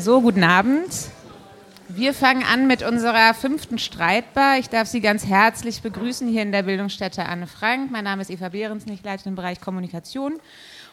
So, guten Abend. Wir fangen an mit unserer fünften Streitbar. Ich darf Sie ganz herzlich begrüßen hier in der Bildungsstätte Anne Frank. Mein Name ist Eva Behrens, ich leite den Bereich Kommunikation.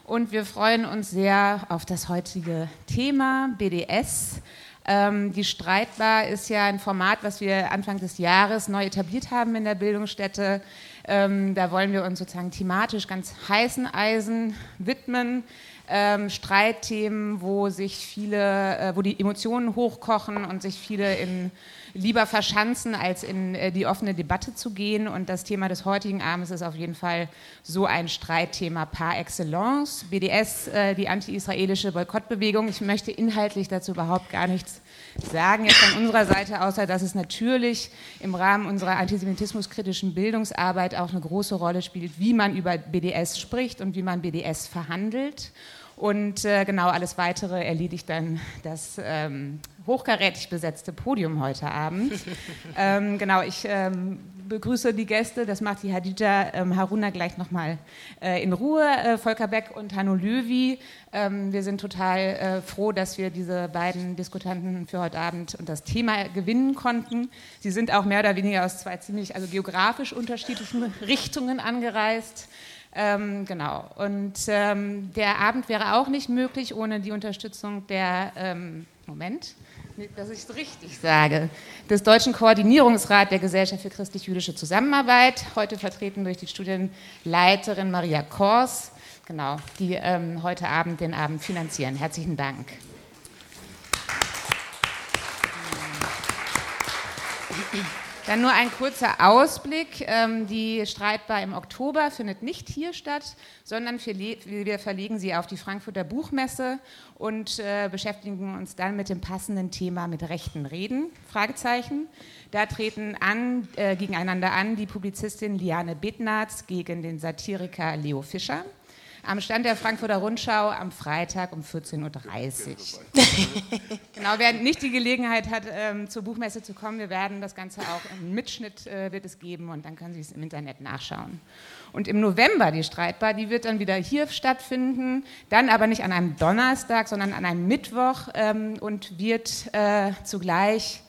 Und wir freuen uns sehr auf das heutige Thema BDS. Ähm, die Streitbar ist ja ein Format, was wir Anfang des Jahres neu etabliert haben in der Bildungsstätte. Ähm, da wollen wir uns sozusagen thematisch ganz heißen Eisen widmen ähm, Streitthemen, wo sich viele, äh, wo die Emotionen hochkochen und sich viele in, lieber verschanzen, als in äh, die offene Debatte zu gehen. Und das Thema des heutigen Abends ist auf jeden Fall so ein Streitthema par excellence. BDS, äh, die anti-israelische Boykottbewegung. Ich möchte inhaltlich dazu überhaupt gar nichts sagen jetzt von unserer Seite, außer dass es natürlich im Rahmen unserer antisemitismuskritischen Bildungsarbeit auch eine große Rolle spielt, wie man über BDS spricht und wie man BDS verhandelt. Und äh, genau alles Weitere erledigt dann das ähm, hochkarätig besetzte Podium heute Abend. ähm, genau, ich ähm, begrüße die Gäste. Das macht die Hadija ähm, Haruna gleich nochmal äh, in Ruhe. Äh, Volker Beck und Hanno Löwy. Ähm, wir sind total äh, froh, dass wir diese beiden Diskutanten für heute Abend und das Thema gewinnen konnten. Sie sind auch mehr oder weniger aus zwei ziemlich, also geografisch unterschiedlichen Richtungen angereist. Ähm, genau. Und ähm, der Abend wäre auch nicht möglich ohne die Unterstützung der, ähm, Moment, dass ich es richtig sage, des Deutschen Koordinierungsrats der Gesellschaft für christlich-jüdische Zusammenarbeit, heute vertreten durch die Studienleiterin Maria Kors, genau, die ähm, heute Abend den Abend finanzieren. Herzlichen Dank. Dann nur ein kurzer Ausblick. Ähm, die Streitbar im Oktober findet nicht hier statt, sondern wir verlegen sie auf die Frankfurter Buchmesse und äh, beschäftigen uns dann mit dem passenden Thema mit rechten Reden. Fragezeichen. Da treten an, äh, gegeneinander an die Publizistin Liane Bednarz gegen den Satiriker Leo Fischer am Stand der Frankfurter Rundschau am Freitag um 14.30 Uhr. genau, wer nicht die Gelegenheit hat, ähm, zur Buchmesse zu kommen, wir werden das Ganze auch im Mitschnitt äh, wird es geben und dann können Sie es im Internet nachschauen. Und im November die Streitbar, die wird dann wieder hier stattfinden, dann aber nicht an einem Donnerstag, sondern an einem Mittwoch ähm, und wird äh, zugleich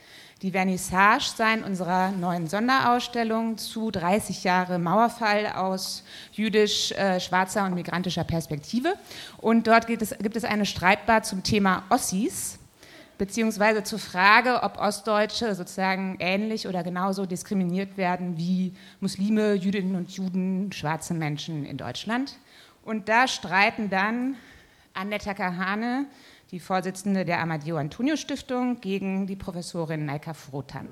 die Vernissage sein unserer neuen Sonderausstellung zu 30 Jahre Mauerfall aus jüdisch, äh, schwarzer und migrantischer Perspektive. Und dort es, gibt es eine Streitbar zum Thema Ossis, beziehungsweise zur Frage, ob Ostdeutsche sozusagen ähnlich oder genauso diskriminiert werden wie Muslime, Jüdinnen und Juden, schwarze Menschen in Deutschland. Und da streiten dann Annetta Kahane, die Vorsitzende der Amadeo Antonio Stiftung, gegen die Professorin Naika Frotan.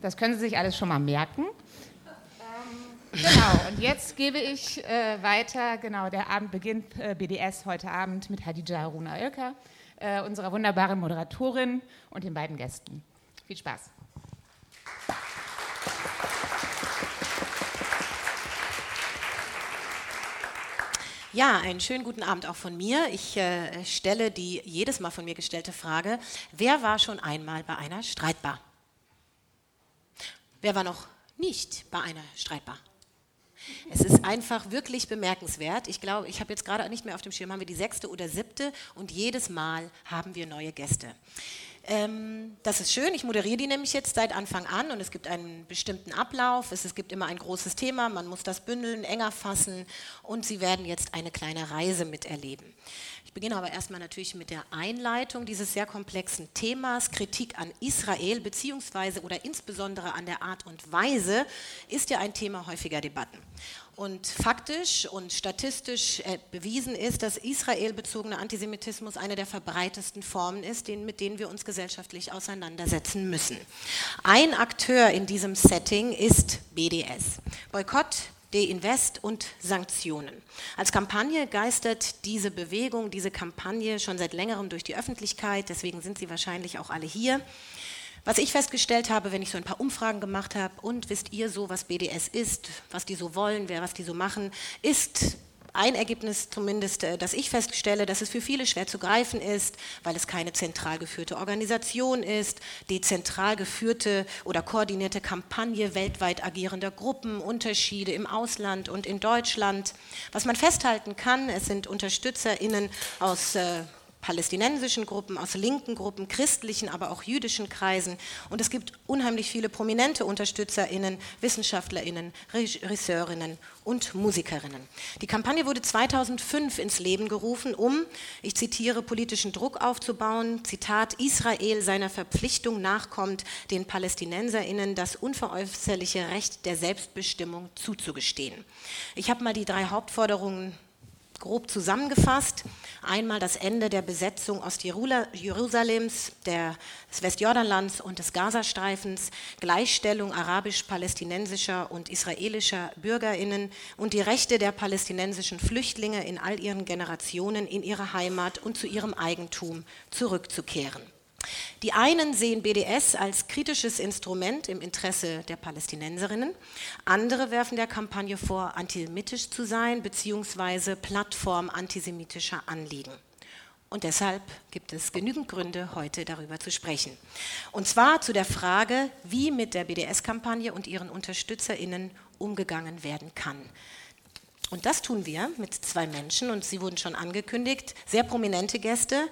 Das können Sie sich alles schon mal merken. Ähm, genau, und jetzt gebe ich äh, weiter. Genau, der Abend beginnt äh, BDS heute Abend mit Hadija Haruna Oelker, äh, unserer wunderbaren Moderatorin und den beiden Gästen. Viel Spaß. Ja, einen schönen guten Abend auch von mir. Ich äh, stelle die jedes Mal von mir gestellte Frage, wer war schon einmal bei einer Streitbar? Wer war noch nicht bei einer Streitbar? Es ist einfach wirklich bemerkenswert. Ich glaube, ich habe jetzt gerade nicht mehr auf dem Schirm, haben wir die sechste oder siebte und jedes Mal haben wir neue Gäste. Ähm, das ist schön. Ich moderiere die nämlich jetzt seit Anfang an und es gibt einen bestimmten Ablauf. Es, gibt immer ein großes Thema. Man muss das bündeln, enger fassen und Sie werden jetzt eine kleine Reise miterleben. Ich beginne aber erstmal natürlich mit der Einleitung dieses sehr komplexen Themas. Kritik an Israel beziehungsweise oder insbesondere an der Art und Weise ist ja ein Thema häufiger Debatten. Und faktisch und statistisch äh, bewiesen ist, dass israelbezogener Antisemitismus eine der verbreitesten Formen ist, mit denen wir uns gesellschaftlich auseinandersetzen müssen. Ein Akteur in diesem Setting ist BDS. Boykott, Deinvest und Sanktionen. Als Kampagne geistert diese Bewegung, diese Kampagne schon seit längerem durch die Öffentlichkeit, deswegen sind Sie wahrscheinlich auch alle hier. Was ich festgestellt habe, wenn ich so ein paar Umfragen gemacht habe, und wisst ihr so, was BDS ist, was die so wollen, wer was die so machen, ist ein Ergebnis zumindest, äh, das ich feststelle, dass es für viele schwer zu greifen ist, weil es keine zentral geführte Organisation ist, die zentral geführte oder koordinierte Kampagne weltweit agierender Gruppen, Unterschiede im Ausland und in Deutschland. Was man festhalten kann, es sind UnterstützerInnen aus äh, palästinensischen Gruppen, aus linken Gruppen, christlichen, aber auch jüdischen Kreisen. Und es gibt unheimlich viele prominente UnterstützerInnen, WissenschaftlerInnen, Regisseurinnen und Musikerinnen. Die Kampagne wurde 2005 ins Leben gerufen, um, ich zitiere, politischen Druck aufzubauen. Zitat, Israel seiner Verpflichtung nachkommt, den PalästinenserInnen das unveräußerliche Recht der Selbstbestimmung zuzugestehen. Ich habe mal die drei Hauptforderungen grob zusammengefasst. Einmal das Ende der Besetzung Ostjerusalems, des Westjordanlands und des Gazastreifens, Gleichstellung arabisch-palästinensischer und israelischer Bürgerinnen und die Rechte der palästinensischen Flüchtlinge in all ihren Generationen in ihre Heimat und zu ihrem Eigentum zurückzukehren. Die einen sehen BDS als kritisches Instrument im Interesse der Palästinenserinnen, andere werfen der Kampagne vor, antisemitisch zu sein bzw. Plattform antisemitischer Anliegen. Und deshalb gibt es genügend Gründe, heute darüber zu sprechen. Und zwar zu der Frage, wie mit der BDS-Kampagne und ihren UnterstützerInnen umgegangen werden kann. Und das tun wir mit zwei Menschen, und sie wurden schon angekündigt, sehr prominente Gäste,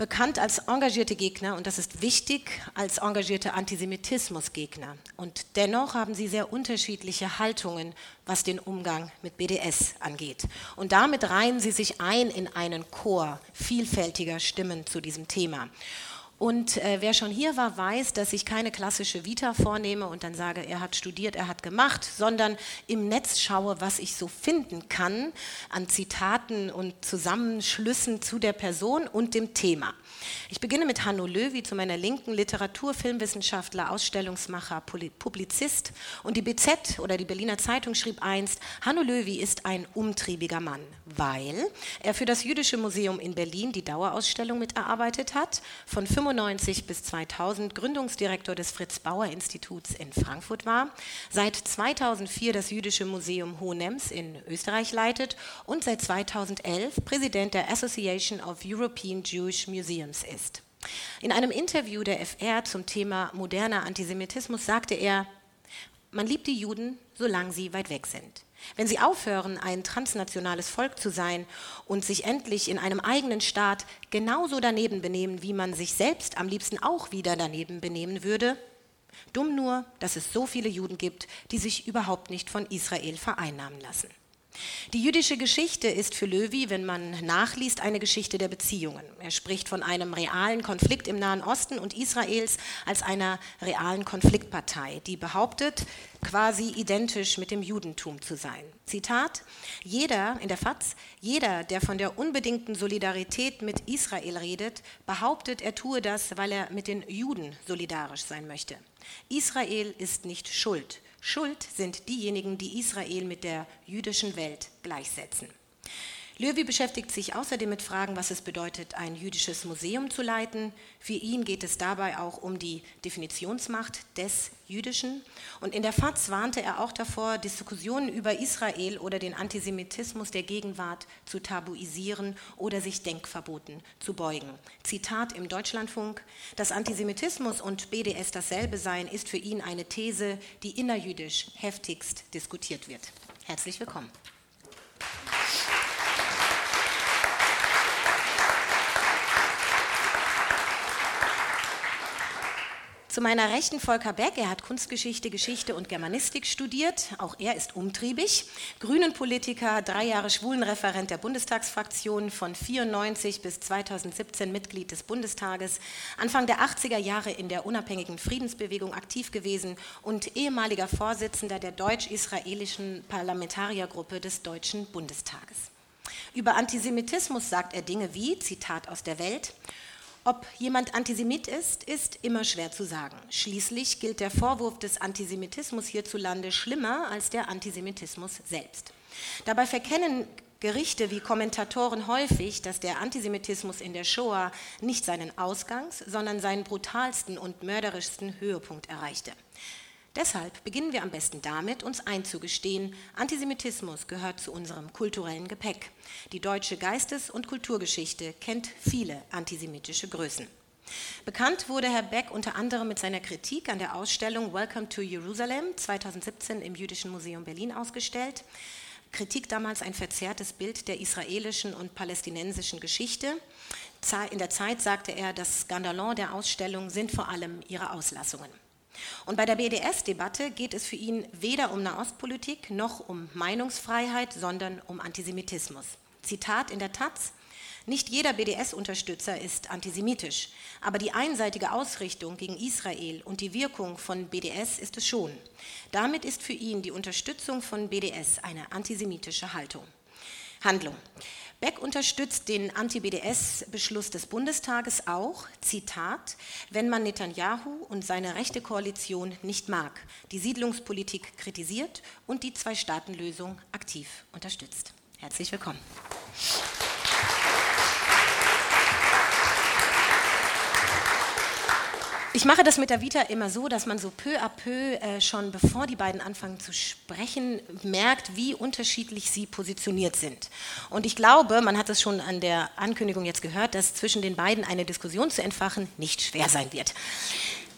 bekannt als engagierte Gegner, und das ist wichtig, als engagierte Antisemitismusgegner. Und dennoch haben sie sehr unterschiedliche Haltungen, was den Umgang mit BDS angeht. Und damit reihen sie sich ein in einen Chor vielfältiger Stimmen zu diesem Thema. Und äh, wer schon hier war, weiß, dass ich keine klassische Vita vornehme und dann sage, er hat studiert, er hat gemacht, sondern im Netz schaue, was ich so finden kann an Zitaten und Zusammenschlüssen zu der Person und dem Thema. Ich beginne mit Hanno Löwy zu meiner Linken, Literatur, Filmwissenschaftler, Ausstellungsmacher, Publizist. Und die BZ oder die Berliner Zeitung schrieb einst, Hanno Löwy ist ein umtriebiger Mann, weil er für das Jüdische Museum in Berlin die Dauerausstellung miterarbeitet hat, von 1995 bis 2000 Gründungsdirektor des Fritz-Bauer-Instituts in Frankfurt war, seit 2004 das Jüdische Museum Hohenems in Österreich leitet und seit 2011 Präsident der Association of European Jewish Museums ist. In einem Interview der FR zum Thema moderner Antisemitismus sagte er, man liebt die Juden, solange sie weit weg sind. Wenn sie aufhören, ein transnationales Volk zu sein und sich endlich in einem eigenen Staat genauso daneben benehmen, wie man sich selbst am liebsten auch wieder daneben benehmen würde, dumm nur, dass es so viele Juden gibt, die sich überhaupt nicht von Israel vereinnahmen lassen. Die jüdische Geschichte ist für Löwy, wenn man nachliest, eine Geschichte der Beziehungen. Er spricht von einem realen Konflikt im Nahen Osten und Israels als einer realen Konfliktpartei, die behauptet, quasi identisch mit dem Judentum zu sein. Zitat, jeder in der FAZ, jeder, der von der unbedingten Solidarität mit Israel redet, behauptet, er tue das, weil er mit den Juden solidarisch sein möchte. Israel ist nicht schuld Schuld sind diejenigen, die Israel mit der jüdischen Welt gleichsetzen. Löwy beschäftigt sich außerdem mit Fragen, was es bedeutet, ein jüdisches Museum zu leiten. Für ihn geht es dabei auch um die Definitionsmacht des Jüdischen. Und in der FAZ warnte er auch davor, Diskussionen über Israel oder den Antisemitismus der Gegenwart zu tabuisieren oder sich Denkverboten zu beugen. Zitat im Deutschlandfunk: Dass Antisemitismus und BDS dasselbe seien, ist für ihn eine These, die innerjüdisch heftigst diskutiert wird. Herzlich willkommen. Zu meiner Rechten Volker Beck, er hat Kunstgeschichte, Geschichte und Germanistik studiert. Auch er ist umtriebig. Grünen-Politiker, drei Jahre Schwulenreferent der Bundestagsfraktion, von 94 bis 2017 Mitglied des Bundestages, Anfang der 80er Jahre in der unabhängigen Friedensbewegung aktiv gewesen und ehemaliger Vorsitzender der deutsch-israelischen Parlamentariergruppe des Deutschen Bundestages. Über Antisemitismus sagt er Dinge wie, Zitat aus der Welt, ob jemand Antisemit ist, ist immer schwer zu sagen. Schließlich gilt der Vorwurf des Antisemitismus hierzulande schlimmer als der Antisemitismus selbst. Dabei verkennen Gerichte wie Kommentatoren häufig, dass der Antisemitismus in der Shoah nicht seinen Ausgangs, sondern seinen brutalsten und mörderischsten Höhepunkt erreichte. Deshalb beginnen wir am besten damit, uns einzugestehen, Antisemitismus gehört zu unserem kulturellen Gepäck. Die deutsche Geistes- und Kulturgeschichte kennt viele antisemitische Größen. Bekannt wurde Herr Beck unter anderem mit seiner Kritik an der Ausstellung Welcome to Jerusalem 2017 im Jüdischen Museum Berlin ausgestellt. Kritik damals ein verzerrtes Bild der israelischen und palästinensischen Geschichte. In der Zeit sagte er, das Skandalon der Ausstellung sind vor allem ihre Auslassungen. Und bei der BDS-Debatte geht es für ihn weder um Nahostpolitik noch um Meinungsfreiheit, sondern um Antisemitismus. Zitat in der Taz, nicht jeder BDS-Unterstützer ist antisemitisch, aber die einseitige Ausrichtung gegen Israel und die Wirkung von BDS ist es schon. Damit ist für ihn die Unterstützung von BDS eine antisemitische Haltung. Handlung. Beck unterstützt den Anti-BDS-Beschluss des Bundestages auch, Zitat, wenn man Netanyahu und seine rechte Koalition nicht mag, die Siedlungspolitik kritisiert und die Zwei-Staaten-Lösung aktiv unterstützt. Herzlich willkommen. Ich mache das mit der Vita immer so, dass man so peu à peu äh, schon bevor die beiden anfangen zu sprechen, merkt, wie unterschiedlich sie positioniert sind. Und ich glaube, man hat es schon an der Ankündigung jetzt gehört, dass zwischen den beiden eine Diskussion zu entfachen nicht schwer sein wird.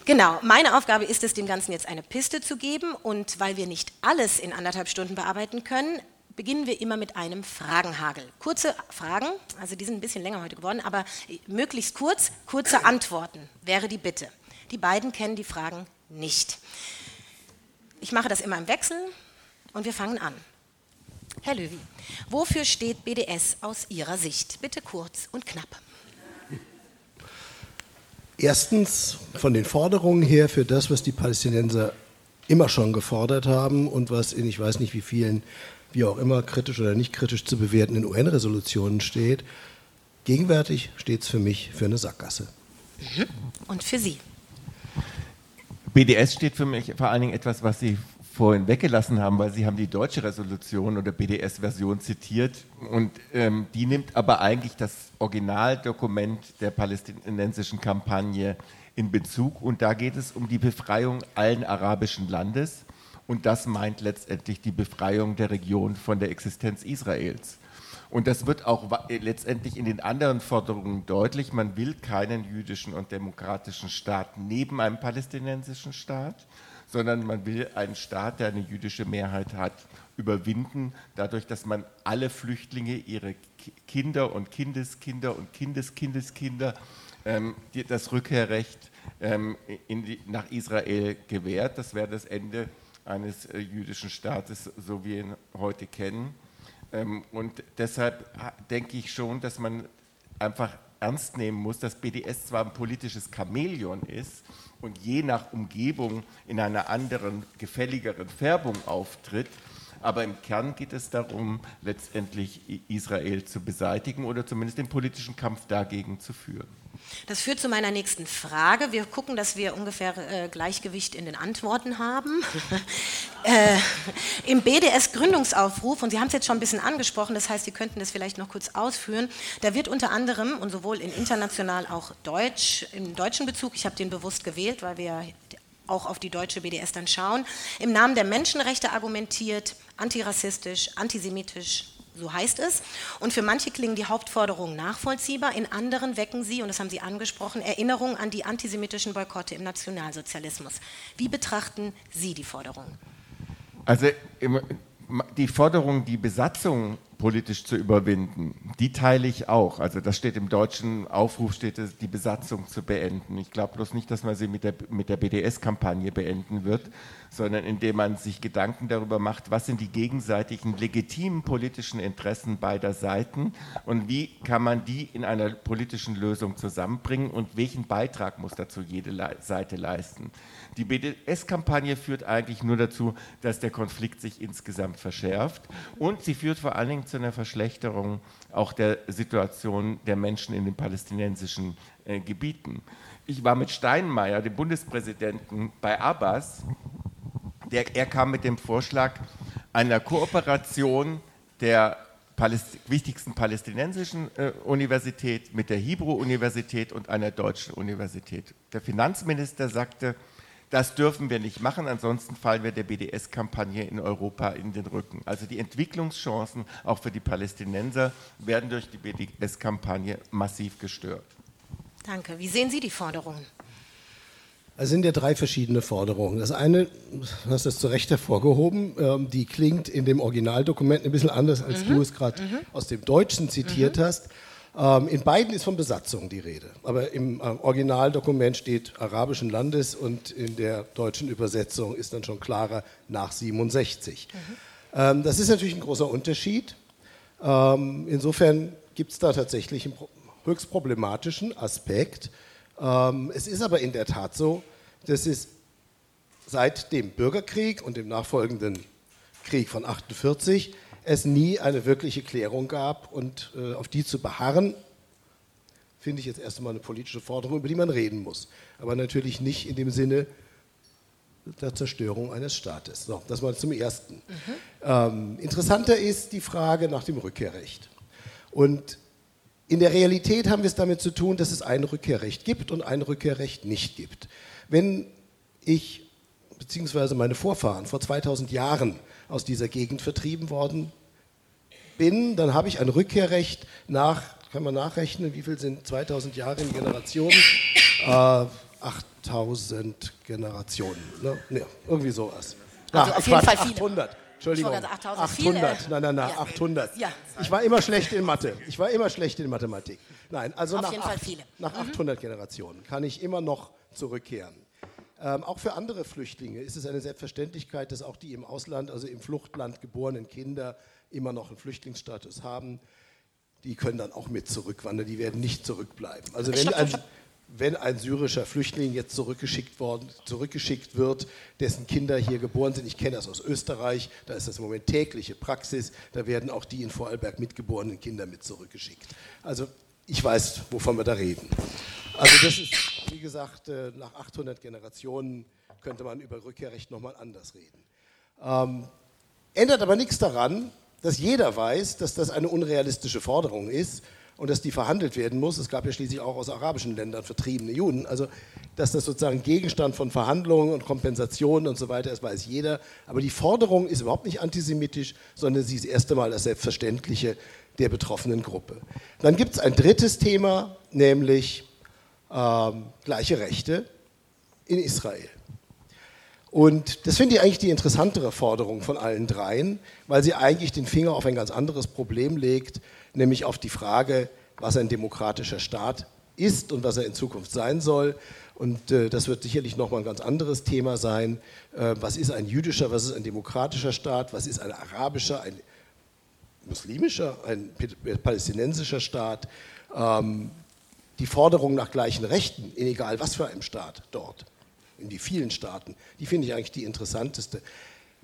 Genau, meine Aufgabe ist es, dem Ganzen jetzt eine Piste zu geben. Und weil wir nicht alles in anderthalb Stunden bearbeiten können, beginnen wir immer mit einem Fragenhagel. Kurze Fragen, also die sind ein bisschen länger heute geworden, aber möglichst kurz, kurze Antworten wäre die Bitte. Die beiden kennen die Fragen nicht. Ich mache das immer im Wechsel und wir fangen an. Herr Löwy, wofür steht BDS aus Ihrer Sicht? Bitte kurz und knapp. Erstens von den Forderungen her für das, was die Palästinenser immer schon gefordert haben und was in ich weiß nicht wie vielen, wie auch immer, kritisch oder nicht kritisch zu bewertenden UN-Resolutionen steht. Gegenwärtig steht es für mich für eine Sackgasse. Und für Sie? BDS steht für mich vor allen Dingen etwas, was Sie vorhin weggelassen haben, weil Sie haben die deutsche Resolution oder BDS-Version zitiert. Und ähm, die nimmt aber eigentlich das Originaldokument der palästinensischen Kampagne in Bezug. Und da geht es um die Befreiung allen arabischen Landes. Und das meint letztendlich die Befreiung der Region von der Existenz Israels. Und das wird auch letztendlich in den anderen Forderungen deutlich. Man will keinen jüdischen und demokratischen Staat neben einem palästinensischen Staat, sondern man will einen Staat, der eine jüdische Mehrheit hat, überwinden, dadurch, dass man alle Flüchtlinge, ihre Kinder und Kindeskinder und Kindeskindeskinder ähm, die, das Rückkehrrecht ähm, die, nach Israel gewährt. Das wäre das Ende eines äh, jüdischen Staates, so wie wir ihn heute kennen. Ähm, und deshalb denke ich schon, dass man einfach ernst nehmen muss, dass BDS zwar ein politisches Chamäleon ist und je nach Umgebung in einer anderen, gefälligeren Färbung auftritt, aber im Kern geht es darum, letztendlich Israel zu beseitigen oder zumindest den politischen Kampf dagegen zu führen. Das führt zu meiner nächsten Frage. Wir gucken, dass wir ungefähr äh, Gleichgewicht in den Antworten haben. äh, Im BDS-Gründungsaufruf, und Sie haben es jetzt schon ein bisschen angesprochen, das heißt, Sie könnten das vielleicht noch kurz ausführen, da wird unter anderem und sowohl in international auch Deutsch, im deutschen Bezug, ich habe den bewusst gewählt, weil wir auch auf die deutsche BDS dann schauen, im Namen der Menschenrechte argumentiert, antirassistisch, antisemitisch, so heißt es. Und für manche klingen die Hauptforderungen nachvollziehbar, in anderen wecken sie, und das haben Sie angesprochen, Erinnerungen an die antisemitischen Boykotte im Nationalsozialismus. Wie betrachten Sie die Forderungen? Also die Forderung, die Besatzung politisch zu überwinden, die teile ich auch. Also das steht im deutschen Aufruf, steht es, die Besatzung zu beenden. Ich glaube bloß nicht, dass man sie mit der, mit der BDS-Kampagne beenden wird, sondern indem man sich Gedanken darüber macht, was sind die gegenseitigen legitimen politischen Interessen beider Seiten und wie kann man die in einer politischen Lösung zusammenbringen und welchen Beitrag muss dazu jede Seite leisten. Die BDS-Kampagne führt eigentlich nur dazu, dass der Konflikt sich insgesamt verschärft und sie führt vor allen Dingen zu einer Verschlechterung auch der Situation der Menschen in den palästinensischen äh, Gebieten. Ich war mit Steinmeier, dem Bundespräsidenten, bei Abbas. Der, er kam mit dem Vorschlag einer Kooperation der wichtigsten palästinensischen äh, Universität mit der Hebrew-Universität und einer deutschen Universität. Der Finanzminister sagte, das dürfen wir nicht machen, ansonsten fallen wir der BDS-Kampagne in Europa in den Rücken. Also die Entwicklungschancen auch für die Palästinenser werden durch die BDS-Kampagne massiv gestört. Danke. Wie sehen Sie die Forderungen? Es sind ja drei verschiedene Forderungen. Das eine, du hast das zu Recht hervorgehoben, ähm, die klingt in dem Originaldokument ein bisschen anders, als mhm. du es gerade mhm. aus dem Deutschen zitiert mhm. hast. Ähm, in beiden ist von Besatzung die Rede, aber im äh, Originaldokument steht arabischen Landes und in der deutschen Übersetzung ist dann schon klarer nach 67. Mhm. Das ist natürlich ein großer Unterschied. Ähm, insofern gibt es da tatsächlich einen höchst problematischen Aspekt. Ähm, es ist aber in der Tat so, dass es seit dem Bürgerkrieg und dem nachfolgenden Krieg von 1948 es nie eine wirkliche Klärung gab und äh, auf die zu beharren, finde ich jetzt erst einmal eine politische Forderung, über die man reden muss. Aber natürlich nicht in dem Sinne der Zerstörung eines Staates. So, das mal zum Ersten. Mhm. Ähm, interessanter ist die Frage nach dem Rückkehrrecht. Und in der Realität haben wir es damit zu tun, dass es ein Rückkehrrecht gibt und ein Rückkehrrecht nicht gibt. Wenn ich bzw. meine Vorfahren vor 2000 Jahren aus dieser Gegend vertrieben worden bin, dann habe ich ein Rückkehrrecht nach, kann man nachrechnen, wie viel sind 2000 Jahre in Generationen? Äh, 8000 Generationen. Ne? Ne, irgendwie sowas. Also Ach, auf jeden Fall viele. 800. Entschuldigung. 800. Nein, nein, nein, ja. 800. Ja. Ich war immer schlecht in Mathe. Ich war immer schlecht in Mathematik. Nein, also nach, acht, nach 800 mhm. Generationen kann ich immer noch zurückkehren. Ähm, auch für andere Flüchtlinge ist es eine Selbstverständlichkeit, dass auch die im Ausland, also im Fluchtland geborenen Kinder immer noch einen Flüchtlingsstatus haben. Die können dann auch mit zurückwandern, die werden nicht zurückbleiben. Also wenn ein, wenn ein syrischer Flüchtling jetzt zurückgeschickt, worden, zurückgeschickt wird, dessen Kinder hier geboren sind, ich kenne das aus Österreich, da ist das im Moment tägliche Praxis, da werden auch die in Vorarlberg mitgeborenen Kinder mit zurückgeschickt. Also ich weiß, wovon wir da reden. Also das ist, wie gesagt, äh, nach 800 Generationen könnte man über Rückkehrrecht nochmal anders reden. Ähm, ändert aber nichts daran, dass jeder weiß, dass das eine unrealistische Forderung ist und dass die verhandelt werden muss. Es gab ja schließlich auch aus arabischen Ländern vertriebene Juden. Also, dass das sozusagen Gegenstand von Verhandlungen und Kompensationen und so weiter ist, weiß jeder. Aber die Forderung ist überhaupt nicht antisemitisch, sondern sie ist erst einmal das Selbstverständliche der betroffenen Gruppe. Dann gibt es ein drittes Thema, nämlich ähm, gleiche Rechte in Israel. Und das finde ich eigentlich die interessantere Forderung von allen dreien, weil sie eigentlich den Finger auf ein ganz anderes Problem legt, nämlich auf die Frage, was ein demokratischer Staat ist und was er in Zukunft sein soll. Und äh, das wird sicherlich nochmal ein ganz anderes Thema sein. Äh, was ist ein jüdischer, was ist ein demokratischer Staat, was ist ein arabischer, ein muslimischer, ein palästinensischer Staat? Ähm, die Forderung nach gleichen Rechten, in egal was für einem Staat dort in die vielen Staaten, die finde ich eigentlich die interessanteste.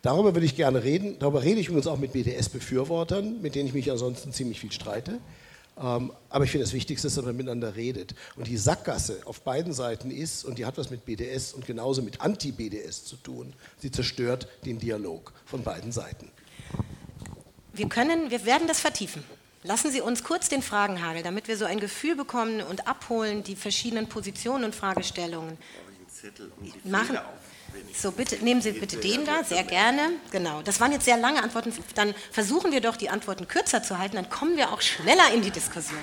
Darüber würde ich gerne reden. Darüber rede ich übrigens auch mit BDS-Befürwortern, mit denen ich mich ansonsten ziemlich viel streite. Ähm, aber ich finde, das Wichtigste dass man miteinander redet. Und die Sackgasse auf beiden Seiten ist, und die hat was mit BDS und genauso mit Anti-BDS zu tun, sie zerstört den Dialog von beiden Seiten. Wir können, wir werden das vertiefen. Lassen Sie uns kurz den Fragenhagel, damit wir so ein Gefühl bekommen und abholen, die verschiedenen Positionen und Fragestellungen. Die machen. So, bitte, nehmen Sie bitte den da, sehr gerne. Genau, das waren jetzt sehr lange Antworten. Dann versuchen wir doch, die Antworten kürzer zu halten, dann kommen wir auch schneller in die Diskussion.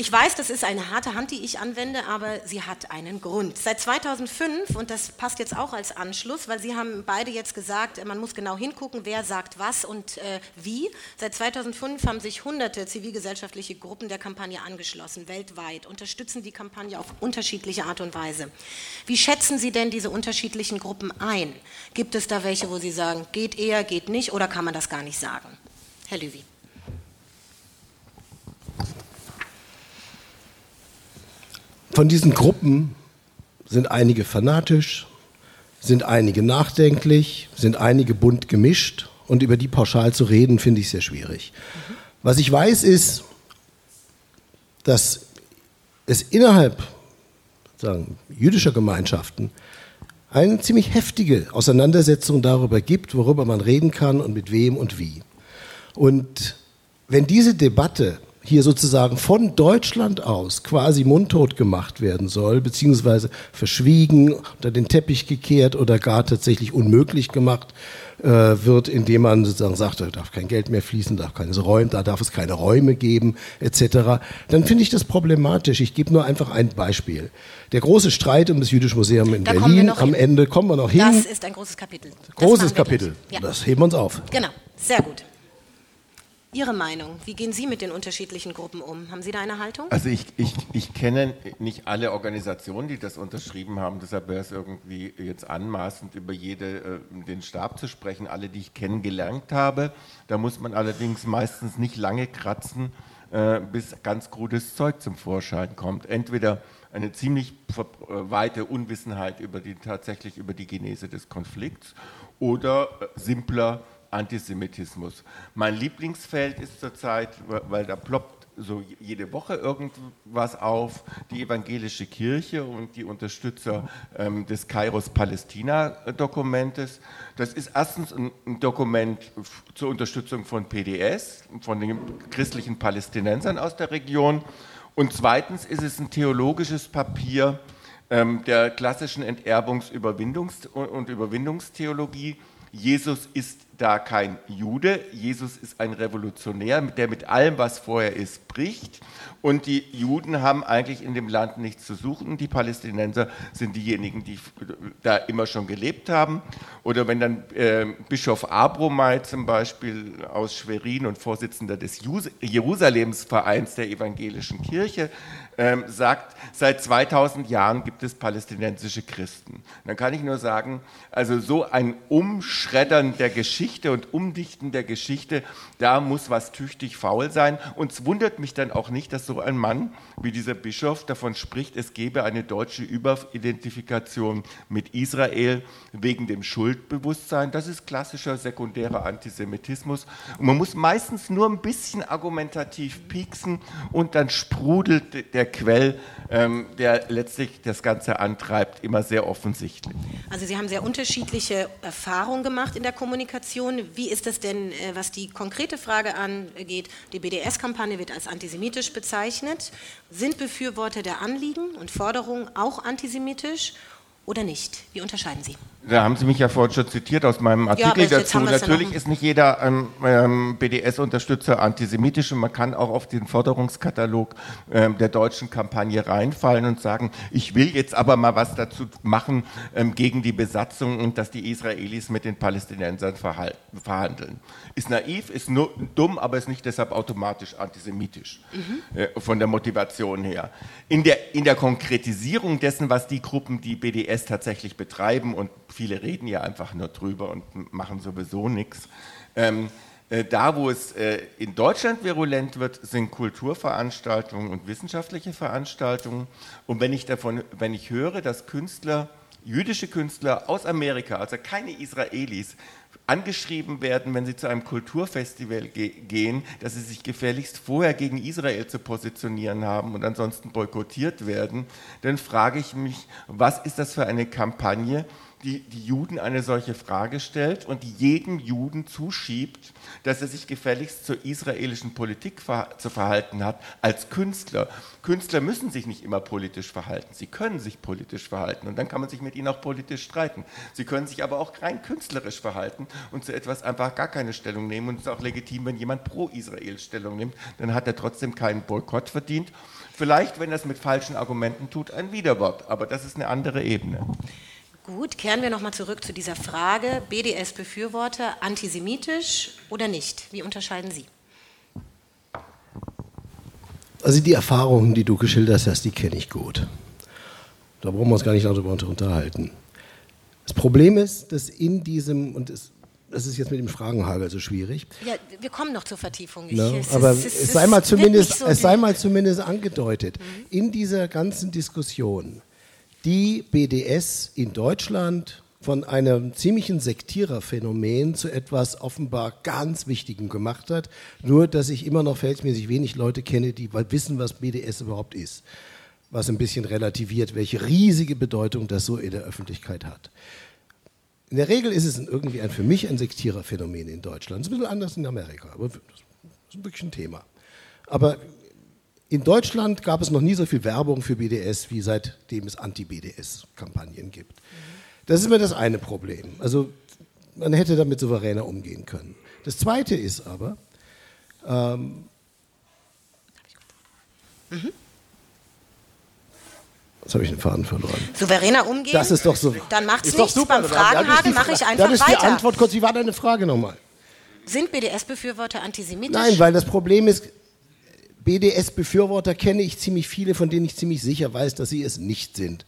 Ich weiß, das ist eine harte Hand, die ich anwende, aber sie hat einen Grund. Seit 2005, und das passt jetzt auch als Anschluss, weil Sie haben beide jetzt gesagt, man muss genau hingucken, wer sagt was und äh, wie. Seit 2005 haben sich hunderte zivilgesellschaftliche Gruppen der Kampagne angeschlossen, weltweit, unterstützen die Kampagne auf unterschiedliche Art und Weise. Wie schätzen Sie denn diese unterschiedlichen Gruppen ein? Gibt es da welche, wo Sie sagen, geht eher, geht nicht, oder kann man das gar nicht sagen? Herr Lüwi. Von diesen Gruppen sind einige fanatisch, sind einige nachdenklich, sind einige bunt gemischt und über die pauschal zu reden, finde ich sehr schwierig. Was ich weiß ist, dass es innerhalb sagen, jüdischer Gemeinschaften eine ziemlich heftige Auseinandersetzung darüber gibt, worüber man reden kann und mit wem und wie. Und wenn diese Debatte hier sozusagen von Deutschland aus quasi mundtot gemacht werden soll, beziehungsweise verschwiegen, unter den Teppich gekehrt oder gar tatsächlich unmöglich gemacht äh, wird, indem man sozusagen sagt, da darf kein Geld mehr fließen, darf keine Räume, da darf es keine Räume geben, etc., dann finde ich das problematisch. Ich gebe nur einfach ein Beispiel. Der große Streit um das Jüdische Museum in da Berlin, am hin. Ende kommen wir noch hin. Das ist ein großes Kapitel. Großes Kapitel. Ja. Das heben wir uns auf. Genau, sehr gut. Ihre Meinung? Wie gehen Sie mit den unterschiedlichen Gruppen um? Haben Sie da eine Haltung? Also ich, ich, ich kenne nicht alle Organisationen, die das unterschrieben haben. Deshalb wäre es irgendwie jetzt anmaßend, über jede äh, den Stab zu sprechen. Alle, die ich kennengelernt habe. Da muss man allerdings meistens nicht lange kratzen, äh, bis ganz krudes Zeug zum Vorschein kommt. Entweder eine ziemlich äh, weite Unwissenheit über die, tatsächlich über die Genese des Konflikts oder simpler Antisemitismus. Mein Lieblingsfeld ist zurzeit, weil da ploppt so jede Woche irgendwas auf, die evangelische Kirche und die Unterstützer ähm, des Kairos-Palästina-Dokumentes. Das ist erstens ein, ein, Dokument zur Unterstützung von PDS, von den christlichen Palästinensern aus der Region. Und zweitens ist es ein theologisches Papier ähm, der klassischen Enterbungs-, und Überwindungstheologie. Jesus ist da kein Jude. Jesus ist ein Revolutionär, der mit allem, was vorher ist, bricht. Und die Juden haben eigentlich in dem Land nichts zu suchen. Die Palästinenser sind diejenigen, die da immer schon gelebt haben. Oder wenn dann äh, Bischof Abromai zum Beispiel aus Schwerin und Vorsitzender des Jerusalemsvereins der evangelischen Kirche ähm, sagt, seit 2000 Jahren gibt es palästinensische Christen. Dann kann ich nur sagen, also so ein Umschreddern der Geschichte und Umdichten der Geschichte, da muss was tüchtig faul sein. Und es wundert mich dann auch nicht, dass so ein Mann wie dieser Bischof davon spricht, es gebe eine deutsche Überidentifikation mit Israel wegen dem Schuldbewusstsein. Das ist klassischer sekundärer Antisemitismus. Und man muss meistens nur ein bisschen argumentativ pieksen und dann sprudelt der Quell, ähm, der letztlich das Ganze antreibt, immer sehr offensichtlich. Also Sie haben sehr unterschiedliche Erfahrungen gemacht in der Kommunikation. Wie ist das denn, äh, was die konkrete Frage angeht? Die BDS-Kampagne wird als antisemitisch bezeichnet. Sind Befürworter der Anliegen und Forderungen auch antisemitisch oder nicht? Wie unterscheiden Sie? Da haben Sie mich ja vorhin schon zitiert aus meinem Artikel ja, dazu. Natürlich ist nicht jeder ähm, ähm BDS-Unterstützer antisemitisch und man kann auch auf den Forderungskatalog ähm, der deutschen Kampagne reinfallen und sagen, ich will jetzt aber mal was dazu machen ähm, gegen die Besatzung und dass die Israelis mit den Palästinensern verhandeln. Ist naiv, ist nur dumm, aber ist nicht deshalb automatisch antisemitisch mhm. äh, von der Motivation her. In der, in der Konkretisierung dessen, was die Gruppen, die BDS tatsächlich betreiben und viele reden ja einfach nur drüber und machen sowieso nichts. Ähm, äh, da, wo es äh, in Deutschland virulent wird, sind Kulturveranstaltungen und wissenschaftliche Veranstaltungen. Und wenn ich davon, wenn ich höre, dass Künstler, jüdische Künstler aus Amerika, also keine Israelis, angeschrieben werden, wenn sie zu einem Kulturfestival ge gehen, dass sie sich gefährlichst vorher gegen Israel zu positionieren haben und ansonsten boykottiert werden, dann frage ich mich, was ist das für eine Kampagne, die, die Juden eine solche Frage stellt und jedem Juden zuschiebt, dass er sich gefälligst zur israelischen Politik ver zu verhalten hat als Künstler. Künstler müssen sich nicht immer politisch verhalten, sie können sich politisch verhalten und dann kann man sich mit ihnen auch politisch streiten. Sie können sich aber auch rein künstlerisch verhalten und zu etwas einfach gar keine Stellung nehmen und es ist auch legitim, wenn jemand pro Israel Stellung nimmt, dann hat er trotzdem keinen Boykott verdient. Vielleicht, wenn er es mit falschen Argumenten tut, ein Widerwort, aber das ist eine andere Ebene. Gut, kehren wir nochmal zurück zu dieser Frage, BDS-Befürworter, antisemitisch oder nicht? Wie unterscheiden Sie? Also die Erfahrungen, die du geschildert hast, die kenne ich gut. Da brauchen wir uns gar nicht darüber unterhalten. Das Problem ist, dass in diesem, und es, das ist jetzt mit dem Fragenhagel so schwierig. Ja, wir kommen noch zur Vertiefung. Ich, no, es aber ist, es, es, sei mal zumindest, so es sei mal zumindest angedeutet, mhm. in dieser ganzen Diskussion die BDS in Deutschland von einem ziemlichen Sektiererphänomen zu etwas offenbar ganz Wichtigem gemacht hat. Nur, dass ich immer noch verhältnismäßig wenig Leute kenne, die wissen, was BDS überhaupt ist. Was ein bisschen relativiert, welche riesige Bedeutung das so in der Öffentlichkeit hat. In der Regel ist es irgendwie ein, für mich ein Sektiererphänomen in Deutschland. Das ist ein bisschen anders in Amerika, aber das ist wirklich ein Thema. Aber in Deutschland gab es noch nie so viel Werbung für BDS, wie seitdem es Anti-BDS-Kampagnen gibt. Das ist immer das eine Problem. Also man hätte damit souveräner umgehen können. Das zweite ist aber, ähm, mhm. Jetzt habe ich den Faden verloren. Souveräner umgehen? Das ist doch so. Dann macht es nichts. Beim Fragenhagel mache ich einfach weiter. Dann ist die Antwort kurz. Wie war deine Frage nochmal? Sind BDS-Befürworter antisemitisch? Nein, weil das Problem ist, BDS-Befürworter kenne ich ziemlich viele, von denen ich ziemlich sicher weiß, dass sie es nicht sind.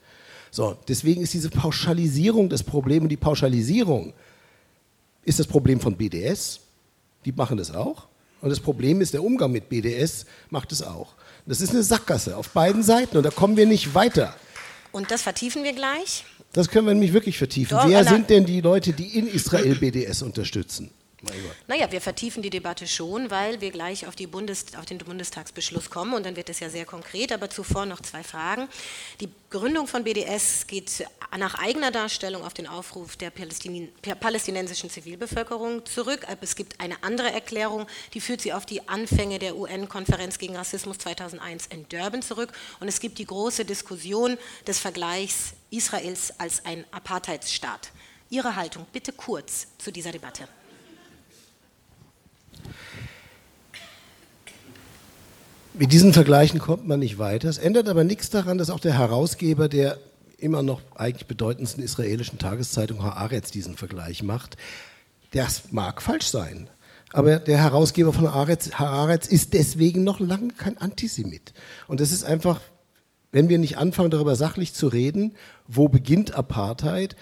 So, deswegen ist diese Pauschalisierung das Problem und die Pauschalisierung ist das Problem von BDS. Die machen das auch. Und das Problem ist, der Umgang mit BDS macht es auch. Das ist eine Sackgasse auf beiden Seiten und da kommen wir nicht weiter. Und das vertiefen wir gleich. Das können wir nämlich wirklich vertiefen. Doch, Wer sind denn die Leute, die in Israel BDS unterstützen? Naja, wir vertiefen die Debatte schon, weil wir gleich auf, Bundes, auf den Bundestagsbeschluss kommen und dann wird es ja sehr konkret. Aber zuvor noch zwei Fragen. Die Gründung von BDS geht nach eigener Darstellung auf den Aufruf der Palästin palästinensischen Zivilbevölkerung zurück. Es gibt eine andere Erklärung, die führt sie auf die Anfänge der UN-Konferenz gegen Rassismus 2001 in Durban zurück. Und es gibt die große Diskussion des Vergleichs Israels als ein Apartheidsstaat. Ihre Haltung bitte kurz zu dieser Debatte. Mit diesen Vergleichen kommt man nicht weiter. Es ändert aber nichts daran, dass auch der Herausgeber der immer noch eigentlich bedeutendsten israelischen Tageszeitung Haaretz diesen Vergleich macht. Das mag falsch sein. Aber der Herausgeber von Haaretz, Haaretz ist deswegen noch lange kein Antisemit. Und das ist einfach, wenn wir nicht anfangen, darüber sachlich zu reden, wo beginnt Apartheid,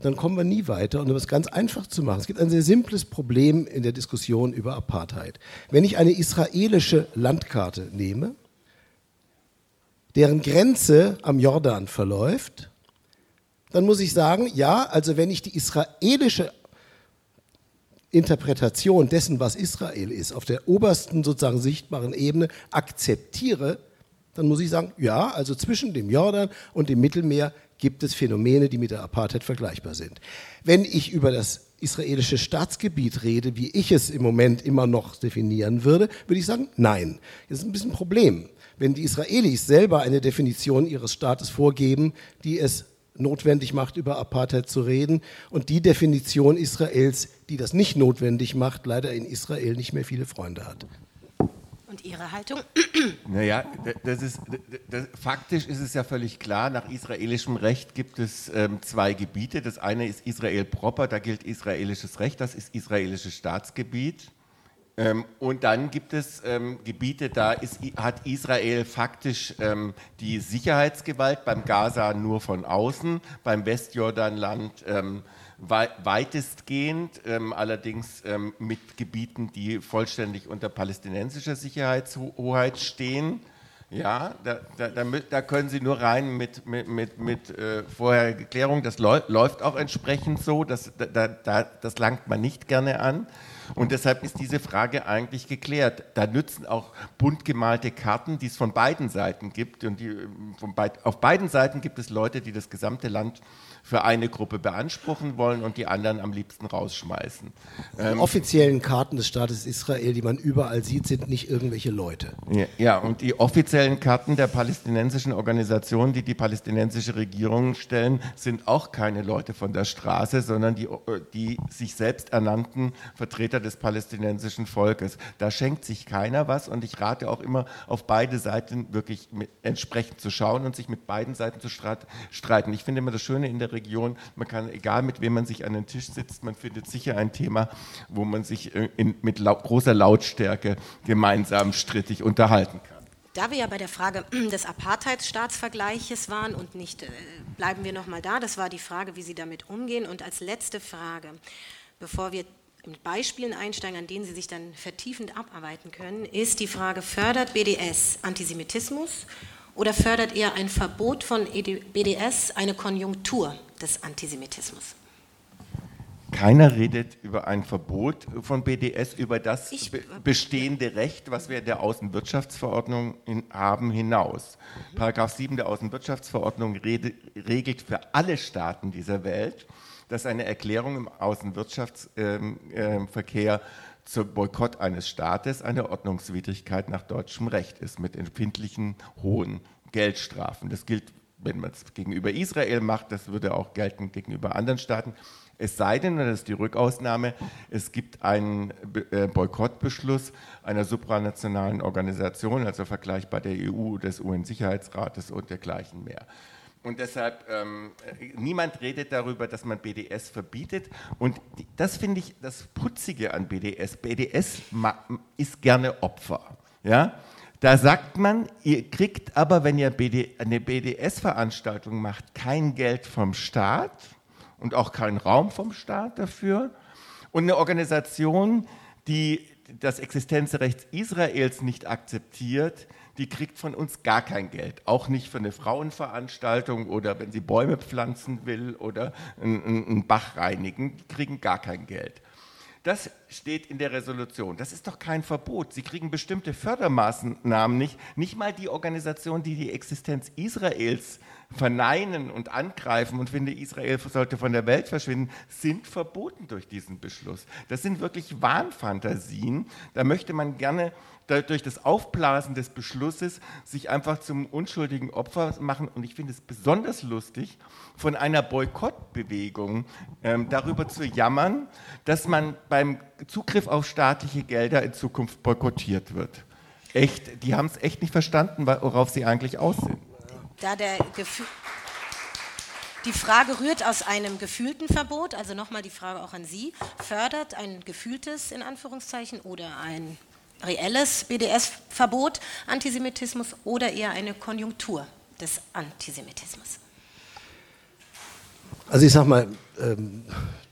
dann kommen wir nie weiter. Und um es ganz einfach zu machen, es gibt ein sehr simples Problem in der Diskussion über Apartheid. Wenn ich eine israelische Landkarte nehme, deren Grenze am Jordan verläuft, dann muss ich sagen, ja, also wenn ich die israelische Interpretation dessen, was Israel ist, auf der obersten sozusagen sichtbaren Ebene akzeptiere, dann muss ich sagen, ja, also zwischen dem Jordan und dem Mittelmeer gibt es Phänomene, die mit der Apartheid vergleichbar sind. Wenn ich über das israelische Staatsgebiet rede, wie ich es im Moment immer noch definieren würde, würde ich sagen, nein. Das ist ein bisschen ein Problem. Wenn die Israelis selber eine Definition ihres Staates vorgeben, die es notwendig macht, über Apartheid zu reden, und die Definition Israels, die das nicht notwendig macht, leider in Israel nicht mehr viele Freunde hat. Und Ihre Haltung? Naja, das ist, d- d- faktisch ist es ja völlig klar, nach israelischem Recht gibt es ähm, zwei Gebiete. Das eine ist Israel proper, da gilt israelisches Recht, das ist israelisches Staatsgebiet. Ähm, und dann gibt es ähm, Gebiete, da ist, hat Israel faktisch ähm, die Sicherheitsgewalt, beim Gaza nur von außen, beim Westjordanland ähm, weitestgehend, ähm, allerdings ähm, mit Gebieten, die vollständig unter palästinensischer Sicherheitshoheit stehen. Ja, da, da, da, da können Sie nur rein mit, mit, mit, mit äh, vorheriger Klärung. Das läu läuft auch entsprechend so, das, da, da, da, das langt man nicht gerne an. Und deshalb ist diese Frage eigentlich geklärt. Da nützen auch bunt gemalte Karten, die es von beiden Seiten gibt. Und die, ähm, von beid auf beiden Seiten gibt es Leute, die das gesamte Land für eine Gruppe beanspruchen wollen und die anderen am liebsten rausschmeißen. Die offiziellen Karten des Staates Israel, die man überall sieht, sind nicht irgendwelche Leute. Ja, Ja, und die offiziellen Karten der palästinensischen Organisationen, die die palästinensische Regierung stellen, sind auch keine Leute von der Straße, sondern die, äh, die sich selbst ernannten Vertreter des palästinensischen Volkes. Da schenkt sich keiner was und ich rate auch immer, auf beide Seiten wirklich entsprechend zu schauen und sich mit beiden Seiten zu streit, streiten. Ich finde immer das Schöne in der Region, man kann, egal mit wem man sich an den Tisch sitzt, man findet sicher ein Thema, wo man sich äh, in, mit lau großer Lautstärke gemeinsam strittig unterhalten kann. Da wir ja bei der Frage des Apartheidsstaatsvergleiches waren und nicht, äh, bleiben wir nochmal da, das war die Frage, wie Sie damit umgehen. Und als letzte Frage, bevor wir mit Beispielen einsteigen, an denen Sie sich dann vertiefend abarbeiten können, ist die Frage, fördert BDS Antisemitismus oder fördert eher ein Verbot von ED BDS eine Konjunktur des Antisemitismus? Keiner redet über ein Verbot von BDS, über das Ich- be bestehende Recht, was wir in der Außenwirtschaftsverordnung in, haben, hinaus. Paragraph 7 der Außenwirtschaftsverordnung rede, regelt für alle Staaten dieser Welt, dass eine Erklärung im Außenwirtschaftsverkehr ähm, ähm, Verkehr zum Boykott eines Staates eine Ordnungswidrigkeit nach deutschem Recht ist, mit empfindlichen hohen Geldstrafen. Das gilt, wenn man es gegenüber Israel macht, das würde auch gelten gegenüber anderen Staaten. Es sei denn, und das ist die Rückausnahme, es gibt einen äh, Boykottbeschluss einer supranationalen Organisation, also vergleichbar der EU, des UN-Sicherheitsrates und dergleichen mehr. Und deshalb, ähm, niemand redet darüber, dass man BDS verbietet. Und das finde ich das Putzige an BDS. BDS ist gerne Opfer. Ja? Da sagt man, ihr kriegt aber, wenn ihr BD, eine BDS-Veranstaltung macht, kein Geld vom Staat und auch keinen Raum vom Staat dafür. Und eine Organisation, die das Existenzrecht Israels nicht akzeptiert, die kriegt von uns gar kein Geld. Auch nicht für eine Frauenveranstaltung oder wenn sie Bäume pflanzen will oder einen Bach reinigen, die kriegen gar kein Geld. Das steht in der Resolution. Das ist doch kein Verbot. Sie kriegen bestimmte Fördermaßnahmen nicht. Nicht mal die Organisation, die die Existenz Israels verneinen und angreifen und finde, Israel sollte von der Welt verschwinden, sind verboten durch diesen Beschluss. Das sind wirklich Wahnfantasien. Da möchte man gerne durch das Aufblasen des Beschlusses sich einfach zum unschuldigen Opfer machen. Und ich finde es besonders lustig, von einer Boykottbewegung ähm, darüber zu jammern, dass man beim Zugriff auf staatliche Gelder in Zukunft boykottiert wird. Echt, die haben es echt nicht verstanden, worauf sie eigentlich aus sind. Da der Gefühl die Frage rührt aus einem gefühlten Verbot, also nochmal die Frage auch an Sie. Fördert ein gefühltes, in Anführungszeichen, oder ein reelles BDS-Verbot Antisemitismus oder eher eine Konjunktur des Antisemitismus? Also ich sage mal, ähm,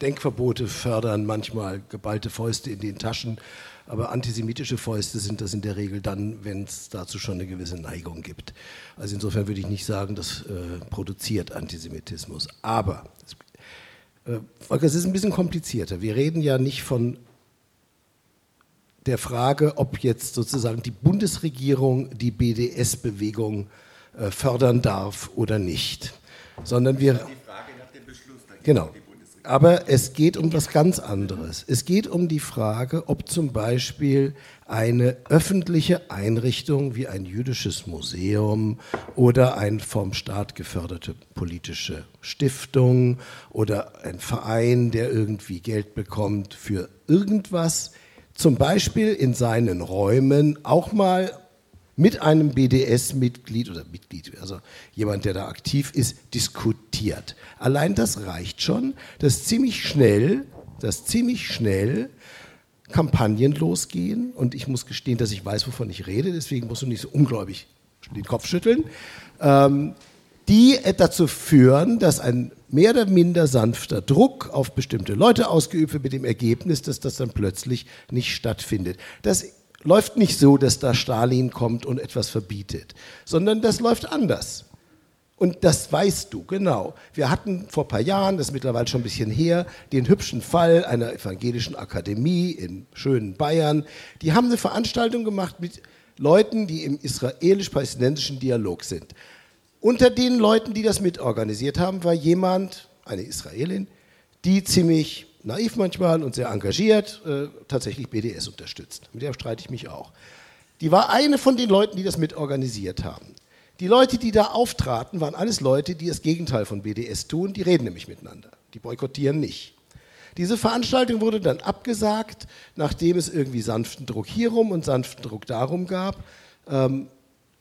Denkverbote fördern manchmal geballte Fäuste in den Taschen, aber antisemitische Fäuste sind das in der Regel dann, wenn es dazu schon eine gewisse Neigung gibt. Also insofern würde ich nicht sagen, das äh, produziert Antisemitismus. Aber äh, es ist ein bisschen komplizierter. Wir reden ja nicht von der Frage, ob jetzt sozusagen die Bundesregierung die BDS-Bewegung äh, fördern darf oder nicht, sondern wir. Die Frage nach dem Beschluss. Genau. Aber es geht um was ganz anderes. Es geht um die Frage, ob zum Beispiel eine öffentliche Einrichtung wie ein jüdisches Museum oder eine vom Staat geförderte politische Stiftung oder ein Verein, der irgendwie Geld bekommt für irgendwas, zum Beispiel in seinen Räumen auch mal mit einem BDS-Mitglied oder Mitglied, also jemand, der da aktiv ist, diskutiert. Allein das reicht schon, dass ziemlich schnell, dass ziemlich schnell Kampagnen losgehen und ich muss gestehen, dass ich weiß, wovon ich rede, deswegen musst du nicht so ungläubig den Kopf schütteln, ähm, die dazu führen, dass ein mehr oder minder sanfter Druck auf bestimmte Leute ausgeübt wird mit dem Ergebnis, dass das dann plötzlich nicht stattfindet. Das läuft nicht so, dass da Stalin kommt und etwas verbietet, sondern das läuft anders. Und das weißt du, genau. Wir hatten vor ein paar Jahren, das ist mittlerweile schon ein bisschen her, den hübschen Fall einer evangelischen Akademie in schönen Bayern. Die haben eine Veranstaltung gemacht mit Leuten, die im israelisch-palästinensischen Dialog sind. Unter den Leuten, die das mitorganisiert haben, war jemand, eine Israelin, die ziemlich naiv manchmal und sehr engagiert äh, tatsächlich BDS unterstützt. Mit der streite ich mich auch. Die war eine von den Leuten, die das mitorganisiert haben. Die Leute, die da auftraten, waren alles Leute, die das Gegenteil von BDS tun. Die reden nämlich miteinander. Die boykottieren nicht. Diese Veranstaltung wurde dann abgesagt, nachdem es irgendwie sanften Druck hierum und sanften Druck darum gab. Ähm,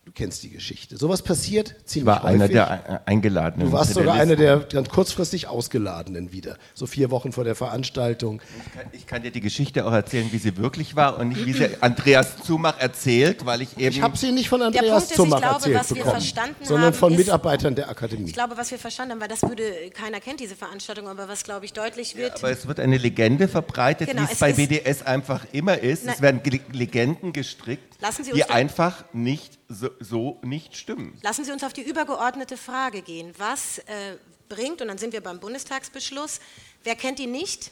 Du kennst die Geschichte. Sowas passiert ziemlich ich war häufig. einer der Eingeladenen. Du warst sogar einer der ganz kurzfristig Ausgeladenen wieder, so vier Wochen vor der Veranstaltung. Ich kann, ich kann, dir die Geschichte auch erzählen, wie sie wirklich war und nicht, wie sie Andreas Zumach erzählt, weil ich eben... Ich habe sie nicht von Andreas ist, Zumach glaube, erzählt bekommen, sondern haben, von Mitarbeitern der Akademie. Ich glaube, was wir verstanden haben, weil das würde, keiner kennt diese Veranstaltung, aber was, glaube ich, deutlich wird... Ja, aber es wird eine Legende verbreitet, genau, wie es, bei BDS einfach immer ist. Na, es werden Legenden gestrickt, die einfach nicht so, so, nicht stimmen. Lassen Sie uns auf die übergeordnete Frage gehen. Was äh, bringt, und dann sind wir beim Bundestagsbeschluss, wer kennt ihn nicht?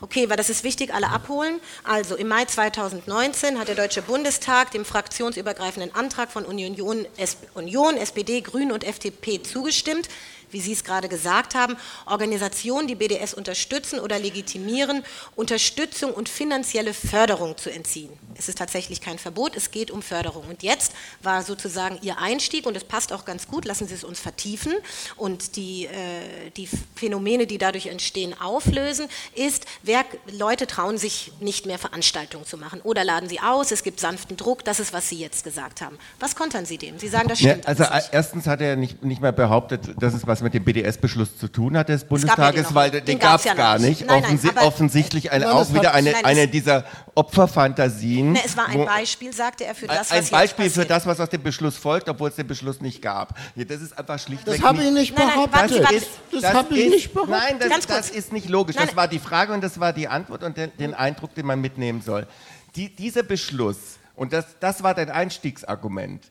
Okay, weil das ist wichtig, alle abholen. Also im Mai 2019 hat der Deutsche Bundestag dem fraktionsübergreifenden Antrag von Union, Union SPD, Grünen und FDP zugestimmt, wie Sie es gerade gesagt haben, Organisationen, die BDS unterstützen oder legitimieren, Unterstützung und finanzielle Förderung zu entziehen. Es ist tatsächlich kein Verbot, es geht um Förderung. Und jetzt war sozusagen Ihr Einstieg, und es passt auch ganz gut, lassen Sie es uns vertiefen und die, äh, die Phänomene, die dadurch entstehen, auflösen, ist, wer, Leute trauen sich nicht mehr Veranstaltungen zu machen oder laden sie aus, es gibt sanften Druck, das ist, was Sie jetzt gesagt haben. Was kontern Sie dem? Sie sagen, das stimmt. Ja, also nicht. erstens hat er nicht, nicht mehr behauptet, dass es was mit dem BDS-Beschluss zu tun hat des Bundestages, ja weil den, den gab es ja gar nicht. Nein, Offensi nein, offensichtlich eine, auch wieder eine, nein, eine dieser Opferfantasien. Ne, es war ein Beispiel, sagte er, für das, was Ein Beispiel für das, was aus dem Beschluss folgt, obwohl es den Beschluss nicht gab. Ja, das ist einfach schlichtweg. Das habe ich nicht behauptet. Das, ist, das, das habe ich nicht behauptet. Nein, das, das ist nicht logisch. Das war die Frage und das war die Antwort und den, den Eindruck, den man mitnehmen soll. Die, dieser Beschluss und das, das war dein Einstiegsargument.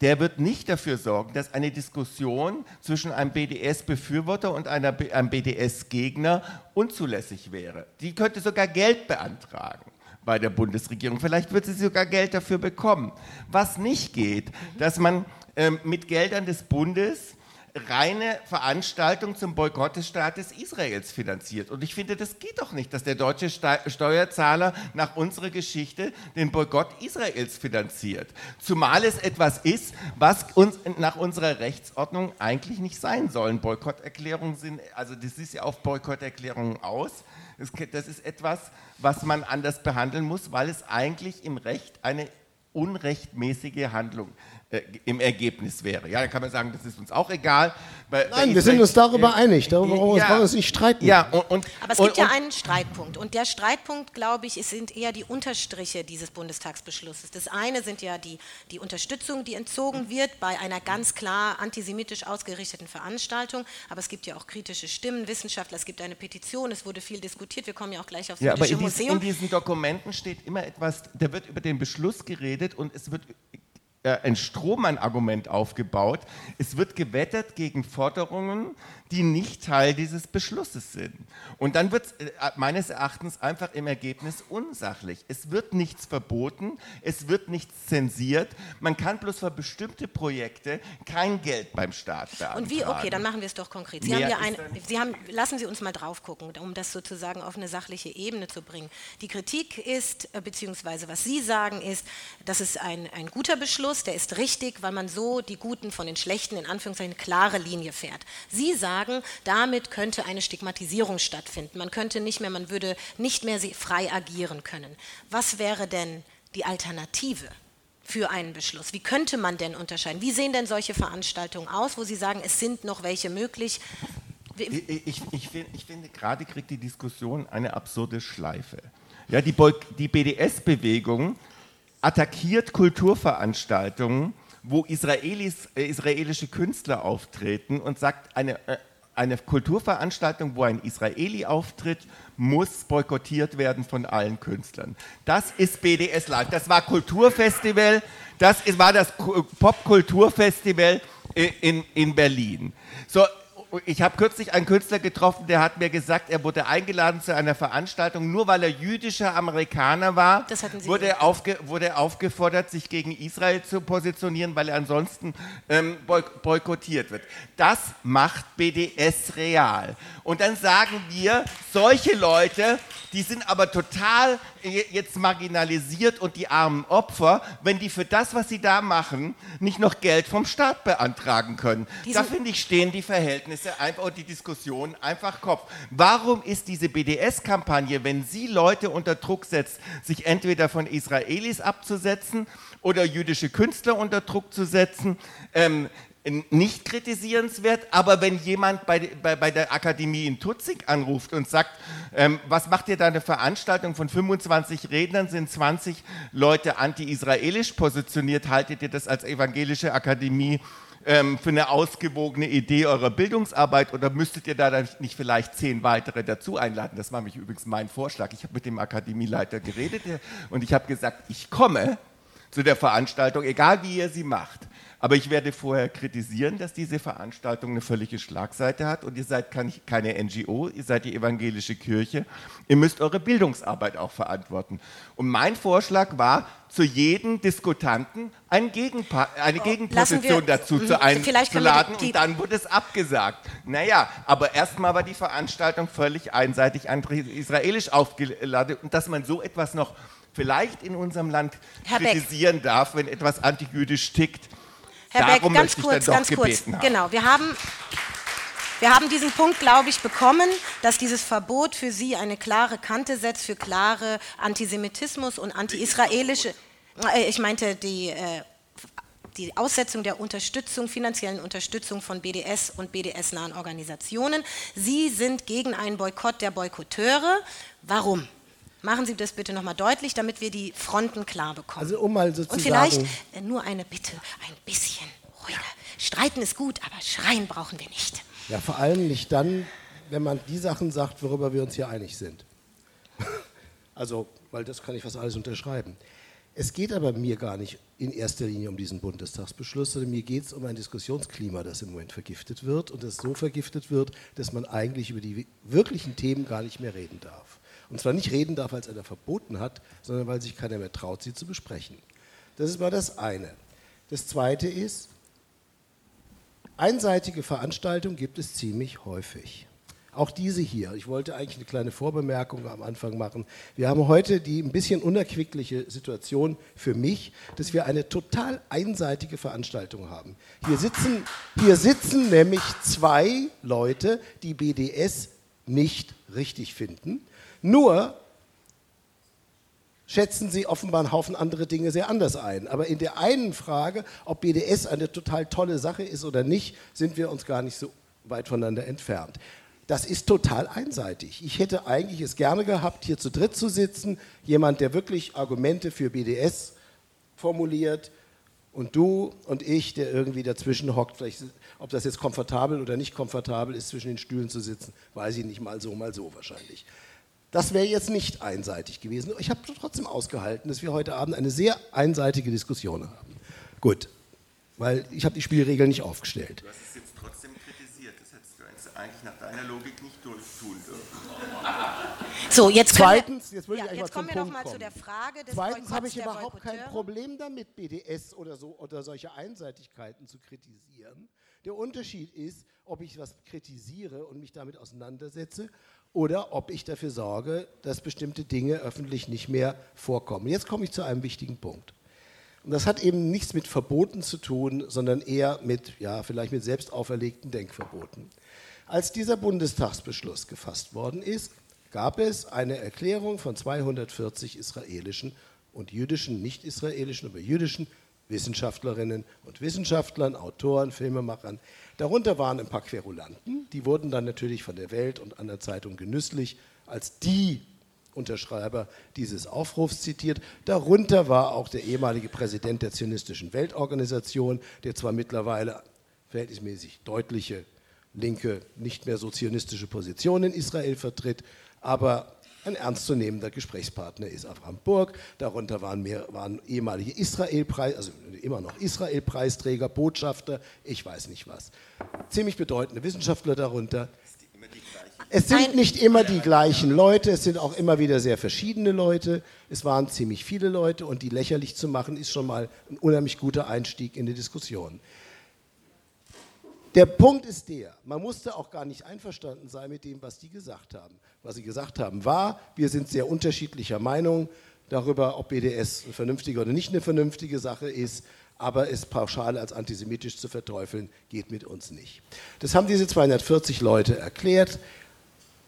Der wird nicht dafür sorgen, dass eine Diskussion zwischen einem BDS-Befürworter und einer, einem BDS-Gegner unzulässig wäre. Die könnte sogar Geld beantragen bei der Bundesregierung. Vielleicht wird sie sogar Geld dafür bekommen. Was nicht geht, dass man ähm, mit Geldern des Bundes reine Veranstaltung zum Boykott des Staates Israels finanziert. Und ich finde, das geht doch nicht, dass der deutsche Steuerzahler nach unserer Geschichte den Boykott Israels finanziert. Zumal es etwas ist, was uns nach unserer Rechtsordnung eigentlich nicht sein soll. Boykotterklärungen sind, also das ist ja auf Boykotterklärungen aus. Das ist etwas, was man anders behandeln muss, weil es eigentlich im Recht eine unrechtmäßige Handlung ist äh, im Ergebnis wäre. Ja, dann kann man sagen, das ist uns auch egal. Nein, wir sind uns darüber einig, darüber wollen wir uns nicht streiten. Ja, und, und, Aber es gibt und, ja einen Streitpunkt und der Streitpunkt, glaube ich, sind eher die Unterstriche dieses Bundestagsbeschlusses. Das eine sind ja die, die Unterstützung, die entzogen wird bei einer ganz klar antisemitisch ausgerichteten Veranstaltung, aber es gibt ja auch kritische Stimmen, Wissenschaftler, es gibt eine Petition, es wurde viel diskutiert, wir kommen ja auch gleich aufs ja, aber in Museum. in diesen Dokumenten steht immer etwas, da wird über den Beschluss geredet und es wird äh, ein Strohmann-Argument aufgebaut. Es wird gewettet gegen Forderungen, die nicht Teil dieses Beschlusses sind. Und dann wird es äh, meines Erachtens einfach im Ergebnis unsachlich. Es wird nichts verboten, es wird nichts zensiert. Man kann bloß für bestimmte Projekte kein Geld beim Staat beantragen. Und wie? Okay, dann machen wir es doch konkret. Sie haben ja ein, Sie haben, lassen Sie uns mal drauf gucken, um das sozusagen auf eine sachliche Ebene zu bringen. Die Kritik ist, äh, beziehungsweise was Sie sagen, ist, das ist ein, ein guter Beschluss, der ist richtig, weil man so die Guten von den Schlechten in Anführungszeichen klare Linie fährt. Sie sagen, sagen, damit könnte eine Stigmatisierung stattfinden. Man könnte nicht mehr, man würde nicht mehr frei agieren können. Was wäre denn die Alternative? für einen Beschluss? Wie könnte man denn unterscheiden? Wie sehen denn solche Veranstaltungen aus, wo Sie sagen, es sind noch welche möglich? Ich, ich, ich, find, ich finde, gerade kriegt die Diskussion eine absurde Schleife. Ja, die, die BDS-Bewegung attackiert Kulturveranstaltungen, wo Israelis, äh, israelische Künstler auftreten und sagt, eine, äh, eine Kulturveranstaltung, wo ein Israeli auftritt, muss boykottiert werden von allen Künstlern. Das ist BDS Live. Das war Kulturfestival, das war das Popkulturfestival äh, in, in Berlin. So, ich habe kürzlich einen Künstler getroffen, der hat mir gesagt, er wurde eingeladen zu einer Veranstaltung, nur weil er jüdischer Amerikaner war, wurde er, aufge, wurde er, aufgefordert, sich gegen Israel zu positionieren, weil er ansonsten ähm, boykottiert wird. Das macht BDS real. Und dann sagen wir, solche Leute, die sind aber total jetzt marginalisiert und die armen Opfer, wenn die für das, was sie da machen, nicht noch Geld vom Staat beantragen können. Diesen da finde ich, stehen die Verhältnisse einfach und die Diskussion einfach Kopf. Warum ist diese BDS-Kampagne, wenn sie Leute unter Druck setzt, sich entweder von Israelis abzusetzen oder jüdische Künstler unter Druck zu setzen, ähm, nicht kritisierenswert, aber wenn jemand bei, bei, bei der Akademie in Tutzig anruft und sagt, ähm, was macht ihr da eine Veranstaltung von 25 Rednern, sind 20 Leute anti-israelisch positioniert, haltet ihr das als evangelische Akademie ähm, für eine ausgewogene Idee eurer Bildungsarbeit oder müsstet ihr da nicht vielleicht zehn weitere dazu einladen? Das war mich übrigens mein Vorschlag. Ich habe mit dem Akademieleiter geredet und ich habe gesagt, ich komme, zu der Veranstaltung, egal wie ihr sie macht. Aber ich werde vorher kritisieren, dass diese Veranstaltung eine völlige Schlagseite hat und ihr seid keine NGO, ihr seid die evangelische Kirche. Ihr müsst eure Bildungsarbeit auch verantworten. Und mein Vorschlag war, zu jedem Diskutanten ein Gegenpa eine oh, Gegenposition wir, dazu zu einzuladen und dann wurde es abgesagt. Naja, aber erstmal war die Veranstaltung völlig einseitig israelisch aufgeladen und dass man so etwas noch vielleicht in unserem Land Herr kritisieren Beck. darf, wenn etwas antijüdisch tickt. Herr Darum Beck, ganz kurz, ganz kurz. Haben. Genau, wir haben, wir haben diesen Punkt, glaube ich, bekommen, dass dieses Verbot für Sie eine klare Kante setzt für klare Antisemitismus und anti-israelische. Äh, ich meinte die. Äh, die Aussetzung der Unterstützung, finanziellen Unterstützung von BDS und BDS-nahen Organisationen. Sie sind gegen einen Boykott der Boykotteure. Warum? Machen Sie das bitte nochmal deutlich, damit wir die Fronten klar bekommen. Also um mal sozusagen Und vielleicht äh, nur eine Bitte, ein bisschen ruhiger. Streiten ist gut, aber schreien brauchen wir nicht. Ja, vor allem nicht dann, wenn man die Sachen sagt, worüber wir uns hier einig sind. also, weil das kann ich fast alles unterschreiben. Es geht aber mir gar nicht in erster Linie um diesen Bundestagsbeschluss, sondern mir geht es um ein Diskussionsklima, das im Moment vergiftet wird und das so vergiftet wird, dass man eigentlich über die wirklichen Themen gar nicht mehr reden darf. Und zwar nicht reden darf, als einer verboten hat, sondern weil sich keiner mehr traut, sie zu besprechen. Das ist mal das eine. Das zweite ist, einseitige Veranstaltungen gibt es ziemlich häufig. Auch diese hier. Ich wollte eigentlich eine kleine Vorbemerkung am Anfang machen. Wir haben heute die ein bisschen unerquickliche Situation für mich, dass wir eine total einseitige Veranstaltung haben. Hier sitzen, hier sitzen nämlich zwei Leute, die BDS nicht richtig finden nur schätzen sie offenbar einen Haufen andere Dinge sehr anders ein. Aber in der einen Frage, ob BDS eine total tolle Sache ist oder nicht, sind wir uns gar nicht so weit voneinander entfernt. Das ist total einseitig. Ich hätte eigentlich es gerne gehabt, hier zu dritt zu sitzen, jemand, der wirklich Argumente für BDS formuliert, und du und ich, der irgendwie dazwischen hockt, vielleicht, ob das jetzt komfortabel oder nicht komfortabel ist, zwischen den Stühlen zu sitzen, weiß ich nicht, mal so, mal so wahrscheinlich. Das wäre jetzt nicht einseitig gewesen. Ich habe trotzdem ausgehalten, dass wir heute Abend eine sehr einseitige Diskussion haben. Gut, weil ich habe die Spielregeln nicht aufgestellt. Du hast es jetzt trotzdem kritisiert. Das hättest du eigentlich nach deiner Logik nicht tun dürfen. So, jetzt Zweitens, jetzt, ja, jetzt kommen wir noch mal zu der Frage des Zweitens habe ich überhaupt kein Problem damit, BDS oder so oder solche Einseitigkeiten zu kritisieren. Der Unterschied ist, ob ich was kritisiere und mich damit auseinandersetze oder ob ich dafür sorge, dass bestimmte Dinge öffentlich nicht mehr vorkommen. Jetzt komme ich zu einem wichtigen Punkt. Und das hat eben nichts mit Verboten zu tun, sondern eher mit, ja, vielleicht mit selbst auferlegten Denkverboten. Als dieser Bundestagsbeschluss gefasst worden ist, gab es eine Erklärung von 240 israelischen und jüdischen, nicht israelischen, aber jüdischen Wissenschaftlerinnen und Wissenschaftlern, Autoren, Filmemachern. Darunter waren ein paar Querulanten, die wurden dann natürlich von der Welt und anderen Zeitungen genüsslich als die Unterschreiber dieses Aufrufs zitiert. Darunter war auch der ehemalige Präsident der Zionistischen Weltorganisation, der zwar mittlerweile verhältnismäßig deutliche linke, nicht mehr so zionistische Positionen in Israel vertritt, aber ein ernstzunehmender Gesprächspartner ist Abraham Burg. Darunter waren, mehr, waren ehemalige Israel-Preis, also immer noch Israel-Preisträger, Botschafter, ich weiß nicht was. Ziemlich bedeutende Wissenschaftler darunter. Es sind nicht immer die gleichen Leute, es sind auch immer wieder sehr verschiedene Leute. Es waren ziemlich viele Leute und die lächerlich zu machen, ist schon mal ein unheimlich guter Einstieg in die Diskussion. Der Punkt ist der, man musste auch gar nicht einverstanden sein mit dem, was die gesagt haben. Was sie gesagt haben war, wir sind sehr unterschiedlicher Meinung darüber, ob BDS eine vernünftige oder nicht eine vernünftige Sache ist, aber es pauschal als antisemitisch zu verteufeln, geht mit uns nicht. Das haben diese 240 Leute erklärt.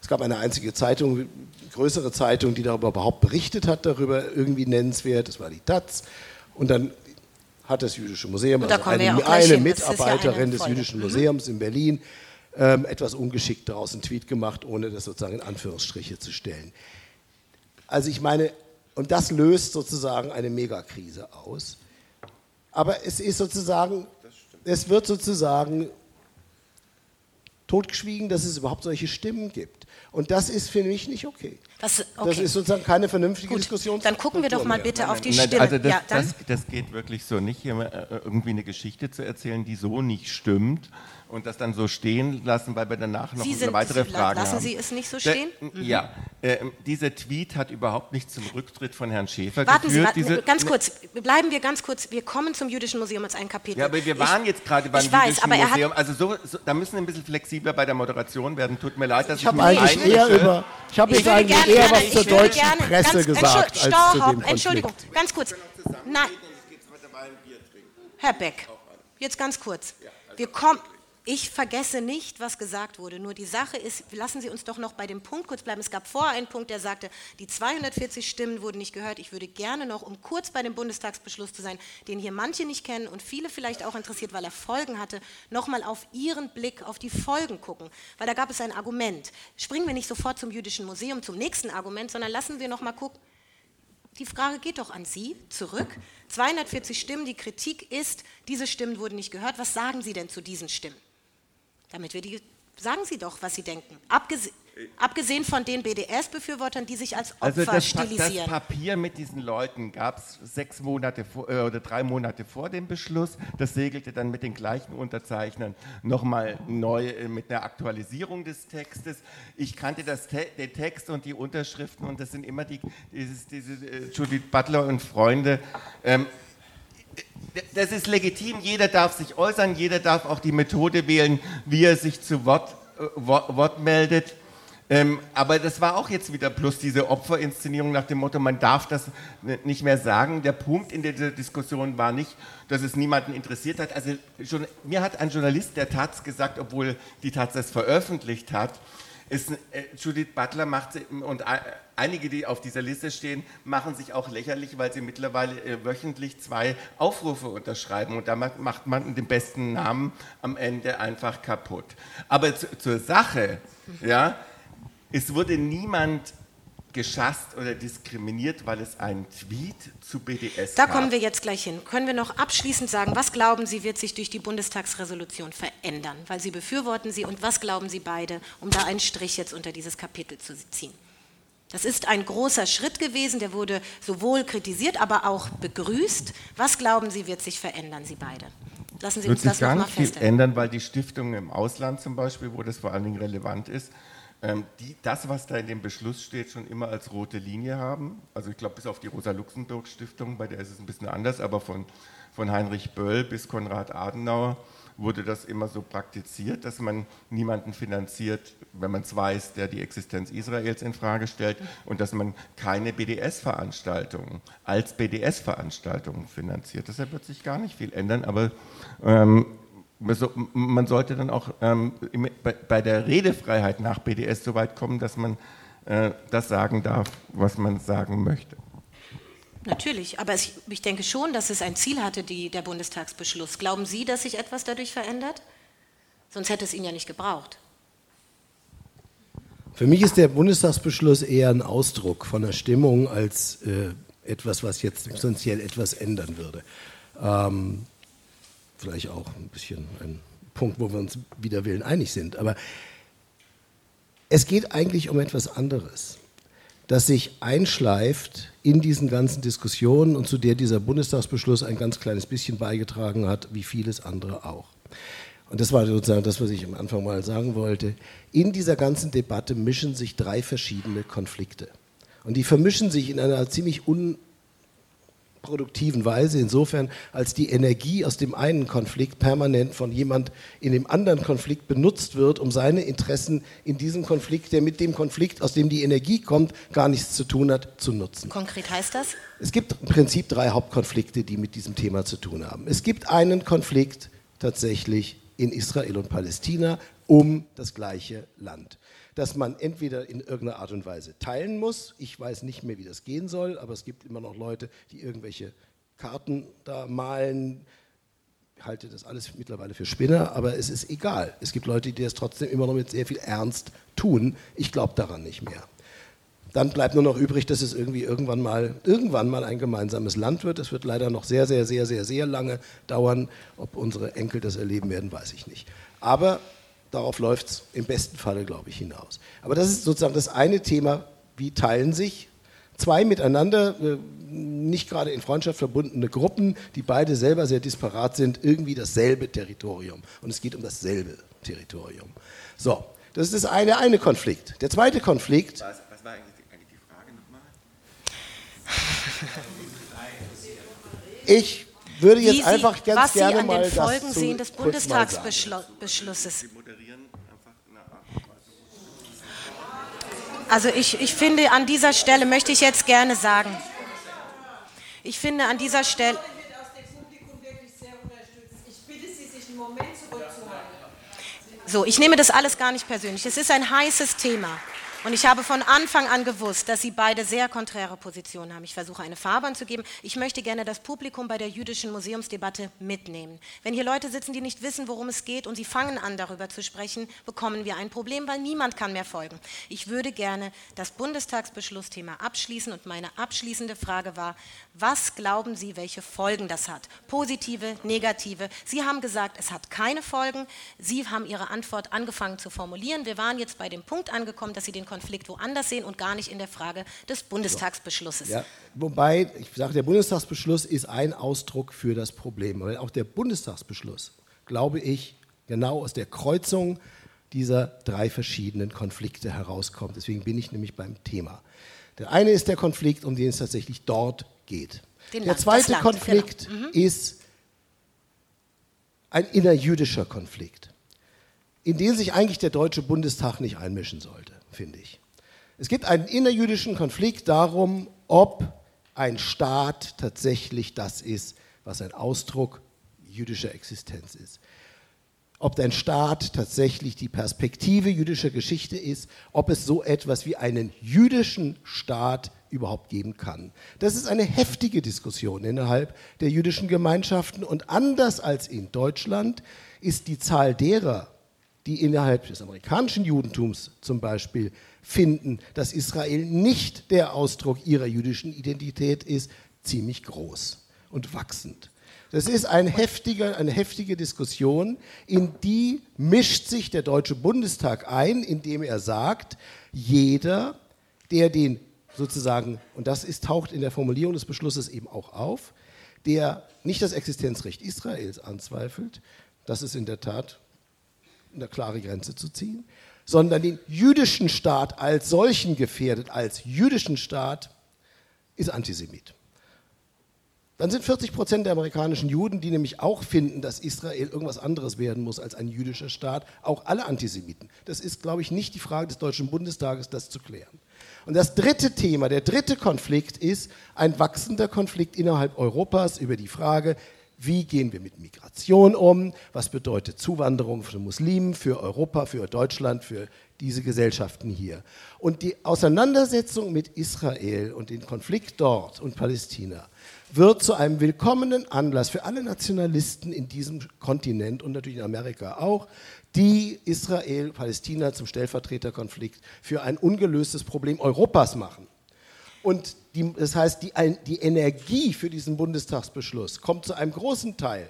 Es gab eine einzige Zeitung, größere Zeitung, die darüber überhaupt berichtet hat, darüber irgendwie nennenswert, das war die Taz. Und dann hat das Jüdische Museum, also eine, eine Mitarbeiterin ja des Jüdischen mhm. Museums in Berlin, ähm, etwas ungeschickt daraus einen Tweet gemacht, ohne das sozusagen in Anführungsstriche zu stellen. Also ich meine, und das löst sozusagen eine Megakrise aus. Aber es ist sozusagen, es wird sozusagen totgeschwiegen, dass es überhaupt solche Stimmen gibt. Und das ist für mich nicht okay. Das, okay. das ist sozusagen keine vernünftige Gut, Diskussion. Dann gucken wir doch mal bitte auf die Stimme. Also das, ja, das, das, geht wirklich so nicht, hier äh, irgendwie eine Geschichte zu erzählen, die so nicht stimmt und das dann so stehen lassen, weil wir danach noch Sie eine sind, weitere Sie, Frage lassen haben. Sie es nicht so stehen? Der, mhm. Ja, äh, dieser Tweet hat überhaupt nicht zum Rücktritt von Herrn Schäfer Warten geführt. Sie, warten, ganz kurz, bleiben wir ganz kurz, wir kommen zum Jüdischen Museum als ein Kapitel. Ja, aber wir waren ich, jetzt gerade beim ich weiß, Jüdischen aber er Museum. Hat, also so, so, da müssen wir ein bisschen flexibler bei der Moderation werden. Tut mir leid, dass ich ich, habe mich eigentlich eher über, ich habe jetzt eigentlich gerne, eher was zur deutschen gerne, Presse ganz, gesagt Entschuldigung, als zu dem Entschuldigung, ganz kurz. Nein, Herr Beck, jetzt ganz kurz. Wir kommen. Ich vergesse nicht, was gesagt wurde. Nur die Sache ist, lassen Sie uns doch noch bei dem Punkt kurz bleiben. Es gab vorher einen Punkt, der sagte, die 240 Stimmen wurden nicht gehört. Ich würde gerne noch, um kurz bei dem Bundestagsbeschluss zu sein, den hier manche nicht kennen und viele vielleicht auch interessiert, weil er Folgen hatte, nochmal auf Ihren Blick auf die Folgen gucken. Weil da gab es ein Argument. Springen wir nicht sofort zum Jüdischen Museum, zum nächsten Argument, sondern lassen wir nochmal gucken. Die Frage geht doch an Sie zurück. 240 Stimmen, die Kritik ist, diese Stimmen wurden nicht gehört. Was sagen Sie denn zu diesen Stimmen? Damit wir die, sagen Sie doch, was Sie denken. Abgese abgesehen von den BDS-Befürwortern, die sich als Opfer also das, stilisieren. das Papier mit diesen Leuten gab es sechs Monate vor, äh, oder drei Monate vor dem Beschluss. Das segelte dann mit den gleichen Unterzeichnern nochmal neu äh, mit einer Aktualisierung des Textes. Ich kannte das Te den Text und die Unterschriften und das sind immer die, dieses, diese äh, Judith Butler und Freunde. Ähm, das ist legitim, jeder darf sich äußern, jeder darf auch die Methode wählen, wie er sich zu Wort, äh, Wort, Wort meldet. Ähm, aber das war auch jetzt wieder plus diese Opferinszenierung nach dem Motto, man darf das nicht mehr sagen. Der Punkt in dieser Diskussion war nicht, dass es niemanden interessiert hat. Also schon, mir hat ein Journalist der Taz gesagt, obwohl die Taz das veröffentlicht hat, ist, äh, Judith Butler macht und einige, die auf dieser Liste stehen, machen sich auch lächerlich, weil sie mittlerweile äh, wöchentlich zwei Aufrufe unterschreiben und damit macht man den besten Namen am Ende einfach kaputt. Aber zu, zur Sache, ja, es wurde niemand geschasst oder diskriminiert, weil es einen Tweet zu BDS da gab. Da kommen wir jetzt gleich hin. Können wir noch abschließend sagen, was glauben Sie, wird sich durch die Bundestagsresolution verändern? Weil Sie befürworten sie und was glauben Sie beide, um da einen Strich jetzt unter dieses Kapitel zu ziehen? Das ist ein großer Schritt gewesen, der wurde sowohl kritisiert, aber auch begrüßt. Was glauben Sie, wird sich verändern, Sie beide? Lassen Sie uns das. Wird sich gar nicht viel ändern, weil die Stiftungen im Ausland zum Beispiel, wo das vor allen Dingen relevant ist, ähm, die das, was da in dem Beschluss steht, schon immer als rote Linie haben. Also ich glaube, bis auf die Rosa-Luxemburg-Stiftung, bei der ist es ein bisschen anders, aber von, von Heinrich Böll bis Konrad Adenauer wurde das immer so praktiziert, dass man niemanden finanziert, wenn man es weiß, der die Existenz Israels in Frage stellt und dass man keine BDS-Veranstaltungen als BDS-Veranstaltungen finanziert. Deshalb wird sich gar nicht viel ändern, aber ähm, man sollte dann auch ähm, bei der Redefreiheit nach BDS so weit kommen, dass man äh, das sagen darf, was man sagen möchte. Natürlich, aber ich, ich denke schon, dass es ein Ziel hatte, die, der Bundestagsbeschluss. Glauben Sie, dass sich etwas dadurch verändert? Sonst hätte es ihn ja nicht gebraucht. Für mich ist der Bundestagsbeschluss eher ein Ausdruck von der Stimmung als äh, etwas, was jetzt substanziell etwas ändern würde. Ähm, vielleicht auch ein bisschen ein Punkt, wo wir uns wieder willen einig sind. Aber es geht eigentlich um etwas anderes, das sich einschleift in diesen ganzen Diskussionen und zu der dieser Bundestagsbeschluss ein ganz kleines bisschen beigetragen hat, wie vieles andere auch. Und das war sozusagen das, was ich am Anfang mal sagen wollte. In dieser ganzen Debatte mischen sich drei verschiedene Konflikte. Und die vermischen sich in einer ziemlich un produktiven Weise, insofern als die Energie aus dem einen Konflikt permanent von jemand in dem anderen Konflikt benutzt wird, um seine Interessen in diesem Konflikt, der mit dem Konflikt, aus dem die Energie kommt, gar nichts zu tun hat, zu nutzen. Konkret heißt das? Es gibt im Prinzip drei Hauptkonflikte, die mit diesem Thema zu tun haben. Es gibt einen Konflikt tatsächlich in Israel und Palästina um das gleiche Land das man entweder in irgendeiner Art und Weise teilen muss. Ich weiß nicht mehr, wie das gehen soll, aber es gibt immer noch Leute, die irgendwelche Karten da malen. Ich halte das alles mittlerweile für Spinner, aber es ist egal. Es gibt Leute, die das trotzdem immer noch mit sehr viel Ernst tun. Ich glaube daran nicht mehr. Dann bleibt nur noch übrig, dass es irgendwie irgendwann mal, irgendwann mal ein gemeinsames Land wird. Es wird leider noch sehr, sehr, sehr, sehr, sehr lange dauern. Ob unsere Enkel das erleben werden, weiß ich nicht. Aber Darauf läuft es im besten Falle, glaube ich, hinaus. Aber das ist sozusagen das eine Thema, wie teilen sich zwei miteinander, äh, nicht gerade in Freundschaft verbundene Gruppen, die beide selber sehr disparat sind, irgendwie dasselbe Territorium. Und es geht um dasselbe Territorium. So, das ist das eine, eine Konflikt. Der zweite Konflikt. Was, was war eigentlich die Frage nochmal? Ich würde jetzt Sie, einfach ganz was gerne Sie an mal den Folgen sehen des Bundestagsbeschlusses. Also ich, ich finde, an dieser Stelle möchte ich jetzt gerne sagen, ich finde an dieser Stelle... So, ich nehme das alles gar nicht persönlich. Es ist ein heißes Thema. Und ich habe von Anfang an gewusst, dass sie beide sehr konträre Positionen haben. Ich versuche eine Farbe anzugeben. Ich möchte gerne das Publikum bei der jüdischen Museumsdebatte mitnehmen. Wenn hier Leute sitzen, die nicht wissen, worum es geht und sie fangen an, darüber zu sprechen, bekommen wir ein Problem, weil niemand kann mehr folgen. Ich würde gerne das Bundestagsbeschlussthema abschließen und meine abschließende Frage war, was glauben Sie, welche Folgen das hat? Positive, negative? Sie haben gesagt, es hat keine Folgen. Sie haben Ihre Antwort angefangen zu formulieren. Wir waren jetzt bei dem Punkt angekommen, dass Sie den Konflikt woanders sehen und gar nicht in der Frage des Bundestagsbeschlusses. Ja, wobei, ich sage, der Bundestagsbeschluss ist ein Ausdruck für das Problem. Weil auch der Bundestagsbeschluss, glaube ich, genau aus der Kreuzung dieser drei verschiedenen Konflikte herauskommt. Deswegen bin ich nämlich beim Thema. Der eine ist der Konflikt, um den es tatsächlich dort geht. Den der Land, zweite Land, Konflikt genau. mhm. ist ein innerjüdischer Konflikt, in den sich eigentlich der Deutsche Bundestag nicht einmischen sollte finde ich. Es gibt einen innerjüdischen Konflikt darum, ob ein Staat tatsächlich das ist, was ein Ausdruck jüdischer Existenz ist. Ob dein Staat tatsächlich die Perspektive jüdischer Geschichte ist, ob es so etwas wie einen jüdischen Staat überhaupt geben kann. Das ist eine heftige Diskussion innerhalb der jüdischen Gemeinschaften und anders als in Deutschland ist die Zahl derer, die innerhalb des amerikanischen Judentums zum Beispiel finden, dass Israel nicht der Ausdruck ihrer jüdischen Identität ist, ziemlich groß und wachsend. Das ist ein heftiger, eine heftige Diskussion, in die mischt sich der Deutsche Bundestag ein, indem er sagt, jeder, der den sozusagen, und das ist, taucht in der Formulierung des Beschlusses eben auch auf, der nicht das Existenzrecht Israels anzweifelt, das ist in der Tat eine klare Grenze zu ziehen, sondern den jüdischen Staat als solchen gefährdet, als jüdischen Staat, ist Antisemit. Dann sind 40 Prozent der amerikanischen Juden, die nämlich auch finden, dass Israel irgendwas anderes werden muss als ein jüdischer Staat, auch alle Antisemiten. Das ist, glaube ich, nicht die Frage des Deutschen Bundestages, das zu klären. Und das dritte Thema, der dritte Konflikt ist ein wachsender Konflikt innerhalb Europas über die Frage, wie gehen wir mit Migration um? Was bedeutet Zuwanderung von Muslimen für Europa, für Deutschland, für diese Gesellschaften hier? Und die Auseinandersetzung mit Israel und den Konflikt dort und Palästina wird zu einem willkommenen Anlass für alle Nationalisten in diesem Kontinent und natürlich in Amerika auch, die Israel-Palästina zum Stellvertreterkonflikt für ein ungelöstes Problem Europas machen. Und die, das heißt, die, die Energie für diesen Bundestagsbeschluss kommt zu einem großen Teil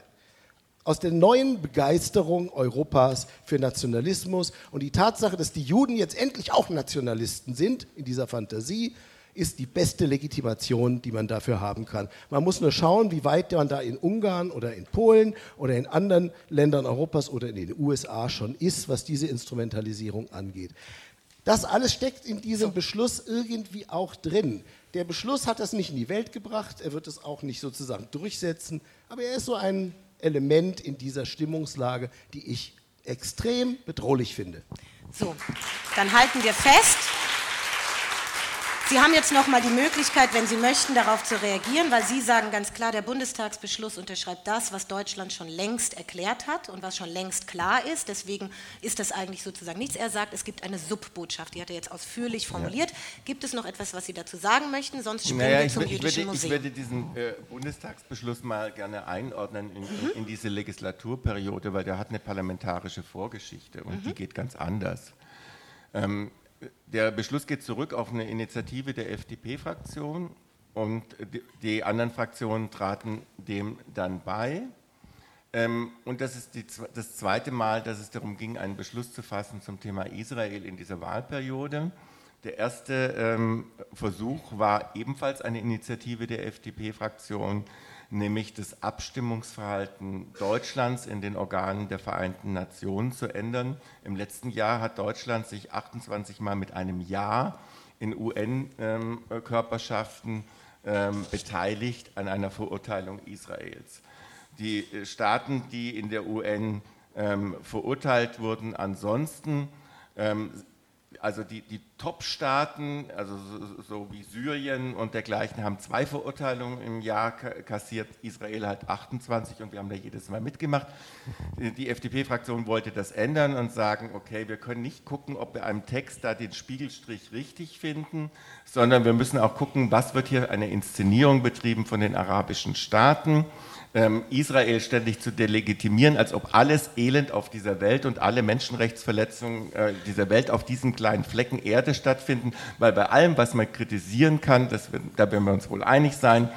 aus der neuen Begeisterung Europas für Nationalismus. Und die Tatsache, dass die Juden jetzt endlich auch Nationalisten sind, in dieser Fantasie, ist die beste Legitimation, die man dafür haben kann. Man muss nur schauen, wie weit man da in Ungarn oder in Polen oder in anderen Ländern Europas oder in den USA schon ist, was diese Instrumentalisierung angeht. Das alles steckt in diesem Beschluss irgendwie auch drin. Der Beschluss hat das nicht in die Welt gebracht, er wird es auch nicht sozusagen durchsetzen, aber er ist so ein Element in dieser Stimmungslage, die ich extrem bedrohlich finde. So, dann halten wir fest. Sie haben jetzt noch mal die Möglichkeit, wenn Sie möchten, darauf zu reagieren, weil Sie sagen ganz klar, der Bundestagsbeschluss unterschreibt das, was Deutschland schon längst erklärt hat und was schon längst klar ist. Deswegen ist das eigentlich sozusagen nichts. Er sagt, es gibt eine Subbotschaft. Die hat er jetzt ausführlich formuliert. Ja. Gibt es noch etwas, was Sie dazu sagen möchten? Sonst springen naja, wir zum ich, Jüdischen würde, Museum. Ich würde diesen äh, Bundestagsbeschluss mal gerne einordnen in, mhm. in, diese Legislaturperiode, weil der hat eine parlamentarische Vorgeschichte und mhm. die geht ganz anders. Ähm, der Beschluss geht zurück auf eine Initiative der FDP-Fraktion und die anderen Fraktionen traten dem dann bei. Ähm, und das ist die, das zweite Mal, dass es darum ging, einen Beschluss zu fassen zum Thema Israel in dieser Wahlperiode. Der erste ähm, Versuch war ebenfalls eine Initiative der FDP-Fraktion, nämlich das Abstimmungsverhalten Deutschlands in den Organen der Vereinten Nationen zu ändern. Im letzten Jahr hat Deutschland sich 28 Mal mit einem Ja in UN-Körperschaften ähm, beteiligt an einer Verurteilung Israels. Die äh, Staaten, die in der UN ähm, verurteilt wurden, ansonsten ähm, also die, die Top-Staaten, also so, so, wie Syrien und dergleichen, haben zwei Verurteilungen im Jahr kassiert. Israel hat 28 und wir haben da jedes Mal mitgemacht. Die FDP-Fraktion wollte das ändern und sagen, okay, wir können nicht gucken, ob wir einem Text da den Spiegelstrich richtig finden, sondern wir müssen auch gucken, was wird hier eine Inszenierung betrieben von den arabischen Staaten Israel ständig zu delegitimieren, als ob alles Elend auf dieser Welt und alle Menschenrechtsverletzungen äh, dieser Welt auf diesem kleinen Flecken Erde stattfinden, weil bei allem, was man kritisieren kann, das, da werden wir uns wohl einig sein,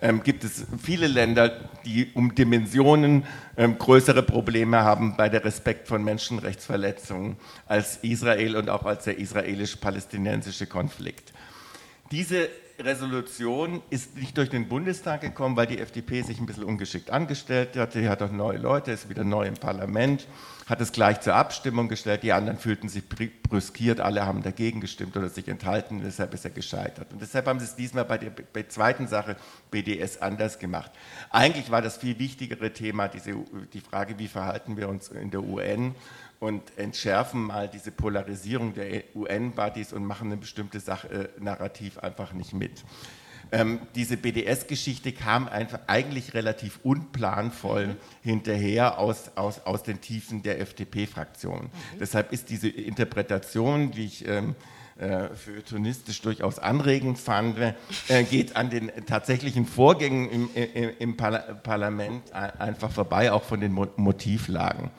ähm, gibt es viele Länder, die um Dimensionen ähm, größere Probleme haben bei der Respekt von Menschenrechtsverletzungen als Israel und auch als der israelisch-palästinensische Konflikt. Diese Resolution ist nicht durch den Bundestag gekommen, weil die FDP sich ein bisschen ungeschickt angestellt hat. Sie hat auch neue Leute, ist wieder neu im Parlament, hat es gleich zur Abstimmung gestellt. Die anderen fühlten sich brüskiert, alle haben dagegen gestimmt oder sich enthalten, deshalb ist er gescheitert. Und deshalb haben sie es diesmal bei der, bei zweiten Sache BDS anders gemacht. Eigentlich war das viel wichtigere Thema diese, die Frage, wie verhalten wir uns in der UN und entschärfen mal diese Polarisierung der UN-Buddies und machen eine bestimmte Sache äh, narrativ einfach nicht mit. Ähm, diese BDS-Geschichte kam einfach eigentlich relativ unplanvoll hinterher aus, aus, aus den Tiefen der FDP-Fraktion. Mhm. Deshalb ist diese Interpretation, die ich ähm, äh, feuilletonistisch durchaus anregend fand, äh, geht an den tatsächlichen Vorgängen im, im, im Parlament einfach vorbei, auch von den Motivlagen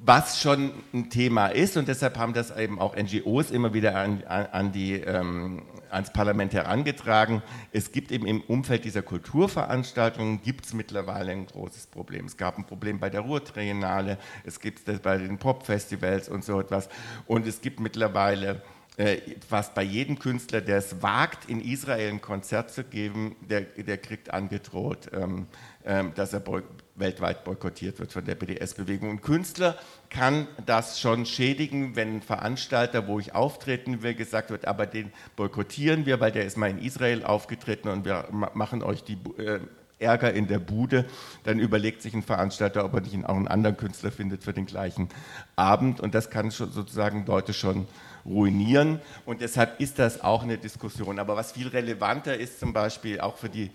was schon ein Thema ist und deshalb haben das eben auch NGOs immer wieder an, an die, ähm, ans Parlament herangetragen. Es gibt eben im Umfeld dieser Kulturveranstaltungen gibt es mittlerweile ein großes Problem. Es gab ein Problem bei der Ruhrtriennale, es gibt es bei den Popfestivals und so etwas und es gibt mittlerweile äh, fast bei jedem Künstler, der es wagt, in Israel ein Konzert zu geben, der, der kriegt angedroht, ähm, ähm, dass er weltweit boykottiert wird von der BDS-Bewegung. Und Künstler kann das schon schädigen, wenn ein Veranstalter, wo ich auftreten will, gesagt wird, aber den boykottieren wir, weil der ist mal in Israel aufgetreten und wir machen euch die äh, Ärger in der Bude, dann überlegt sich ein Veranstalter, ob er nicht auch einen anderen Künstler findet für den gleichen Abend. Und das kann sozusagen Leute schon ruinieren. Und deshalb ist das auch eine Diskussion. Aber was viel relevanter ist, zum Beispiel auch für die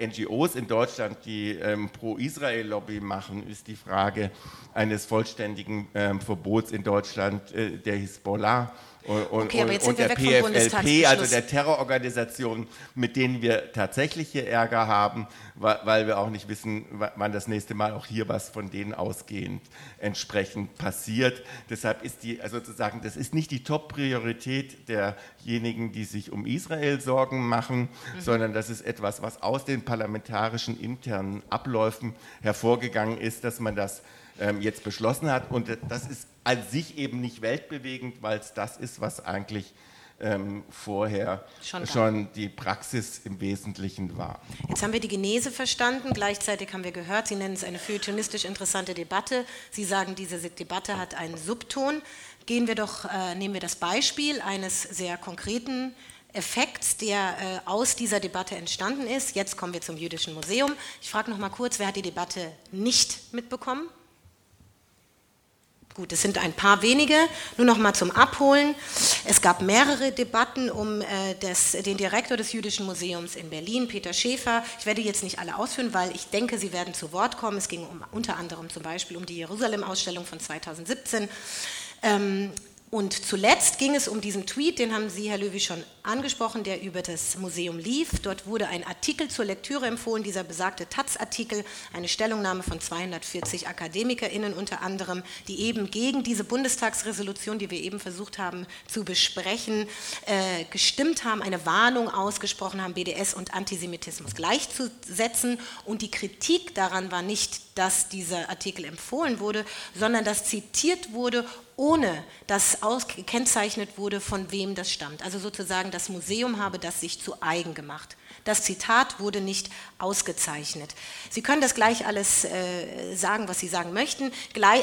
NGOs in Deutschland, die ähm, Pro-Israel-Lobby machen, ist die Frage eines vollständigen ähm, Verbots in Deutschland äh, der Hisbollah und, okay, und, und der PFLP, also der Terrororganisation, mit denen wir tatsächlich hier Ärger haben, weil wir auch nicht wissen, wann das nächste Mal auch hier was von denen ausgehend entsprechend passiert. Deshalb ist die, also sozusagen, das ist nicht die Top-Priorität derjenigen, die sich um Israel Sorgen machen, mhm. sondern das ist etwas, was aus den parlamentarischen internen Abläufen hervorgegangen ist, dass man das ähm, jetzt beschlossen hat. Und das ist an sich eben nicht weltbewegend, weil es das ist, was eigentlich ähm, vorher schon, schon, die Praxis im Wesentlichen war. Jetzt haben wir die Genese verstanden, gleichzeitig haben wir gehört, Sie nennen es eine feuilletonistisch interessante Debatte. Sie sagen, diese Debatte hat einen Subton. Gehen wir doch, äh, nehmen wir das Beispiel eines sehr konkreten Effekts, der äh, aus dieser Debatte entstanden ist. Jetzt kommen wir zum Jüdischen Museum. Ich frage noch mal kurz, wer hat die Debatte nicht mitbekommen? Gut, es sind ein paar wenige. Nur noch mal zum Abholen. Es gab mehrere Debatten um äh, des, den Direktor des Jüdischen Museums in Berlin, Peter Schäfer. Ich werde jetzt nicht alle ausführen, weil ich denke, Sie werden zu Wort kommen. Es ging um, unter anderem zum Beispiel um die Jerusalem-Ausstellung von 2017. Ähm, Und zuletzt ging es um diesen Tweet, den haben Sie, Herr Löwy, schon angesprochen, der über das Museum lief. Dort wurde ein Artikel zur Lektüre empfohlen, dieser besagte Taz-Artikel, eine Stellungnahme von 240 AkademikerInnen unter anderem, die eben gegen diese Bundestagsresolution, die wir eben versucht haben zu besprechen, äh, gestimmt haben, eine Warnung ausgesprochen haben, BDS und Antisemitismus gleichzusetzen. Und die Kritik daran war nicht, dass dieser Artikel empfohlen wurde, sondern dass zitiert wurde, ohne dass gekennzeichnet wurde, von wem das stammt. Also sozusagen das Museum habe das sich zu eigen gemacht. Das Zitat wurde nicht ausgezeichnet. Sie können das gleich alles äh, sagen, was Sie sagen möchten.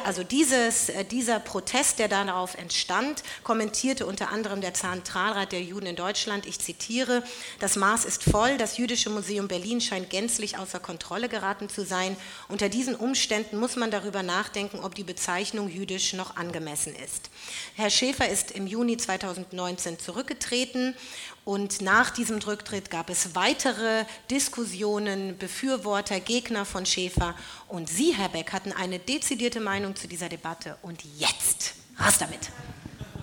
Also dieses, äh, dieser Protest, der darauf entstand, kommentierte unter anderem der Zentralrat der Juden in Deutschland, ich zitiere, das Maß ist voll, das Jüdische Museum Berlin scheint gänzlich außer Kontrolle geraten zu sein. Unter diesen Umständen muss man darüber nachdenken, ob die Bezeichnung jüdisch noch angemessen ist. Herr Schäfer ist im Juni 2019 zurückgetreten und nach diesem Rücktritt gab es weitere Diskussionen, Befürworter, Gegner von Schäfer. Und Sie, Herr Beck, hatten eine dezidierte Meinung zu dieser Debatte. Und jetzt, raus damit.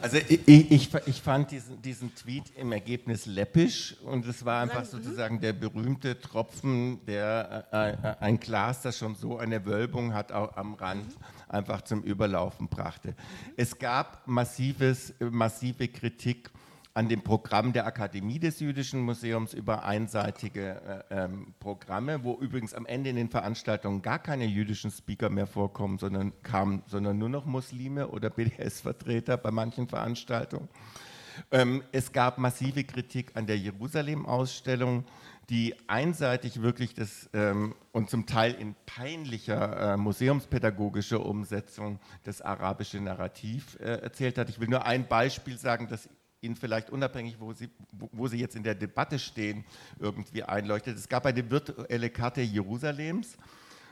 Also ich, ich, ich fand diesen, diesen, Tweet im Ergebnis läppisch und es war einfach sozusagen der berühmte Tropfen, der äh, äh, ein Glas, das schon so eine Wölbung hat, auch am Rand einfach zum Überlaufen brachte. Es gab massives, massive Kritik an dem Programm der Akademie des Jüdischen Museums über einseitige äh, ähm, Programme, wo übrigens am Ende in den Veranstaltungen gar keine jüdischen Speaker mehr vorkommen, sondern kamen, sondern nur noch Muslime oder BDS-Vertreter bei manchen Veranstaltungen. Ähm, es gab massive Kritik an der Jerusalem-Ausstellung, die einseitig wirklich das ähm, und zum Teil in peinlicher äh, museumspädagogischer Umsetzung das arabische Narrativ äh, erzählt hat. Ich will nur ein Beispiel sagen, das Ihnen vielleicht unabhängig, wo Sie, wo Sie jetzt in der Debatte stehen, irgendwie einleuchtet. Es gab eine virtuelle Karte Jerusalems,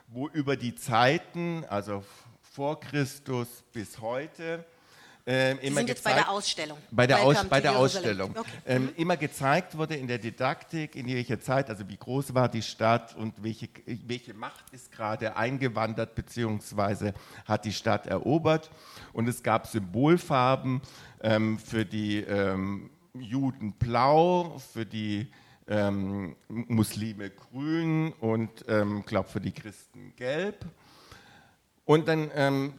wo über die Zeiten, also vor Christus bis heute, äh, immer sind jetzt bei der Ausstellung. Bei der, Aus, bei der Ausstellung. Okay. Ähm, mhm. Immer gezeigt wurde in der Didaktik, in welcher Zeit, also wie groß war die Stadt und welche, welche Macht ist gerade eingewandert bzw. hat die Stadt erobert. Und es gab Symbolfarben ähm, für die ähm, Juden blau, für die ähm, Muslime grün und ähm, glaube für die Christen gelb. Und dann ähm,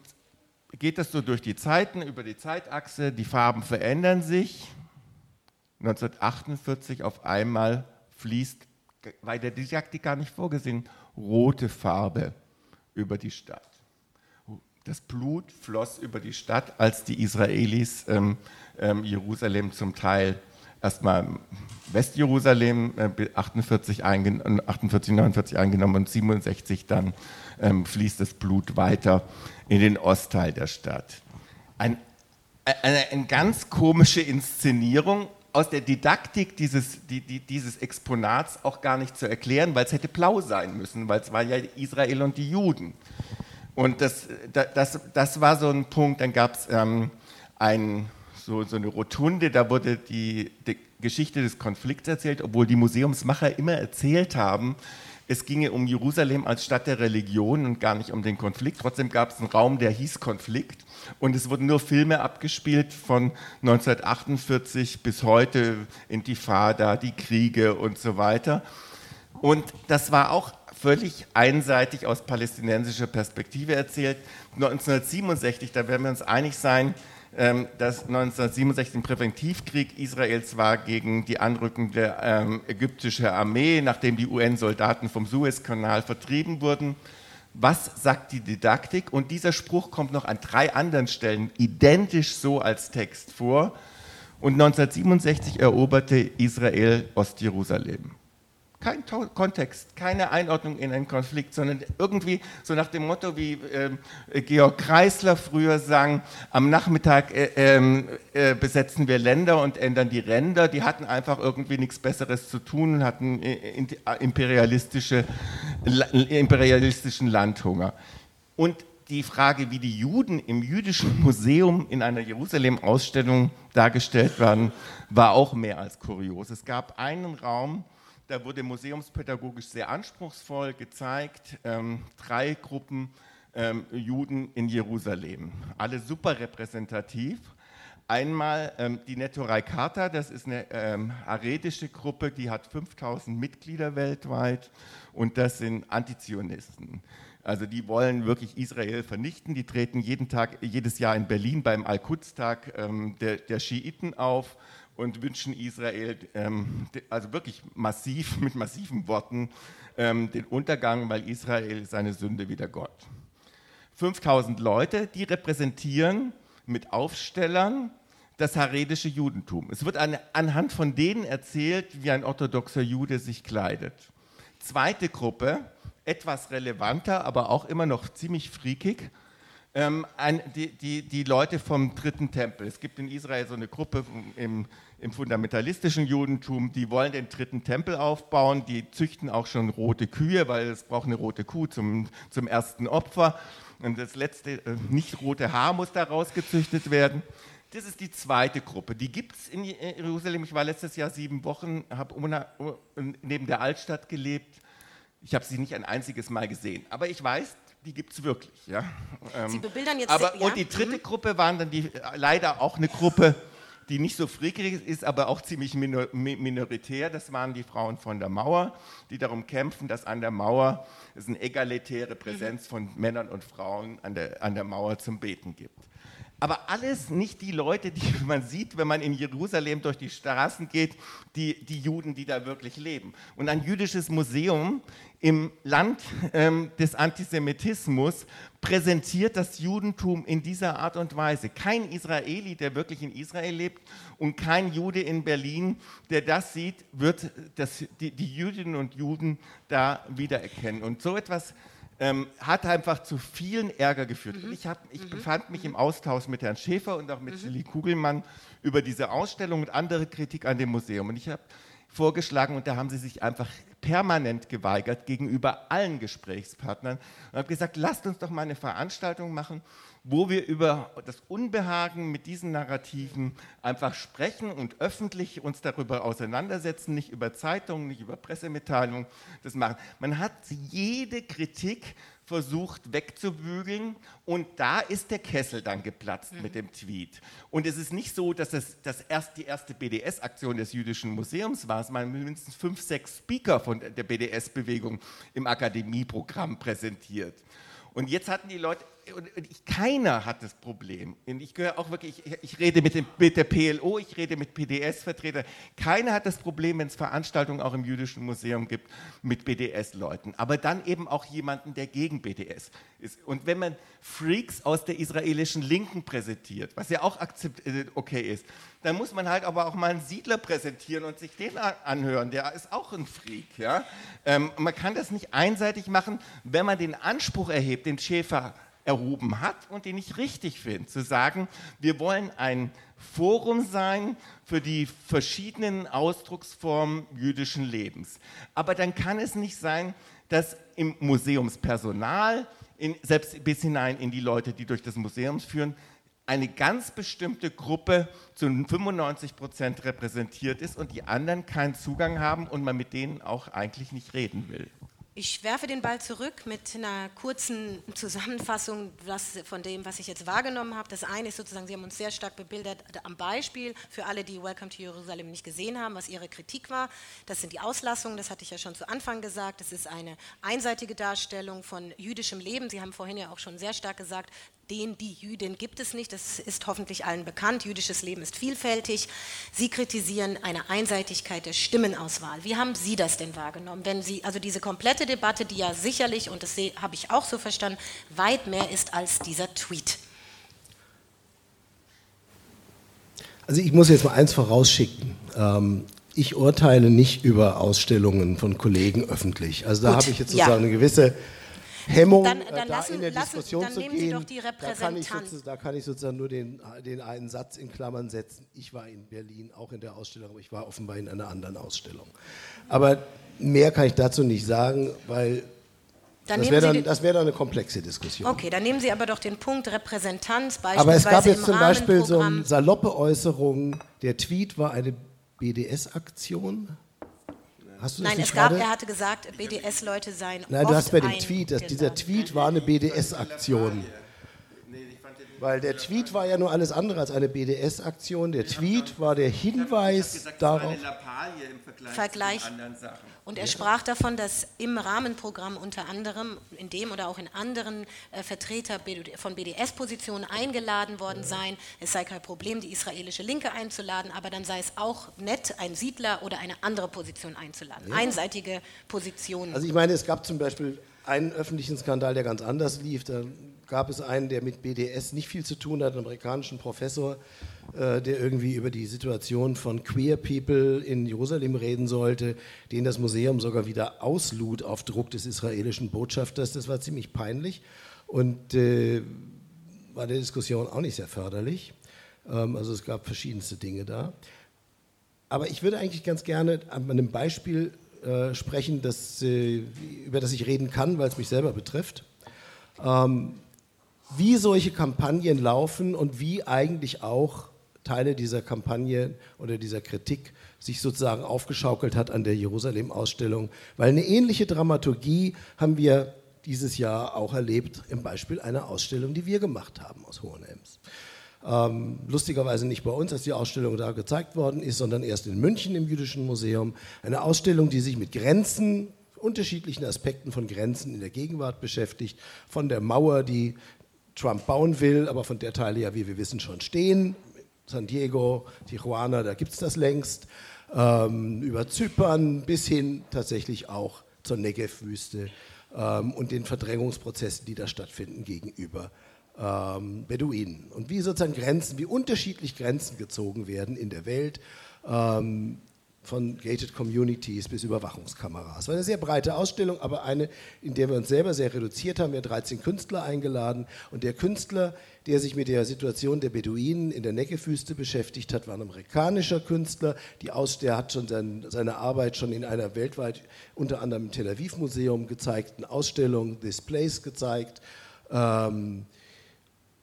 geht das so durch die Zeiten, über die Zeitachse, die Farben verändern sich. 1948 auf einmal fließt, bei der Didaktik gar nicht vorgesehen, rote Farbe über die Stadt. Das Blut floss über die Stadt, als die Israelis ähm, ähm, Jerusalem zum Teil erstmal Westjerusalem äh, 48, 48, 49 eingenommen und 67 dann ähm, fließt das Blut weiter in den Ostteil der Stadt. Ein, eine, eine ganz komische Inszenierung, aus der Didaktik dieses, die, die, dieses Exponats auch gar nicht zu erklären, weil es hätte blau sein müssen, weil es war ja Israel und die Juden. Und das, das, das war so ein Punkt, dann gab es ähm, ein, so, so eine Rotunde, da wurde die, die Geschichte des Konflikts erzählt, obwohl die Museumsmacher immer erzählt haben, es ginge um Jerusalem als Stadt der Religion und gar nicht um den Konflikt. Trotzdem gab es einen Raum, der hieß Konflikt. Und es wurden nur Filme abgespielt von 1948 bis heute, Intifada, die Kriege und so weiter. Und das war auch völlig einseitig aus palästinensischer Perspektive erzählt. 1967, da werden wir uns einig sein, dass 1967 im Präventivkrieg Israels war gegen die anrückende ähm, ägyptische Armee, nachdem die UN-Soldaten vom Suezkanal vertrieben wurden. Was sagt die Didaktik? Und dieser Spruch kommt noch an drei anderen Stellen identisch so als Text vor. Und 1967 eroberte Israel Ostjerusalem kein Kontext, keine Einordnung in einen Konflikt, sondern irgendwie so nach dem Motto, wie äh, Georg Kreisler früher sang, am Nachmittag äh, ähm, äh, besetzen wir Länder und ändern die Ränder. Die hatten einfach irgendwie nichts Besseres zu tun und hatten äh, äh, imperialistische, imperialistischen Landhunger. Und die Frage, wie die Juden im jüdischen Museum in einer Jerusalem-Ausstellung dargestellt werden, war auch mehr als kurios. Es gab einen Raum, da wurde museumspädagogisch sehr anspruchsvoll gezeigt, ähm, drei Gruppen ähm, Juden in Jerusalem. Alle super repräsentativ, Einmal ähm, die Nettorei Karta, das ist eine ähm, aretische Gruppe, die hat 5000 Mitglieder weltweit und das sind Antizionisten. Also die wollen wirklich Israel vernichten. Die treten jeden Tag, jedes Jahr in Berlin beim Al-Quds-Tag ähm, der, der Schiiten auf und wünschen Israel ähm, also wirklich massiv, mit massiven Worten, ähm, den Untergang, weil Israel seine Sünde wieder Gott. 5000 Leute, die repräsentieren mit Aufstellern das haredische Judentum. Es wird an, anhand von denen erzählt, wie ein orthodoxer Jude sich kleidet. Zweite Gruppe, etwas relevanter, aber auch immer noch ziemlich freakig, ähm, ein, die, die, die, Leute vom dritten Tempel. Es gibt in Israel so eine Gruppe im, im, fundamentalistischen Judentum, die wollen den dritten Tempel aufbauen, die züchten auch schon rote Kühe, weil es braucht eine rote Kuh zum, zum ersten Opfer. Und das letzte, äh, nicht rote Haar muss daraus gezüchtet werden. Das ist die zweite Gruppe. Die gibt es in Jerusalem. Ich war letztes Jahr sieben Wochen, habe neben der Altstadt gelebt. Ich habe sie nicht ein einziges Mal gesehen. Aber ich weiß, die gibt es wirklich. Ja. Sie bebildern jetzt. Aber, ja? Und die dritte mhm. Gruppe waren dann die, leider auch eine Gruppe, die nicht so frickrig ist, aber auch ziemlich minoritär. Das waren die Frauen von der Mauer, die darum kämpfen, dass an der Mauer es eine egalitäre Präsenz mhm. von Männern und Frauen an der, an der Mauer zum Beten gibt. Aber alles nicht die Leute, die man sieht, wenn man in Jerusalem durch die Straßen geht, die, die Juden, die da wirklich leben. Und ein jüdisches Museum im Land ähm, des Antisemitismus präsentiert das Judentum in dieser Art und Weise. Kein Israeli, der wirklich in Israel lebt und kein Jude in Berlin, der das sieht, wird das, die, die Jüdinnen und Juden da wiedererkennen. Und so etwas ähm, hat einfach zu vielen Ärger geführt. Mhm. Ich, hab, ich mhm. befand mich im Austausch mit Herrn Schäfer und auch mit mhm. Kugelmann über diese Ausstellung und andere Kritik an dem Museum. Und ich habe vorgeschlagen und da haben sie sich einfach permanent geweigert gegenüber allen Gesprächspartnern und habe gesagt, lasst uns doch mal eine Veranstaltung machen, wo wir über das Unbehagen mit diesen Narrativen einfach sprechen und öffentlich uns darüber auseinandersetzen, nicht über Zeitungen, nicht über Pressemitteilungen, das machen. Man hat jede Kritik versucht wegzubügeln und da ist der Kessel dann geplatzt mhm. mit dem Tweet. Und es ist nicht so, dass es das erst die erste BDS-Aktion des Jüdischen Museums war. Es waren mindestens fünf, sechs Speaker von der BDS-Bewegung im Akademieprogramm präsentiert. Und jetzt hatten die Leute, und ich, keiner hat das Problem. Und ich gehöre auch wirklich, ich, ich rede mit, dem, mit, der PLO, ich rede mit PDS-Vertretern. Keiner hat das Problem, wenn es Veranstaltungen auch im Jüdischen Museum gibt mit BDS-Leuten. Aber dann eben auch jemanden, der gegen BDS ist. Und wenn man Freaks aus der israelischen Linken präsentiert, was ja auch äh, okay ist, dann muss man halt aber auch mal einen Siedler präsentieren und sich den anhören. Der ist auch ein Freak. Ja? Ähm, man kann das nicht einseitig machen, wenn man den Anspruch erhebt, den Schäfer erhoben hat und den ich richtig finde, zu sagen, wir wollen ein Forum sein für die verschiedenen Ausdrucksformen jüdischen Lebens. Aber dann kann es nicht sein, dass im Museumspersonal, in, selbst bis hinein in die Leute, die durch das Museum führen, eine ganz bestimmte Gruppe zu 95 Prozent repräsentiert ist und die anderen keinen Zugang haben und man mit denen auch eigentlich nicht reden will. Ich werfe den Ball zurück mit einer kurzen Zusammenfassung was, von dem, was ich jetzt wahrgenommen habe. Das eine ist sozusagen, Sie haben uns sehr stark bebildert am Beispiel für alle, die Welcome to Jerusalem nicht gesehen haben, was Ihre Kritik war. Das sind die Auslassungen, das hatte ich ja schon zu Anfang gesagt. Das ist eine einseitige Darstellung von jüdischem Leben. Sie haben vorhin ja auch schon sehr stark gesagt, den, die Jüdin gibt es nicht. Das ist hoffentlich allen bekannt. Jüdisches Leben ist vielfältig. Sie kritisieren eine Einseitigkeit der Stimmenauswahl. Wie haben Sie das denn wahrgenommen? Wenn Sie, also diese komplette Debatte, die ja sicherlich, und das habe ich auch so verstanden, weit mehr ist als dieser Tweet. Also ich muss jetzt mal eins vorausschicken. Ähm, ich urteile nicht über Ausstellungen von Kollegen öffentlich. Also da habe ich jetzt sozusagen ja. eine gewisse Hemmung, dann, dann äh, da lassen, in der lassen, Diskussion dann zu nehmen gehen. Sie doch die da, kann ich da kann ich sozusagen nur den, den einen Satz in Klammern setzen. Ich war in Berlin auch in der Ausstellung, aber ich war offenbar in einer anderen Ausstellung. Aber mehr kann ich dazu nicht sagen, weil dann das wäre dann, wär dann eine komplexe Diskussion. Okay, dann nehmen Sie aber doch den Punkt Repräsentanz beispielsweise Aber es gab jetzt zum Beispiel so eine saloppe Äußerung, der Tweet war eine BDS-Aktion. Hast du Nein, es gab, er hatte gesagt, BDS-Leute seien. Nein, du hast bei dem Tweet, dass dieser Tweet war eine BDS-Aktion. Ich Weil der Tweet war ja nur alles andere als eine BDS-Aktion. Der Tweet war der Hinweis gesagt, darauf. Das war eine Lappalie im Vergleich, Und er sprach davon, dass im Rahmenprogramm unter anderem, in dem oder auch in anderen äh, Vertreter von BDS-Positionen eingeladen worden seien. Es sei kein Problem, die israelische Linke einzuladen, aber dann sei es auch nett, einen Siedler oder eine andere Position einzuladen. Einseitige Positionen. Also ich meine, es gab zum Beispiel einen öffentlichen Skandal, der ganz anders lief. Da gab es einen, der mit BDS nicht viel zu tun hat, einen amerikanischen Professor, äh, der irgendwie über die Situation von Queer People in Jerusalem reden sollte, den das Museum sogar wieder auslud auf Druck des israelischen Botschafters. Das war ziemlich peinlich und äh, war der Diskussion auch nicht sehr förderlich. Ähm, also es gab verschiedenste Dinge da. Aber ich würde eigentlich ganz gerne an einem Beispiel äh, sprechen, das, äh, über das ich reden kann, weil es mich selber betrifft. Ähm, wie solche Kampagnen laufen und wie eigentlich auch Teile dieser Kampagne oder dieser Kritik sich sozusagen aufgeschaukelt hat an der Jerusalem-Ausstellung. Weil eine ähnliche Dramaturgie haben wir dieses Jahr auch erlebt im Beispiel einer Ausstellung, die wir gemacht haben aus Hohenems. Ähm, lustigerweise nicht bei uns, als die Ausstellung da gezeigt worden ist, sondern erst in München im Jüdischen Museum. Eine Ausstellung, die sich mit Grenzen, unterschiedlichen Aspekten von Grenzen in der Gegenwart beschäftigt. Von der Mauer, die Trump bauen will, aber von der Teile ja, wie wir wissen, schon stehen. San Diego, Tijuana, da gibt es das längst. Ähm, über Zypern bis hin tatsächlich auch zur Negev-Wüste ähm, und den Verdrängungsprozessen, die da stattfinden gegenüber ähm, Beduinen. Und wie sozusagen Grenzen, wie unterschiedlich Grenzen gezogen werden in der Welt. Von Gated Communities bis Überwachungskameras. War eine sehr breite Ausstellung, aber eine, in der wir uns selber sehr reduziert haben. Wir haben 13 Künstler eingeladen und der Künstler, der sich mit der Situation der Beduinen in der Neckewüste beschäftigt hat, war ein amerikanischer Künstler. Die Aus der hat schon sein, seine Arbeit schon in einer weltweit, unter anderem im Tel Aviv Museum gezeigten Ausstellung This Place gezeigt, ähm,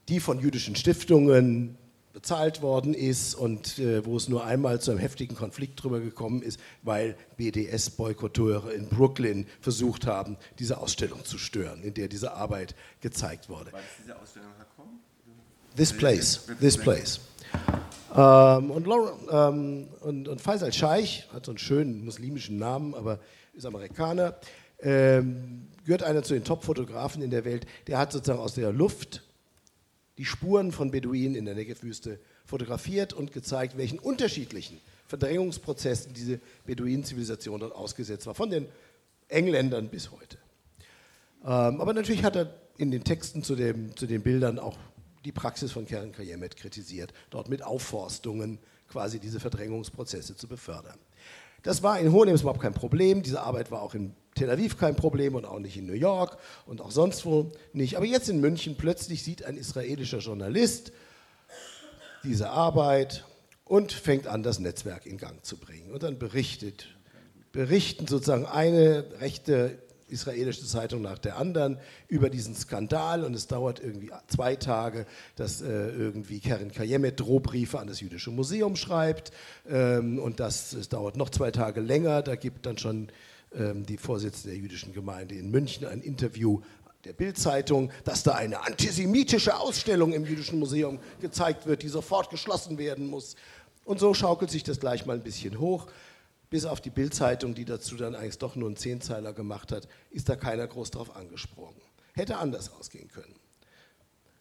die von jüdischen Stiftungen bezahlt worden ist und äh, wo es nur einmal zu einem heftigen Konflikt drüber gekommen ist, weil BDS-Boykotteure in Brooklyn versucht haben, diese Ausstellung zu stören, in der diese Arbeit gezeigt wurde. War das diese Ausstellung Hakom? This place, this place. Ähm, und, Laura, ähm, und, und, Faisal Scheich hat so einen schönen muslimischen Namen, aber ist Amerikaner, ähm, gehört einer zu den Top-Fotografen in der Welt. Der hat sozusagen aus der Luft die Spuren von Beduinen in der Negev-Wüste fotografiert und gezeigt, welchen unterschiedlichen Verdrängungsprozessen diese Beduinen-Zivilisation dort ausgesetzt war, von den Engländern bis heute. Ähm, aber natürlich hat er in den Texten zu, dem, zu den Bildern auch die Praxis von Karen Kayemet kritisiert, dort mit Aufforstungen quasi diese Verdrängungsprozesse zu befördern. Das war in Hohenems überhaupt kein Problem. Diese Arbeit war auch in Tel Aviv kein Problem und auch nicht in New York und auch sonst wo nicht. Aber jetzt in München plötzlich sieht ein israelischer Journalist diese Arbeit und fängt an, das Netzwerk in Gang zu bringen. Und dann berichtet, berichten sozusagen eine rechte israelische Zeitung nach der anderen über diesen Skandal und es dauert irgendwie zwei Tage, dass äh, irgendwie Karen Kayemet Drohbriefe an das Jüdische Museum schreibt ähm, und das, es dauert noch zwei Tage länger, da gibt dann schon ähm, die Vorsitzende der jüdischen Gemeinde in München ein Interview der Bildzeitung, dass da eine antisemitische Ausstellung im Jüdischen Museum gezeigt wird, die sofort geschlossen werden muss. Und so schaukelt sich das gleich mal ein bisschen hoch. Bis auf die Bildzeitung, die dazu dann eigentlich doch nur einen Zehnzeiler gemacht hat, ist da keiner groß drauf angesprochen. Hätte anders ausgehen können.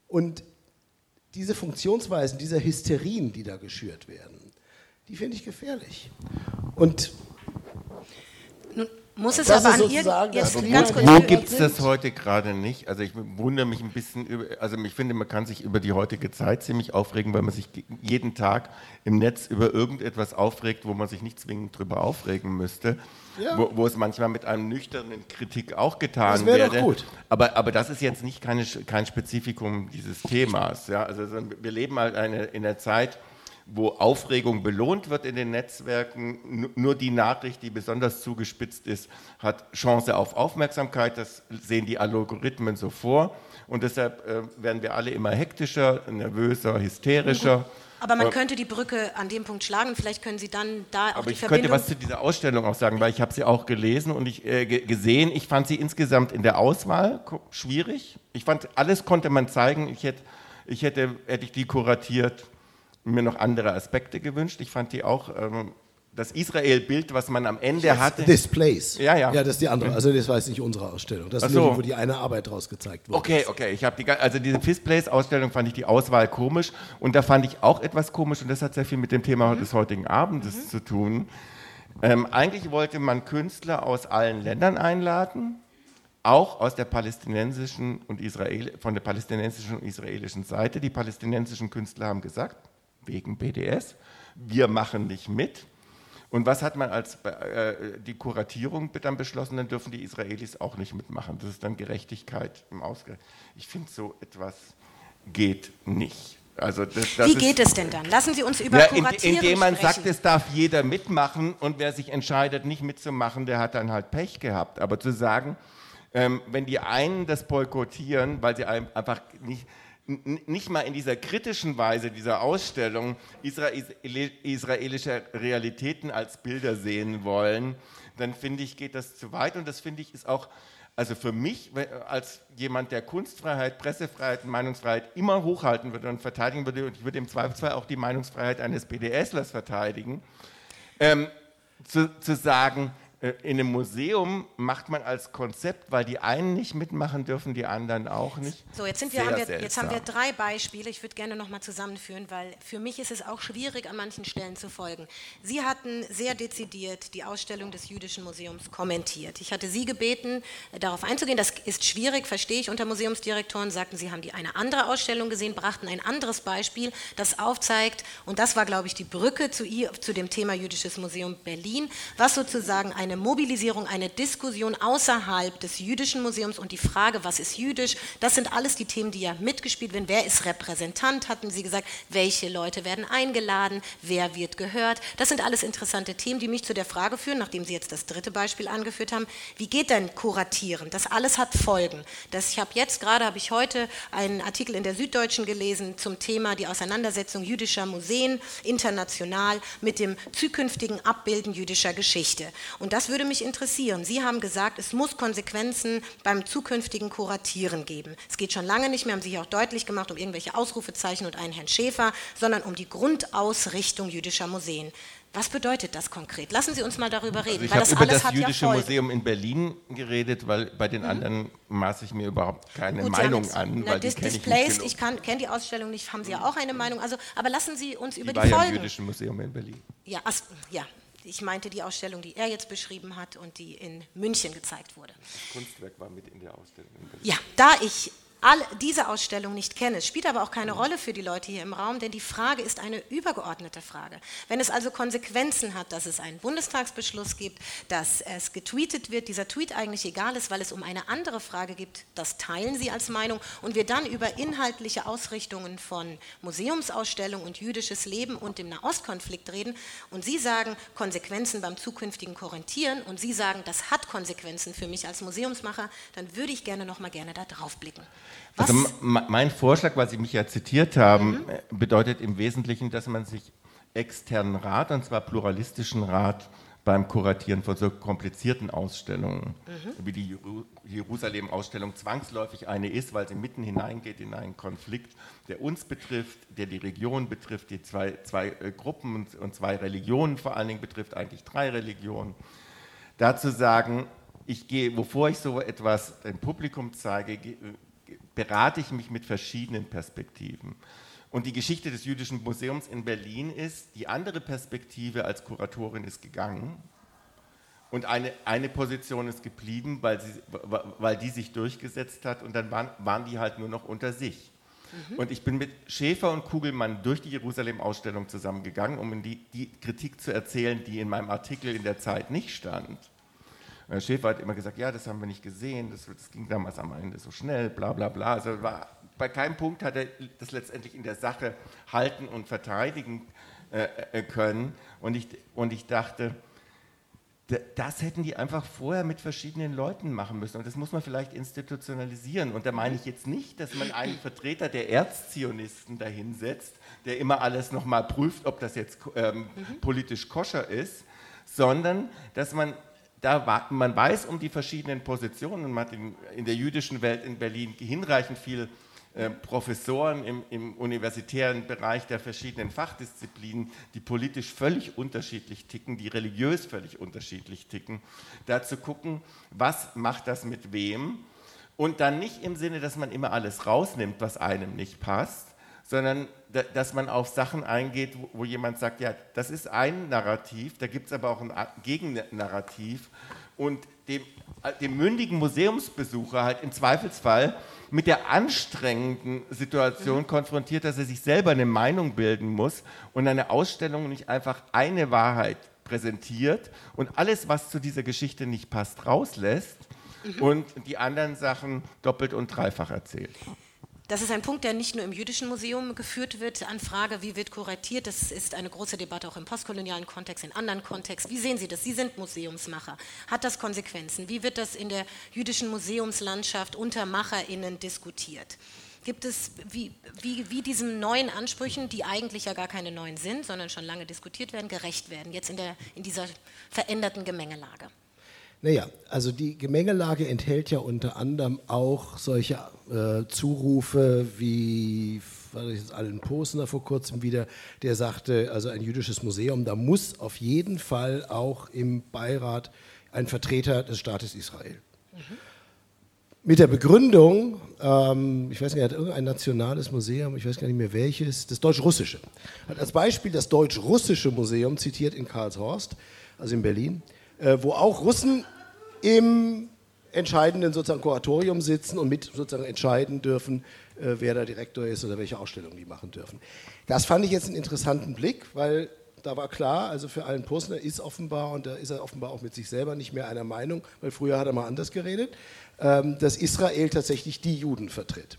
Und diese Funktionsweisen, diese Hysterien, die da geschürt werden, die finde ich gefährlich. Und nun muss es Das aber an ganz kurz. Wo Wo gibt es das heute gerade nicht? Also ich wundere mich ein bisschen über, also ich finde, man kann sich über die heutige Zeit ziemlich aufregen, weil man sich jeden Tag im Netz über irgendetwas aufregt, wo man sich nicht zwingend drüber aufregen müsste. Ja. Wo, wo es manchmal mit einem nüchternen Kritik auch getan Das wär doch werde. gut. Aber, aber das ist jetzt nicht keine, kein Spezifikum dieses Themas. Ja? Also so- wir leben halt eine, in der Zeit, wo Aufregung belohnt wird in den Netzwerken. Nur die Nachricht, die besonders zugespitzt ist, hat Chance auf Aufmerksamkeit. Das sehen die Algorithmen so vor. Und deshalb äh, werden wir alle immer hektischer, nervöser, hysterischer. Aber man Äh, könnte die Brücke an dem Punkt schlagen. Vielleicht können Sie dann da auch aber die ich könnte was zu dieser Ausstellung auch sagen, weil ich habe sie auch gelesen und ich äh, ge- gesehen. Ich fand sie insgesamt in der Auswahl schwierig. Ich fand, alles konnte man zeigen. Ich hätte Ich hätte, hätte ich die kuratiert, mir noch andere Aspekte gewünscht. Ich fand die auch ähm, das Israel-Bild, was man am Ende das hatte. Displays. Ja, ja. Ja, das ist die andere. Also das war jetzt nicht unsere Ausstellung. Das ist so. nur, wo die eine Arbeit draus gezeigt wurde. Okay, okay. Ich habe die, also diese Displays-Ausstellung fand ich die Auswahl komisch und da fand ich auch etwas komisch und das hat sehr viel mit dem Thema des heutigen Abends Mhm. zu tun. Ähm, eigentlich wollte man Künstler aus allen Ländern einladen, auch aus der palästinensischen und Israel, von der palästinensischen und israelischen Seite. Die palästinensischen Künstler haben gesagt, wegen BDS, wir machen nicht mit. Und was hat man als äh, die Kuratierung dann beschlossen? Dann dürfen die Israelis auch nicht mitmachen. Das ist dann Gerechtigkeit im Ausgleich. Ich finde, so etwas geht nicht. Also das, das Wie ist, geht es denn dann? Lassen Sie uns über ja, in, Kuratieren indem man sprechen. sagt, es darf jeder mitmachen und wer sich entscheidet, nicht mitzumachen, der hat dann halt Pech gehabt. Aber zu sagen, ähm, wenn die einen das boykottieren, weil sie ein- einfach nicht, nicht mal in dieser kritischen Weise dieser Ausstellung israel, israelische Realitäten als Bilder sehen wollen, dann finde ich, geht das zu weit. Und das finde ich ist auch, also für mich als jemand, der Kunstfreiheit, Pressefreiheit, Meinungsfreiheit immer hochhalten würde und verteidigen würde, und ich würde im Zweifelsfall auch die Meinungsfreiheit eines BDSlers verteidigen, ähm, zu, zu sagen, in einem Museum macht man als Konzept, weil die einen nicht mitmachen dürfen, die anderen auch nicht. So, jetzt, sind wir, haben wir, jetzt haben wir drei Beispiele. Ich würde gerne nochmal zusammenführen, weil für mich ist es auch schwierig, an manchen Stellen zu folgen. Sie hatten sehr dezidiert die Ausstellung des Jüdischen Museums kommentiert. Ich hatte Sie gebeten, äh, darauf einzugehen. Das ist schwierig, verstehe ich unter Museumsdirektoren. Sagten, Sie haben die eine andere Ausstellung gesehen, brachten ein anderes Beispiel, das aufzeigt, und das war, glaube ich, die Brücke zu, ihr, zu dem Thema Jüdisches Museum Berlin, was sozusagen eine Mobilisierung, eine Diskussion außerhalb des Jüdischen Museums und die Frage, was ist jüdisch, das sind alles die Themen, die ja mitgespielt werden. Wer ist Repräsentant, hatten Sie gesagt, welche Leute werden eingeladen, wer wird gehört. Das sind alles interessante Themen, die mich zu der Frage führen, nachdem Sie jetzt das dritte Beispiel angeführt haben, wie geht denn Kuratieren? Das alles hat Folgen. Das, ich habe jetzt gerade, habe ich heute einen Artikel in der Süddeutschen gelesen zum Thema die Auseinandersetzung jüdischer Museen international mit dem zukünftigen Abbilden jüdischer Geschichte. Und das würde mich interessieren. Sie haben gesagt, es muss Konsequenzen beim zukünftigen Kuratieren geben. Es geht schon lange nicht mehr, haben Sie hier auch deutlich gemacht, um irgendwelche Ausrufezeichen und einen Herrn Schäfer, sondern um die Grundausrichtung jüdischer Museen. Was bedeutet das konkret? Lassen Sie uns mal darüber reden, Also ich habe das über alles das hat ja Jüdische Folgen. Museum in Berlin geredet, weil bei den anderen maße ich mir überhaupt keine Gut, Meinung jetzt- an, na, weil Dis kenne ich ich kenne die Ausstellung nicht, haben Sie ja auch eine Meinung. Also, aber lassen Sie uns über die die, war ja im Folgen. Jüdischen Museum in Berlin. Ja, as, ja, ich meinte die Ausstellung, die er jetzt beschrieben hat und die in München gezeigt wurde. Das Kunstwerk war mit in der Ausstellung. Ja, da ich all diese Ausstellung nicht kenne, es spielt aber auch keine Rolle für die Leute hier im Raum, denn die Frage ist eine übergeordnete Frage. Wenn es also Konsequenzen hat, dass es einen Bundestagsbeschluss gibt, dass es getweetet wird, dieser Tweet eigentlich egal ist, weil es um eine andere Frage gibt, das teilen Sie als Meinung und wir dann über inhaltliche Ausrichtungen von Museumsausstellung und jüdisches Leben und dem Nahostkonflikt reden und Sie sagen Konsequenzen beim zukünftigen Korrentieren und Sie sagen, das hat Konsequenzen für mich als Museumsmacher, dann würde ich gerne noch mal gerne da drauf blicken. Was? Also mein Vorschlag, weil Sie mich ja zitiert haben, äh, bedeutet im Wesentlichen, dass man sich externen Rat, und zwar pluralistischen Rat, beim Kuratieren von so komplizierten Ausstellungen, wie die Jeru- Jerusalem-Ausstellung zwangsläufig eine ist, weil sie mitten hineingeht in einen Konflikt, der uns betrifft, der die Region betrifft, die zwei, zwei äh, Gruppen und, zwei Religionen vor allen Dingen betrifft, eigentlich drei Religionen. Dazu sagen, ich gehe, bevor ich so etwas dem Publikum zeige, ge- ge- berate ich mich mit verschiedenen Perspektiven. Und die Geschichte des Jüdischen Museums in Berlin ist, die andere Perspektive als Kuratorin ist gegangen und eine, eine Position ist geblieben, weil, sie, weil die sich durchgesetzt hat und dann waren, waren die halt nur noch unter sich. Und ich bin mit Schäfer und Kugelmann durch die Jerusalem-Ausstellung zusammengegangen, um die, die Kritik zu erzählen, die in meinem Artikel in der Zeit nicht stand. Herr Schäfer hat immer gesagt, ja, das haben wir nicht gesehen, das, das ging damals am Ende so schnell, bla bla bla. Also war, bei keinem Punkt hat er das letztendlich in der Sache halten und verteidigen äh, äh, können. Und ich, und ich dachte, das hätten die einfach vorher mit verschiedenen Leuten machen müssen. Und das muss man vielleicht institutionalisieren. Und da meine ich jetzt nicht, dass man einen Vertreter der Erzzionisten dahinsetzt, der immer alles nochmal prüft, ob das jetzt ähm, politisch koscher ist, sondern dass man da man weiß um die verschiedenen Positionen. Man hat in, in der jüdischen Welt in Berlin hinreichend viel äh, Professoren im, im, universitären Bereich der verschiedenen Fachdisziplinen, die politisch völlig unterschiedlich ticken, die religiös völlig unterschiedlich ticken, da zu gucken, was macht das mit wem. Und dann nicht im Sinne, dass man immer alles rausnimmt, was einem nicht passt, sondern dass man auf Sachen eingeht, wo jemand sagt, ja, das ist ein Narrativ, da gibt es aber auch ein Gegennarrativ und dem, dem mündigen Museumsbesucher halt im Zweifelsfall mit der anstrengenden Situation konfrontiert, dass er sich selber eine Meinung bilden muss und eine Ausstellung nicht einfach eine Wahrheit präsentiert und alles, was zu dieser Geschichte nicht passt, rauslässt mhm. und die anderen Sachen doppelt und dreifach erzählt. Das ist ein Punkt, der nicht nur im Jüdischen Museum geführt wird, an Frage, wie wird kuratiert. Das ist eine große Debatte auch im postkolonialen Kontext, in anderen Kontexten. Wie sehen Sie das? Sie sind Museumsmacher. Hat das Konsequenzen? Wie wird das in der jüdischen Museumslandschaft unter MacherInnen diskutiert? Gibt es, wie, wie, wie diesen neuen Ansprüchen, die eigentlich ja gar keine neuen sind, sondern schon lange diskutiert werden, gerecht werden, jetzt in, der, in dieser veränderten Gemengelage? Naja, also die Gemengelage enthält ja unter anderem auch solche äh, Zurufe wie, war das jetzt Allen Posner vor kurzem wieder, der sagte, also ein jüdisches Museum, da muss auf jeden Fall auch im Beirat ein Vertreter des Staates Israel. Mhm. Mit der Begründung, ähm, ich weiß nicht, er hat irgendein nationales Museum, ich weiß gar nicht mehr welches, das Deutsch-Russische. Hat als Beispiel das Deutsch-Russische Museum zitiert in Karlshorst, also in Berlin äh, wo auch Russen im entscheidenden sozusagen Kuratorium sitzen und mit sozusagen entscheiden dürfen, äh, wer da Direktor ist oder welche Ausstellungen die machen dürfen. Das fand ich jetzt einen interessanten Blick, weil da war klar, also für Allen Posner ist offenbar, und da ist er offenbar auch mit sich selber nicht mehr einer Meinung, weil früher hat er mal anders geredet, ähm, dass Israel tatsächlich die Juden vertritt.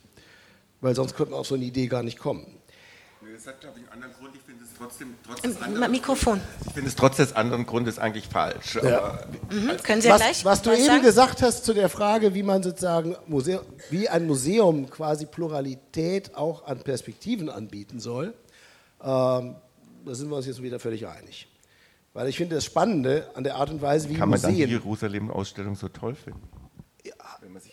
Weil sonst könnte man auf so eine Idee gar nicht kommen. Das hat, glaube ich, einen anderen Grund. Ich es trotzdem, trotz des anderen Mikrofon. Grundes, ich finde es trotz des anderen Grundes eigentlich falsch. Ja. Mhm. Können Sie ja was, gleich was du was eben sagen? gesagt hast zu der Frage, wie man sozusagen Museum, wie ein Museum quasi Pluralität auch an Perspektiven anbieten soll, ähm, da sind wir uns jetzt wieder völlig einig. Weil ich finde das Spannende an der Art und Weise, wie Kann man Museen... dann die Jerusalem-Ausstellung so toll finden?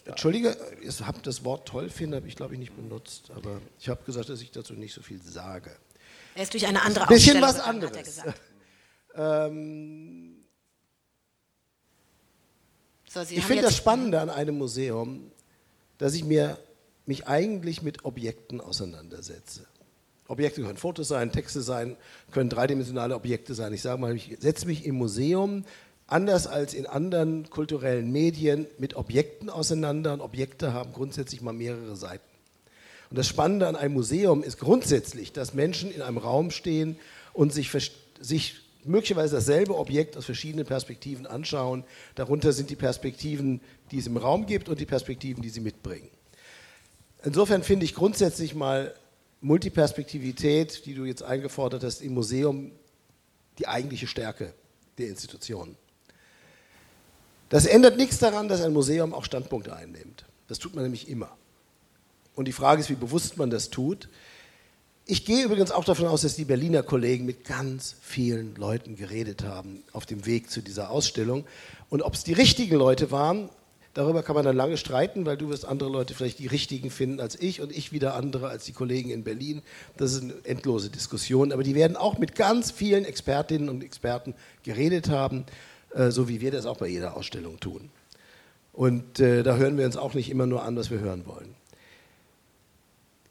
Entschuldige, ich habe das Wort toll finden, habe ich glaube ich nicht benutzt, aber ich habe gesagt, dass ich dazu nicht so viel sage. Er ist durch eine andere Bisschen was gegangen, hat er anderes. gesagt. Ähm, So, ich finde das Spannende an einem Museum, dass ich mir, mich eigentlich mit Objekten auseinandersetze. Objekte können Fotos sein, Texte sein, können dreidimensionale Objekte sein. Ich sage mal, ich setze mich im Museum anders als in anderen kulturellen Medien mit Objekten auseinander und Objekte haben grundsätzlich mal mehrere Seiten. Und das Spannende an einem Museum ist grundsätzlich, dass Menschen in einem Raum stehen und sich, sich möglicherweise dasselbe Objekt aus verschiedenen Perspektiven anschauen. Darunter sind die Perspektiven, die es im Raum gibt und die Perspektiven, die sie mitbringen. Insofern finde ich grundsätzlich mal Multiperspektivität, die du jetzt eingefordert hast, im Museum die eigentliche Stärke der Institutionen. Das ändert nichts daran, dass ein Museum auch Standpunkte einnimmt. Das tut man nämlich immer. Und die Frage ist, wie bewusst man das tut. Ich gehe übrigens auch davon aus, dass die Berliner Kollegen mit ganz vielen Leuten geredet haben auf dem Weg zu dieser Ausstellung. Und ob es die richtigen Leute waren, darüber kann man dann lange streiten, weil du wirst andere Leute vielleicht die richtigen finden als ich und ich wieder andere als die Kollegen in Berlin. Das ist eine endlose Diskussion. Aber die werden auch mit ganz vielen Expertinnen und Experten geredet haben, äh, so wie wir das auch bei jeder Ausstellung tun. Und äh, da hören wir uns auch nicht immer nur an, was wir hören wollen.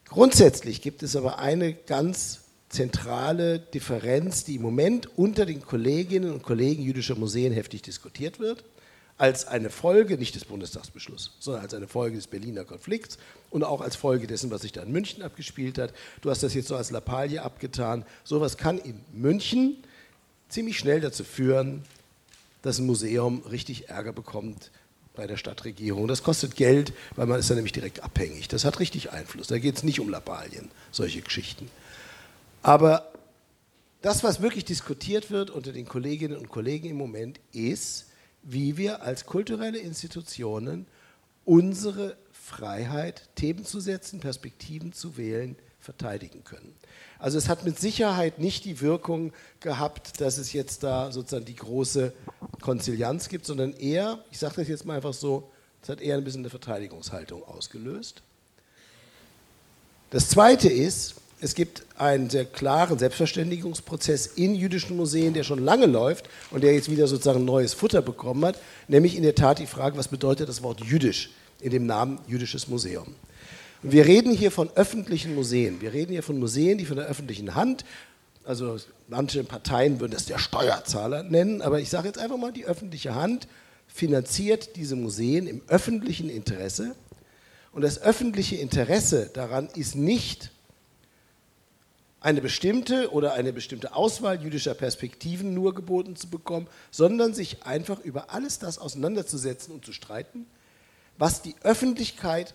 Grundsätzlich gibt es aber eine ganz zentrale Differenz, die im Moment unter den Kolleginnen und Kollegen jüdischer Museen heftig diskutiert wird, als eine Folge, nicht des Bundestagsbeschlusses, sondern als eine Folge des Berliner Konflikts und auch als Folge dessen, was sich da in München abgespielt hat. Du hast das jetzt so als Lappalie abgetan. Sowas kann in München ziemlich schnell dazu führen, dass ein Museum richtig Ärger bekommt bei der Stadtregierung. Das kostet Geld, weil man ist dann nämlich direkt abhängig. Das hat richtig Einfluss. Da geht es nicht um Lappalien, solche Geschichten. Aber das, was wirklich diskutiert wird unter den Kolleginnen und Kollegen im Moment, ist, wie wir als kulturelle Institutionen unsere Freiheit, Themen zu setzen, Perspektiven zu wählen, verteidigen können. Also es hat mit Sicherheit nicht die Wirkung gehabt, dass es jetzt da sozusagen die große Konzilianz gibt, sondern eher, ich sage das jetzt mal einfach so, es hat eher ein bisschen eine Verteidigungshaltung ausgelöst. Das Zweite ist, es gibt einen sehr klaren Selbstverständigungsprozess in jüdischen Museen, der schon lange läuft und der jetzt wieder sozusagen neues Futter bekommen hat, nämlich in der Tat die Frage, was bedeutet das Wort jüdisch in dem Namen jüdisches Museum. Und wir reden hier von öffentlichen Museen. Wir reden hier von Museen, die von der öffentlichen Hand, also manche Parteien würden das der Steuerzahler nennen, aber ich sage jetzt einfach mal, die öffentliche Hand finanziert diese Museen im öffentlichen Interesse. Und das öffentliche Interesse daran ist nicht eine bestimmte oder eine bestimmte Auswahl jüdischer Perspektiven nur geboten zu bekommen, sondern sich einfach über alles das auseinanderzusetzen und zu streiten, was die Öffentlichkeit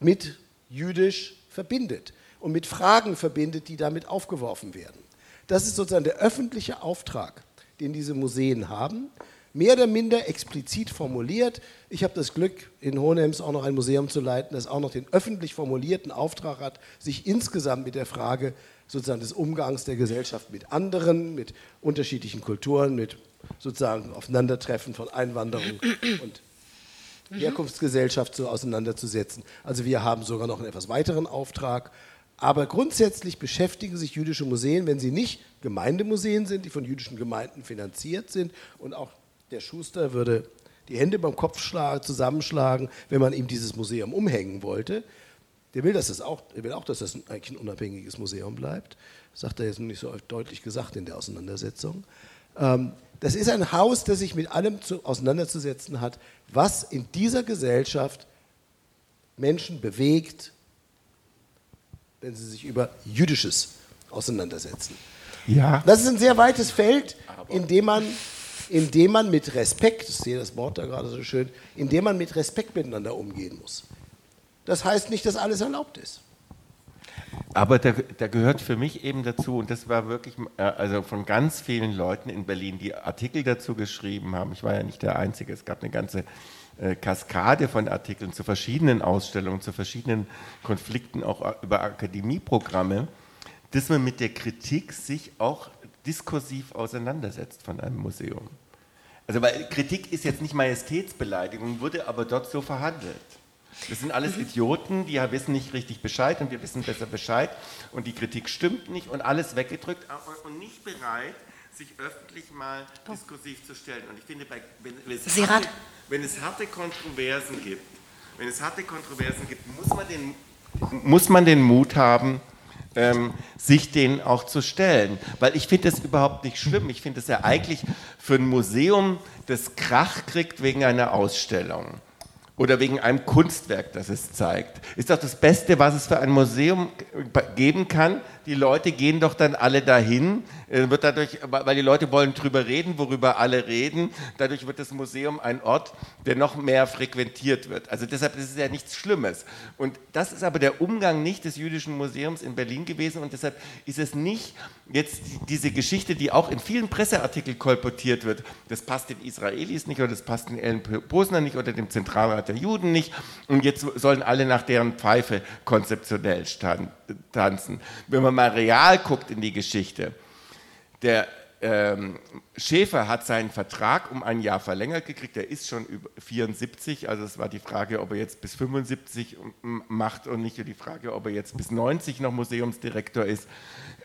mit jüdisch verbindet und mit Fragen verbindet, die damit aufgeworfen werden. Das ist sozusagen der öffentliche Auftrag, den diese Museen haben, mehr oder minder explizit formuliert. Ich habe das Glück, in Hohenems auch noch ein Museum zu leiten, das auch noch den öffentlich formulierten Auftrag hat, sich insgesamt mit der Frage sozusagen des Umgangs der Gesellschaft mit anderen, mit unterschiedlichen Kulturen, mit sozusagen Aufeinandertreffen von Einwanderung und Herkunftsgesellschaft so auseinanderzusetzen. Also wir haben sogar noch einen etwas weiteren Auftrag. Aber grundsätzlich beschäftigen sich jüdische Museen, wenn sie nicht Gemeindemuseen sind, die von jüdischen Gemeinden finanziert sind. Und auch der Schuster würde die Hände beim Kopf zusammenschlagen, wenn man ihm dieses Museum umhängen wollte. Der will, dass das auch, der will auch, dass das eigentlich ein unabhängiges Museum bleibt. Das sagt er jetzt nicht so deutlich gesagt in der Auseinandersetzung. Ähm, das ist ein Haus, das sich mit allem zu, auseinanderzusetzen hat, was in dieser Gesellschaft Menschen bewegt, wenn sie sich über Jüdisches auseinandersetzen. Ja. Das ist ein sehr weites Feld, in dem man, in dem man mit Respekt, ich sehe das Wort da gerade so schön, in dem man mit Respekt miteinander umgehen muss. Das heißt nicht, dass alles erlaubt ist. Aber da, da, gehört für mich eben dazu, und das war wirklich, äh, also von ganz vielen Leuten in Berlin, die Artikel dazu geschrieben haben, ich war ja nicht der Einzige, es gab eine ganze äh, Kaskade von Artikeln zu verschiedenen Ausstellungen, zu verschiedenen Konflikten, auch über Akademieprogramme, dass man mit der Kritik sich auch diskursiv auseinandersetzt von einem Museum. Also weil Kritik ist jetzt nicht Majestätsbeleidigung, wurde aber dort so verhandelt. Das sind alles Idioten, die wissen nicht richtig Bescheid und wir wissen besser Bescheid und die Kritik stimmt nicht und alles weggedrückt und nicht bereit, sich öffentlich mal diskursiv zu stellen. Und ich finde, bei, wenn, wenn, es harte, wenn, es harte, Kontroversen gibt, wenn es harte Kontroversen gibt, muss man den, muss man den Mut haben, ähm, sich denen auch zu stellen. Weil ich finde das überhaupt nicht schlimm. Ich finde es ja eigentlich für ein Museum, das Krach kriegt wegen einer Ausstellung oder wegen einem Kunstwerk, das es zeigt. Ist doch das Beste, was es für ein Museum geben kann. Die Leute gehen doch dann alle dahin, äh, wird dadurch, weil die Leute wollen drüber reden, worüber alle reden. Dadurch wird das Museum ein Ort, der noch mehr frequentiert wird. Also deshalb ist es ja nichts Schlimmes. Und das ist aber der Umgang nicht des Jüdischen Museums in Berlin gewesen. Und deshalb ist es nicht jetzt diese Geschichte, die auch in vielen Presseartikeln kolportiert wird. Das passt den Israelis nicht oder das passt den Ellen Posner nicht oder dem Zentralrat der Juden nicht. Und jetzt sollen alle nach deren Pfeife konzeptionell tanzen. Wenn man mal real guckt in die Geschichte, der ähm, Schäfer hat seinen Vertrag um ein Jahr verlängert gekriegt. Er ist schon über 74, also es war die Frage, ob er jetzt bis 75 macht und nicht die Frage, ob er jetzt bis 90 noch Museumsdirektor ist,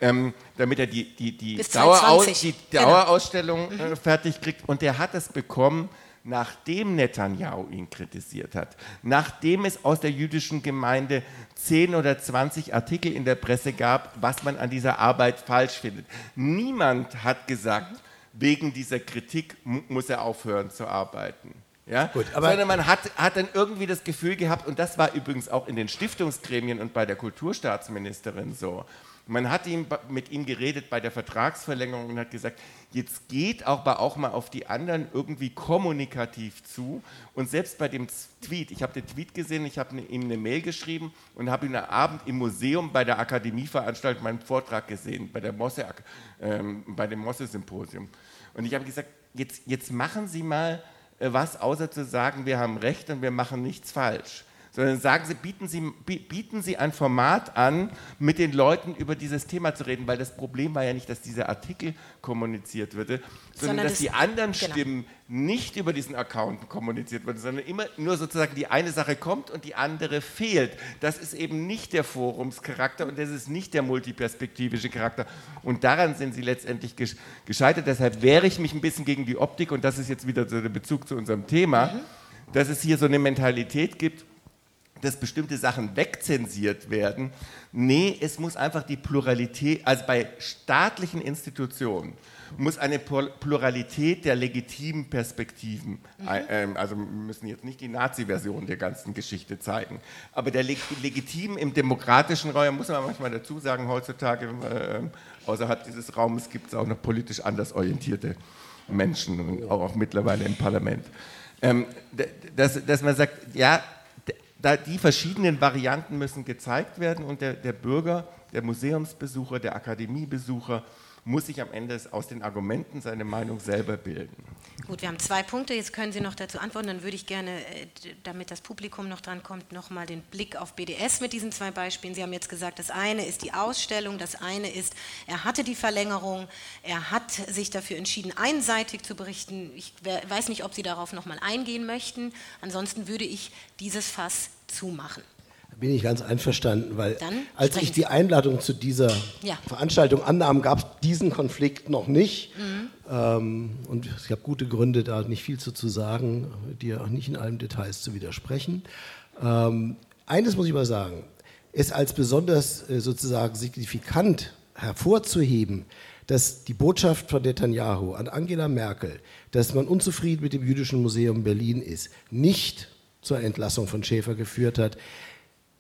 ähm, damit er die, die, die, Daueraus die genau. Dauerausstellung genau. fertig kriegt. Und er hat es bekommen nachdem Netanyahu ihn kritisiert hat, nachdem es aus der jüdischen Gemeinde 10 oder 20 Artikel in der Presse gab, was man an dieser Arbeit falsch findet. Niemand hat gesagt, wegen dieser Kritik muss er aufhören zu arbeiten. Ja? Gut, Sondern man hat, hat dann irgendwie das Gefühl gehabt, und das war übrigens auch in den Stiftungsgremien und bei der Kulturstaatsministerin so, man hat ihm, mit ihm geredet bei der Vertragsverlängerung und hat gesagt, jetzt geht aber auch mal auf die anderen irgendwie kommunikativ zu. Und selbst bei dem Tweet, ich habe den Tweet gesehen, ich habe ihm eine Mail geschrieben und habe ihn am Abend im Museum bei der Akademieveranstaltung meinen Vortrag gesehen, bei, der Mosse, ähm, bei dem Mosse-Symposium. Und ich habe gesagt, jetzt, jetzt machen Sie mal äh, was, außer zu sagen, wir haben Recht und wir machen nichts falsch sondern sagen Sie, bieten Sie, bieten Sie ein Format an, mit den Leuten über dieses Thema zu reden, weil das Problem war ja nicht, dass dieser Artikel kommuniziert würde, sondern, sondern dass das, die anderen genau. Stimmen nicht über diesen Account kommuniziert wurden, sondern immer nur sozusagen die eine Sache kommt und die andere fehlt. Das ist eben nicht der Forumscharakter und das ist nicht der multiperspektivische Charakter. Und daran sind sie letztendlich gescheitert. Deshalb wehre ich mich ein bisschen gegen die Optik und das ist jetzt wieder so der Bezug zu unserem Thema, mhm. dass es hier so eine Mentalität gibt, dass bestimmte Sachen wegzensiert werden. Nee, es muss einfach die Pluralität, also bei staatlichen Institutionen, muss eine Pluralität der legitimen Perspektiven, mhm. äh, also wir müssen jetzt nicht die Nazi-Version der ganzen Geschichte zeigen, aber der leg legitimen im demokratischen Raum, muss man manchmal dazu sagen, heutzutage äh, außerhalb dieses Raumes gibt es auch noch politisch anders orientierte Menschen, auch, auch mittlerweile im Parlament. Ähm, dass, dass man sagt, ja, da die verschiedenen Varianten müssen gezeigt werden und der, der Bürger, der Museumsbesucher, der Akademiebesucher muss sich am Ende aus den Argumenten seine Meinung selber bilden. Gut, wir haben zwei Punkte. Jetzt können Sie noch dazu antworten. Dann würde ich gerne, äh, damit das Publikum noch dran kommt, nochmal den Blick auf BDS mit diesen zwei Beispielen. Sie haben jetzt gesagt, das eine ist die Ausstellung, das eine ist, er hatte die Verlängerung, er hat sich dafür entschieden, einseitig zu berichten. Ich weiß nicht, ob Sie darauf nochmal eingehen möchten. Ansonsten würde ich dieses Fass zumachen. Bin ich ganz einverstanden, weil als ich die Einladung zu dieser ja. Veranstaltung annahm, gab es diesen Konflikt noch nicht. Mhm. Ähm, und ich habe gute Gründe, da nicht viel zu, zu sagen, dir auch nicht in allen Details zu widersprechen. Ähm, eines muss ich mal sagen, es als besonders äh, sozusagen signifikant hervorzuheben, dass die Botschaft von Netanyahu an Angela Merkel, dass man unzufrieden mit dem Jüdischen Museum Berlin ist, nicht zur Entlassung von Schäfer geführt hat,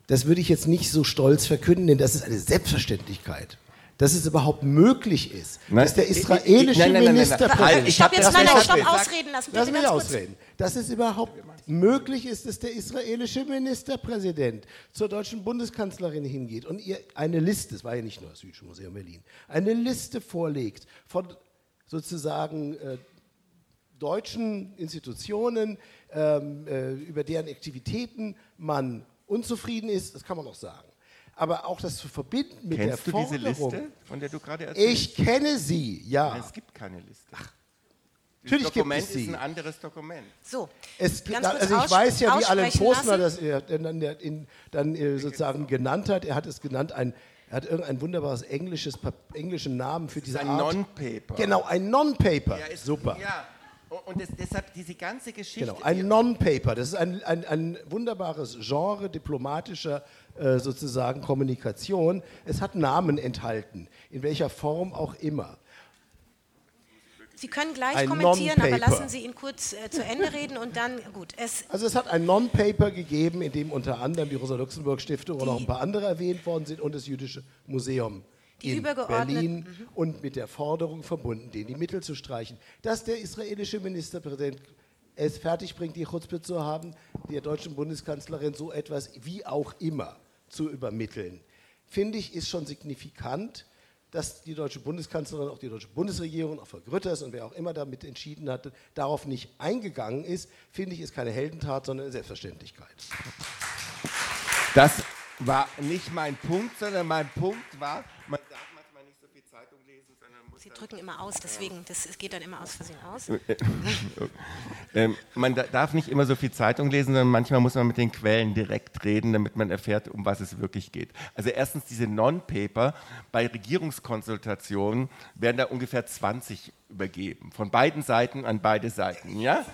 das würde ich jetzt nicht so stolz verkünden, denn das ist eine Selbstverständlichkeit. Dass es überhaupt möglich ist, nein, dass der israelische nein, nein, Ministerpräsident. Ich habe jetzt, nein, nein, stopp, ausreden lassen. Bitte Lass mich ausreden. Dass es überhaupt möglich ist, dass der israelische Ministerpräsident zur deutschen Bundeskanzlerin hingeht und ihr eine Liste, es war ja nicht nur das Jüdische Museum Berlin, eine Liste vorlegt von sozusagen äh, deutschen Institutionen, ähm, äh, über deren Aktivitäten man unzufrieden ist, das kann man noch sagen. Aber auch das zu verbinden mit Kennst der Forderung. Kennst du diese Liste, von der du gerade erzählst? Ich kenne sie, ja. Es gibt keine Liste. Ach. Natürlich Dokument gibt es sie. ist ein anderes Dokument. So, es, also ich weiß ja, wie Alan Postner das er dann, in, dann äh, sozusagen genannt hat. Er hat es genannt, ein, er hat irgendein wunderbares englisches, englischen Namen für diese ein Art. Ein Non-Paper. Genau, ein Non-Paper. Ja, Super. Ja, und das, deshalb diese ganze Geschichte. Genau, ein Non-Paper. Das ist ein, ein, ein, wunderbares Genre diplomatischer äh, sozusagen Kommunikation. Es hat Namen enthalten, in welcher Form auch immer. Sie können gleich ein kommentieren, aber lassen Sie ihn kurz äh, zu Ende reden und dann, gut. Es also es hat ein Non-Paper gegeben, in dem unter anderem die Rosa-Luxemburg-Stiftung und noch ein paar andere erwähnt worden sind und das Jüdische Museum die in Berlin mhm. und mit der Forderung verbunden, denen die Mittel zu streichen, dass der israelische Ministerpräsident es fertigbringt, die Chutzpe zu haben, der deutschen Bundeskanzlerin so etwas wie auch immer zu übermitteln, finde ich, ist schon signifikant, dass die deutsche Bundeskanzlerin, auch die deutsche Bundesregierung, auch Frau Grütters und wer auch immer damit entschieden hatte, darauf nicht eingegangen ist, finde ich, ist keine Heldentat, sondern eine Selbstverständlichkeit. Das war nicht mein Punkt, sondern mein Punkt war, man darf manchmal nicht so viel Zeitung lesen, sondern muss. Sie drücken immer aus, deswegen, das, es geht dann immer aus Versehen aus. ähm, man darf nicht immer so viel Zeitung lesen, sondern manchmal muss man mit den Quellen direkt reden, damit man erfährt, um was es wirklich geht. Also erstens diese Non-Paper, bei Regierungskonsultationen werden da ungefähr 20 übergeben, von beiden Seiten an beide Seiten. Ja?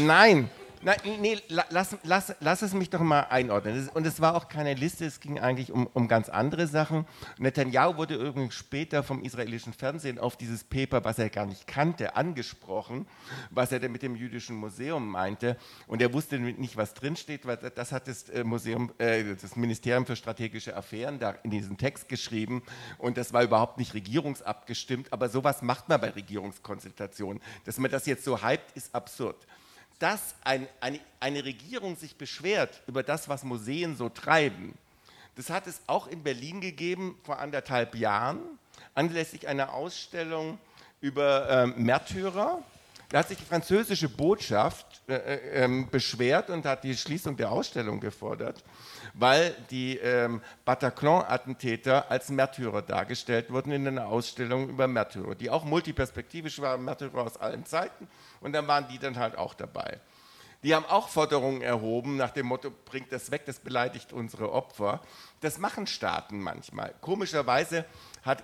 Nein, Nein, nee, lass, lass, lass es mich doch mal einordnen. Und es war auch keine Liste, es ging eigentlich um, um ganz andere Sachen. Netanyahu wurde übrigens später vom israelischen Fernsehen auf dieses Paper, was er gar nicht kannte, angesprochen, was er denn mit dem jüdischen Museum meinte. Und er wusste nicht, was drinsteht, weil das hat das, äh, Museum, äh, das Ministerium für strategische Affären da in diesem Text geschrieben. Und das war überhaupt nicht regierungsabgestimmt. Aber sowas macht man bei Regierungskonsultationen. Dass man das jetzt so hypt, ist absurd dass ein, eine, eine Regierung sich beschwert über das, was Museen so treiben, das hat es auch in Berlin gegeben vor anderthalb Jahren, anlässlich einer Ausstellung über ähm, Märtyrer. Da hat sich die französische Botschaft äh, äh, ähm, beschwert und hat die Schließung der Ausstellung gefordert, weil die ähm, Bataclan-Attentäter als Märtyrer dargestellt wurden in einer Ausstellung über Märtyrer, die auch multiperspektivisch waren, Märtyrer aus allen Zeiten. Und dann waren die dann halt auch dabei. Die haben auch Forderungen erhoben nach dem Motto, bringt das weg, das beleidigt unsere Opfer. Das machen Staaten manchmal. Komischerweise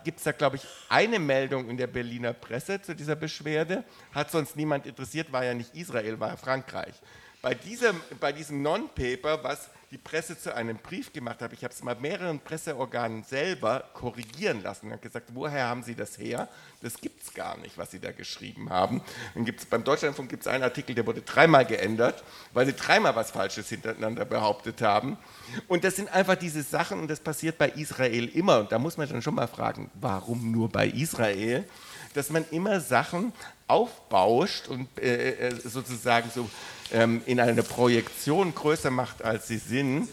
gibt es da, glaube ich, eine Meldung in der Berliner Presse zu dieser Beschwerde. Hat sonst niemand interessiert, war ja nicht Israel, war ja Frankreich. Bei diesem, bei diesem Non-Paper, was die Presse zu einem Brief gemacht hat, ich habe es mal mehreren Presseorganen selber korrigieren lassen und habe gesagt, woher haben Sie das her? Das gibt es gar nicht, was Sie da geschrieben haben. Dann gibt's, beim Deutschlandfunk gibt es einen Artikel, der wurde dreimal geändert, weil sie dreimal was Falsches hintereinander behauptet haben. Und das sind einfach diese Sachen und das passiert bei Israel immer. Und da muss man dann schon mal fragen, warum nur bei Israel? Dass man immer Sachen aufbauscht und äh, äh sozusagen so ähm, in einer Projektion größer macht, als sie sind.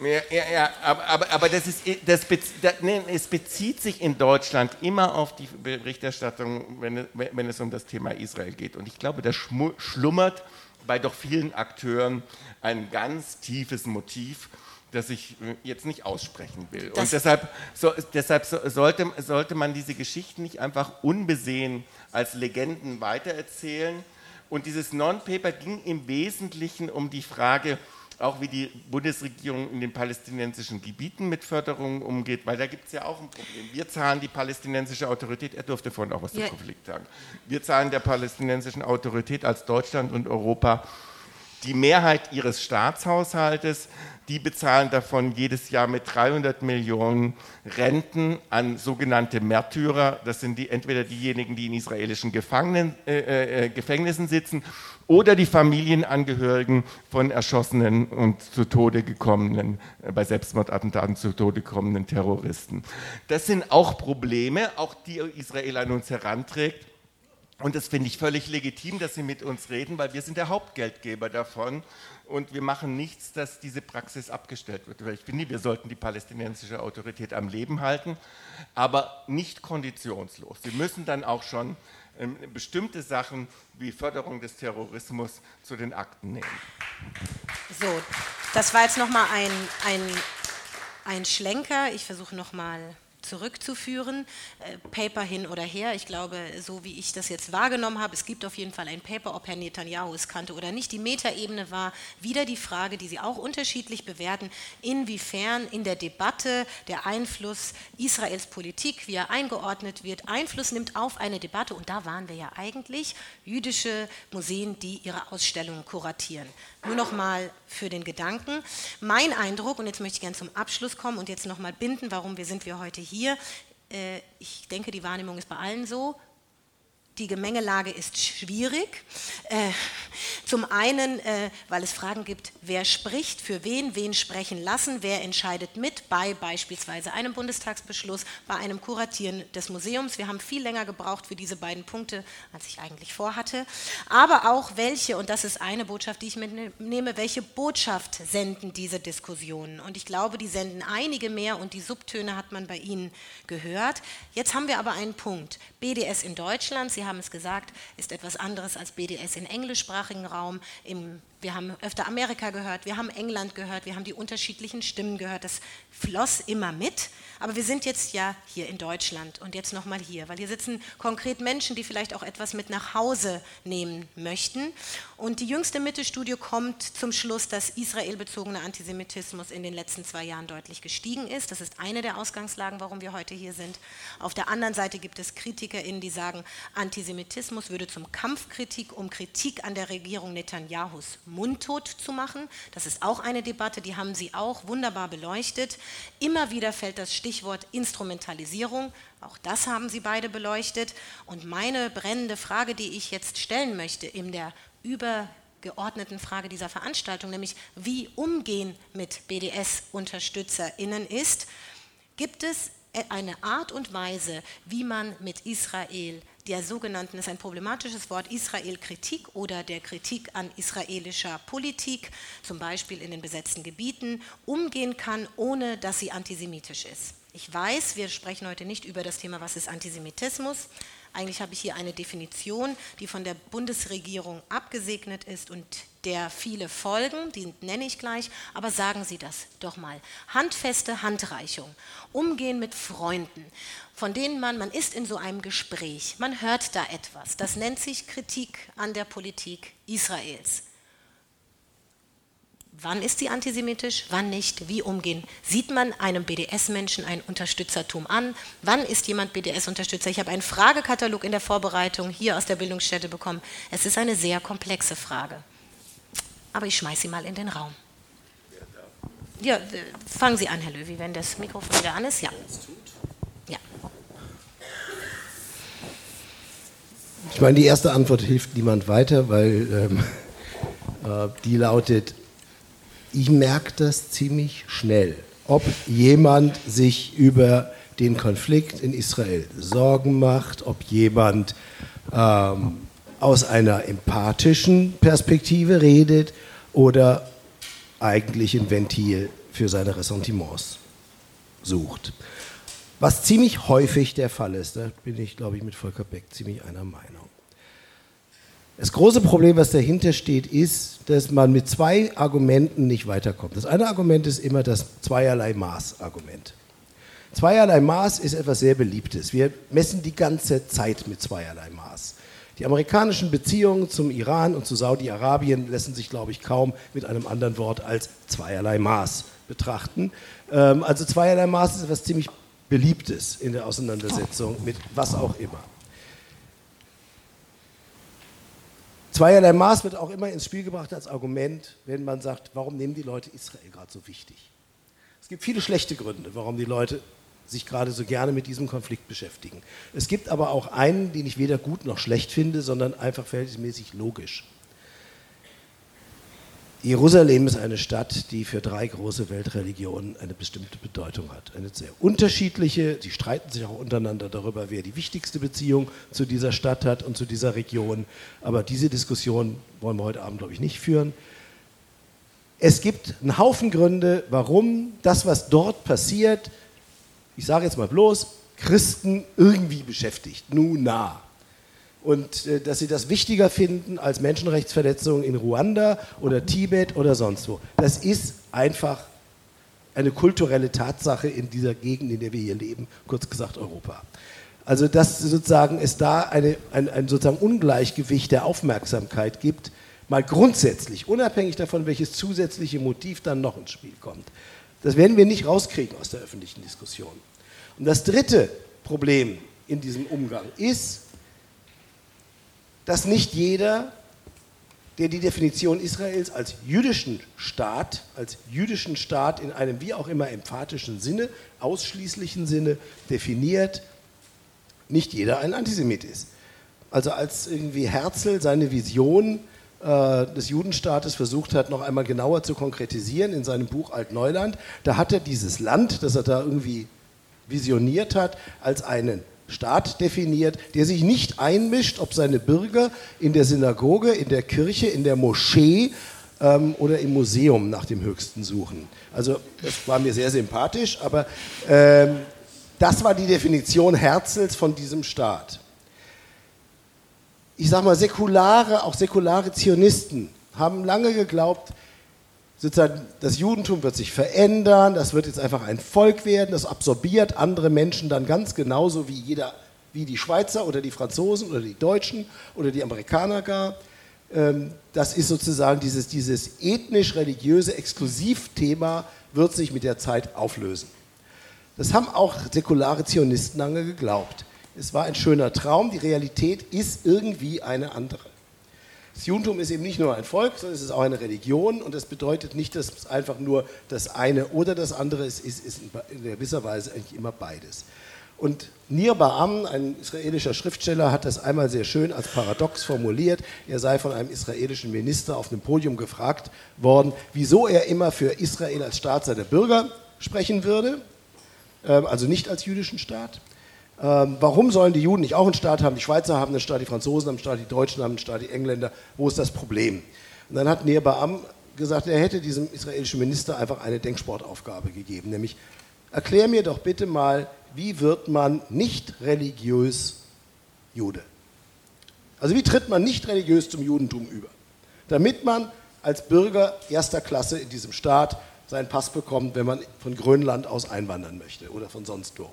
Ja, ja, ja, aber, aber, aber das ist, das bezieht, das, nee, es bezieht sich in Deutschland immer auf die Berichterstattung, wenn, wenn es um das Thema Israel geht. Und ich glaube, da schlummert bei doch vielen Akteuren ein ganz tiefes Motiv, das ich äh, jetzt nicht aussprechen will. Das Und deshalb, so, deshalb sollte, sollte man diese Geschichten nicht einfach unbesehen als Legenden weitererzählen, und dieses Non-Paper ging im Wesentlichen um die Frage, auch wie die Bundesregierung in den palästinensischen Gebieten mit Förderungen umgeht, weil da gibt es ja auch ein Problem. Wir zahlen die palästinensische Autorität, er durfte vorhin auch was ja. zum Konflikt sagen, wir zahlen der palästinensischen Autorität als Deutschland und Europa die Mehrheit ihres Staatshaushaltes die bezahlen davon jedes Jahr mit 300 Millionen Renten an sogenannte Märtyrer. Das sind die, entweder diejenigen, die in israelischen Gefangenen, äh, äh, Gefängnissen sitzen oder die Familienangehörigen von erschossenen und zu Tode gekommenen, äh, bei Selbstmordattentaten zu Tode gekommenen Terroristen. Das sind auch Probleme, auch die Israel an uns heranträgt. Und das finde ich völlig legitim, dass Sie mit uns reden, weil wir sind der Hauptgeldgeber davon und wir machen nichts, dass diese Praxis abgestellt wird. Ich finde, wir sollten die palästinensische Autorität am Leben halten, aber nicht konditionslos. Sie müssen dann auch schon ähm, bestimmte Sachen wie Förderung des Terrorismus zu den Akten nehmen. So, das war jetzt nochmal ein, ein, ein Schlenker. Ich versuche nochmal zurückzuführen. Äh, Paper hin oder her. Ich glaube, so wie ich das jetzt wahrgenommen habe, es gibt auf jeden Fall ein Paper, ob Herr Netanyahu es kannte oder nicht. Die Metaebene war wieder die Frage, die Sie auch unterschiedlich bewerten, inwiefern in der Debatte der Einfluss Israels Politik, wie er eingeordnet wird, Einfluss nimmt auf eine Debatte. Und da waren wir ja eigentlich jüdische Museen, die ihre Ausstellungen kuratieren. Nur noch mal für den Gedanken. Mein Eindruck, und jetzt möchte ich gerne zum Abschluss kommen und jetzt noch mal binden, warum wir sind wir heute hier. Äh, ich denke, die Wahrnehmung ist bei allen so die Gemengelage ist schwierig. Äh, zum einen, äh, weil es Fragen gibt, wer spricht, für wen, wen sprechen lassen, wer entscheidet mit bei beispielsweise einem Bundestagsbeschluss, bei einem Kuratieren des Museums. Wir haben viel länger gebraucht für diese beiden Punkte, als ich eigentlich vorhatte. Aber auch welche, und das ist eine Botschaft, die ich mitnehme, welche Botschaft senden diese Diskussionen? Und ich glaube, die senden einige mehr und die Subtöne hat man bei Ihnen gehört. Jetzt haben wir aber einen Punkt. BDS in Deutschland, Sie haben es gesagt, ist etwas anderes als BDS im englischsprachigen Raum. Im, wir haben öfter Amerika gehört, wir haben England gehört, wir haben die unterschiedlichen Stimmen gehört. Das floss immer mit. Aber wir sind jetzt ja hier in Deutschland und jetzt nochmal hier, weil hier sitzen konkret Menschen, die vielleicht auch etwas mit nach Hause nehmen möchten. Und die jüngste Mitte-Studie kommt zum Schluss, dass israelbezogener Antisemitismus in den letzten zwei Jahren deutlich gestiegen ist. Das ist eine der Ausgangslagen, warum wir heute hier sind. Auf der anderen Seite gibt es KritikerInnen, die sagen, Antisemitismus würde zum Kampfkritik, um Kritik an der Regierung Netanyahus mundtot zu machen. Das ist auch eine Debatte, die haben Sie auch wunderbar beleuchtet. Immer wieder fällt das Stichwort Instrumentalisierung. Auch das haben Sie beide beleuchtet. Und meine brennende Frage, die ich jetzt stellen möchte in der übergeordneten Frage dieser Veranstaltung, nämlich wie umgehen mit BDS-UnterstützerInnen ist, gibt es eine Art und Weise, wie man mit Israel der sogenannten, ist ein problematisches Wort, Israel-Kritik oder der Kritik an israelischer Politik, zum Beispiel in den besetzten Gebieten, umgehen kann, ohne dass sie antisemitisch ist. Ich weiß, wir sprechen heute nicht über das Thema, was ist Antisemitismus, Eigentlich habe ich hier eine Definition, die von der Bundesregierung abgesegnet ist und der viele folgen, die nenne ich gleich, aber sagen Sie das doch mal. Handfeste Handreichung, Umgehen mit Freunden, von denen man, man ist in so einem Gespräch, man hört da etwas. Das nennt sich Kritik an der Politik Israels. Wann ist sie antisemitisch, wann nicht, wie umgehen? Sieht man einem BDS-Menschen ein Unterstützertum an? Wann ist jemand BDS-Unterstützer? Ich habe einen Fragekatalog in der Vorbereitung hier aus der Bildungsstätte bekommen. Es ist eine sehr komplexe Frage. Aber ich schmeiße sie mal in den Raum. Ja, fangen Sie an, Herr Löwy, wenn das Mikrofon wieder an ist. Ja. Ja. Ich meine, die erste Antwort hilft niemand weiter, weil ähm, äh, die lautet, ich merke das ziemlich schnell, ob jemand sich über den Konflikt in Israel Sorgen macht, ob jemand ähm, aus einer empathischen Perspektive redet oder eigentlich ein Ventil für seine Ressentiments sucht. Was ziemlich häufig der Fall ist, da bin ich, glaube ich, mit Volker Beck ziemlich einer Meinung. Das große Problem, was dahinter steht, ist, dass man mit zwei Argumenten nicht weiterkommt. Das eine Argument ist immer das zweierlei Maß-Argument. Zweierlei Maß ist etwas sehr Beliebtes. Wir messen die ganze Zeit mit zweierlei Maß. Die amerikanischen Beziehungen zum Iran und zu Saudi-Arabien lassen sich, glaube ich, kaum mit einem anderen Wort als zweierlei Maß betrachten. Ähm, also zweierlei Maß ist etwas ziemlich Beliebtes in der Auseinandersetzung mit was auch immer. Zweierlei Maß wird auch immer ins Spiel gebracht als Argument, wenn man sagt, warum nehmen die Leute Israel gerade so wichtig? Es gibt viele schlechte Gründe, warum die Leute sich gerade so gerne mit diesem Konflikt beschäftigen. Es gibt aber auch einen, den ich weder gut noch schlecht finde, sondern einfach verhältnismäßig logisch. Jerusalem ist eine Stadt, die für drei große Weltreligionen eine bestimmte Bedeutung hat. Eine sehr unterschiedliche, sie streiten sich auch untereinander darüber, wer die wichtigste Beziehung zu dieser Stadt hat und zu dieser Region. Aber diese Diskussion wollen wir heute Abend, glaube ich, nicht führen. Es gibt einen Haufen Gründe, warum das, was dort passiert, ich sage jetzt mal bloß, Christen irgendwie beschäftigt. Nun nah und äh, dass sie das wichtiger finden als Menschenrechtsverletzungen in Ruanda oder Tibet oder sonst wo. Das ist einfach eine kulturelle Tatsache in dieser Gegend, in der wir hier leben, kurz gesagt Europa. Also dass sozusagen es da eine, ein, ein sozusagen Ungleichgewicht der Aufmerksamkeit gibt, mal grundsätzlich, unabhängig davon, welches zusätzliche Motiv dann noch ins Spiel kommt. Das werden wir nicht rauskriegen aus der öffentlichen Diskussion. Und das dritte Problem in diesem Umgang ist, dass nicht jeder, der die Definition Israels als jüdischen Staat, als jüdischen Staat in einem wie auch immer emphatischen Sinne, ausschließlichen Sinne definiert, nicht jeder ein Antisemit ist. Also als irgendwie Herzl seine Vision äh, des Judenstaates versucht hat, noch einmal genauer zu konkretisieren in seinem Buch Altneuland, da hat er dieses Land, das er da irgendwie visioniert hat, als einen Staat definiert, der sich nicht einmischt, ob seine Bürger in der Synagoge, in der Kirche, in der Moschee ähm, oder im Museum nach dem Höchsten suchen. Also das war mir sehr sympathisch, aber ähm, das war die Definition Herzels von diesem Staat. Ich sage mal, säkulare, auch säkulare Zionisten haben lange geglaubt, sozusagen das Judentum wird sich verändern, das wird jetzt einfach ein Volk werden, das absorbiert andere Menschen dann ganz genauso wie jeder, wie die Schweizer oder die Franzosen oder die Deutschen oder die Amerikaner gar. Ähm, das ist sozusagen dieses, dieses ethnisch-religiöse Exklusivthema wird sich mit der Zeit auflösen. Das haben auch säkulare Zionisten lange geglaubt. Es war ein schöner Traum, die Realität ist irgendwie eine andere. Das Judentum ist eben nicht nur ein Volk, sondern es ist auch eine Religion und das bedeutet nicht, dass es einfach nur das eine oder das andere ist, es ist in gewisser Weise eigentlich immer beides. Und Nir Ba'am, ein israelischer Schriftsteller, hat das einmal sehr schön als Paradox formuliert. Er sei von einem israelischen Minister auf einem Podium gefragt worden, wieso er immer für Israel als Staat seiner Bürger sprechen würde, ähm, also nicht als jüdischen Staat. Ähm, warum sollen die Juden nicht auch einen Staat haben? Die Schweizer haben einen Staat, die Franzosen haben einen Staat, die Deutschen haben einen Staat, die Engländer. Wo ist das Problem? Und dann hat Nir Ba'am gesagt, er hätte diesem israelischen Minister einfach eine Denksportaufgabe gegeben, nämlich erklär mir doch bitte mal, wie wird man nicht religiös Jude? Also wie tritt man nicht religiös zum Judentum über? Damit man als Bürger erster Klasse in diesem Staat seinen Pass bekommt, wenn man von Grönland aus einwandern möchte oder von sonst wo.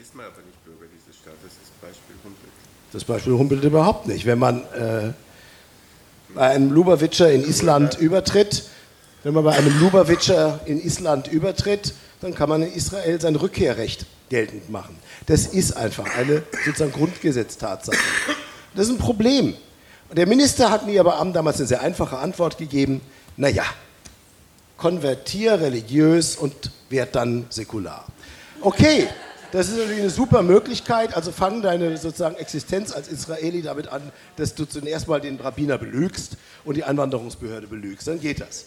Ist man aber nicht Bürger dieses Staates, das Beispiel Humpelt. Das Beispiel Humpelt überhaupt nicht. Wenn man äh, bei einem Lubavitcher in Island übertritt, wenn man bei einem Lubavitcher in Island übertritt, dann kann man in Israel sein Rückkehrrecht geltend machen. Das ist einfach eine sozusagen Grundgesetztatsache. Das ist ein Problem. Und der Minister hat mir aber damals eine sehr einfache Antwort gegeben, naja, konvertier religiös und werd dann säkular. Okay, das ist natürlich eine super Möglichkeit. Also fang deine sozusagen Existenz als Israeli damit an, dass du zunächst mal den Rabbiner belügst und die Einwanderungsbehörde belügst. Dann geht das.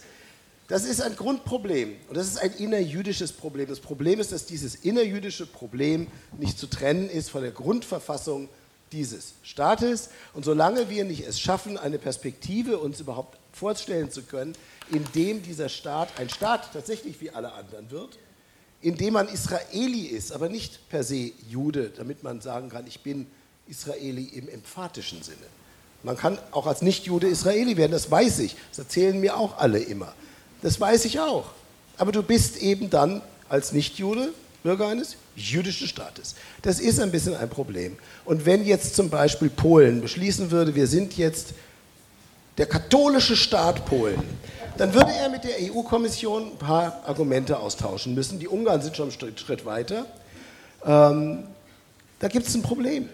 Das ist ein Grundproblem und das ist ein innerjüdisches Problem. Das Problem ist, dass dieses innerjüdische Problem nicht zu trennen ist von der Grundverfassung dieses Staates. Und solange wir nicht es schaffen, eine Perspektive uns überhaupt vorstellen zu können, in dem dieser Staat ein Staat tatsächlich wie alle anderen wird, in dem man Israeli ist, aber nicht per se Jude, damit man sagen kann, ich bin Israeli im emphatischen Sinne. Man kann auch als Nicht-Jude Israeli werden, das weiß ich. Das erzählen mir auch alle immer. Das weiß ich auch. Aber du bist eben dann als Nicht-Jude Bürger eines jüdischen Staates. Das ist ein bisschen ein Problem. Und wenn jetzt zum Beispiel Polen beschließen würde, wir sind jetzt der katholische Staat Polen, dann würde er mit der EU-Kommission ein paar Argumente austauschen müssen. Die Ungarn sind schon einen Schritt weiter. Ähm, da gibt es ein Problem.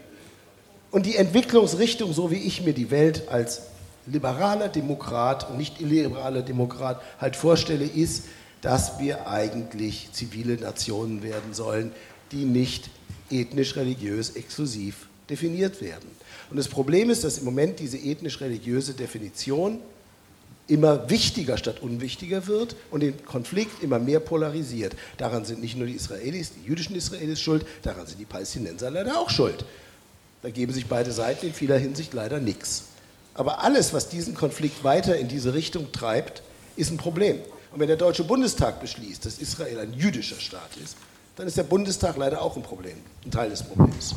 Und die Entwicklungsrichtung, so wie ich mir die Welt als liberaler Demokrat und nicht illiberaler Demokrat halt vorstelle, ist, dass wir eigentlich zivile Nationen werden sollen, die nicht ethnisch-religiös exklusiv definiert werden. Und das Problem ist, dass im Moment diese ethnisch-religiöse Definition immer wichtiger statt unwichtiger wird und den Konflikt immer mehr polarisiert. Daran sind nicht nur die Israelis, die jüdischen Israelis schuld, daran sind die Palästinenser leider auch schuld. Da geben sich beide Seiten in vieler Hinsicht leider nichts. Aber alles, was diesen Konflikt weiter in diese Richtung treibt, ist ein Problem. Und wenn der Deutsche Bundestag beschließt, dass Israel ein jüdischer Staat ist, dann ist der Bundestag leider auch ein Problem, ein Teil des Problems.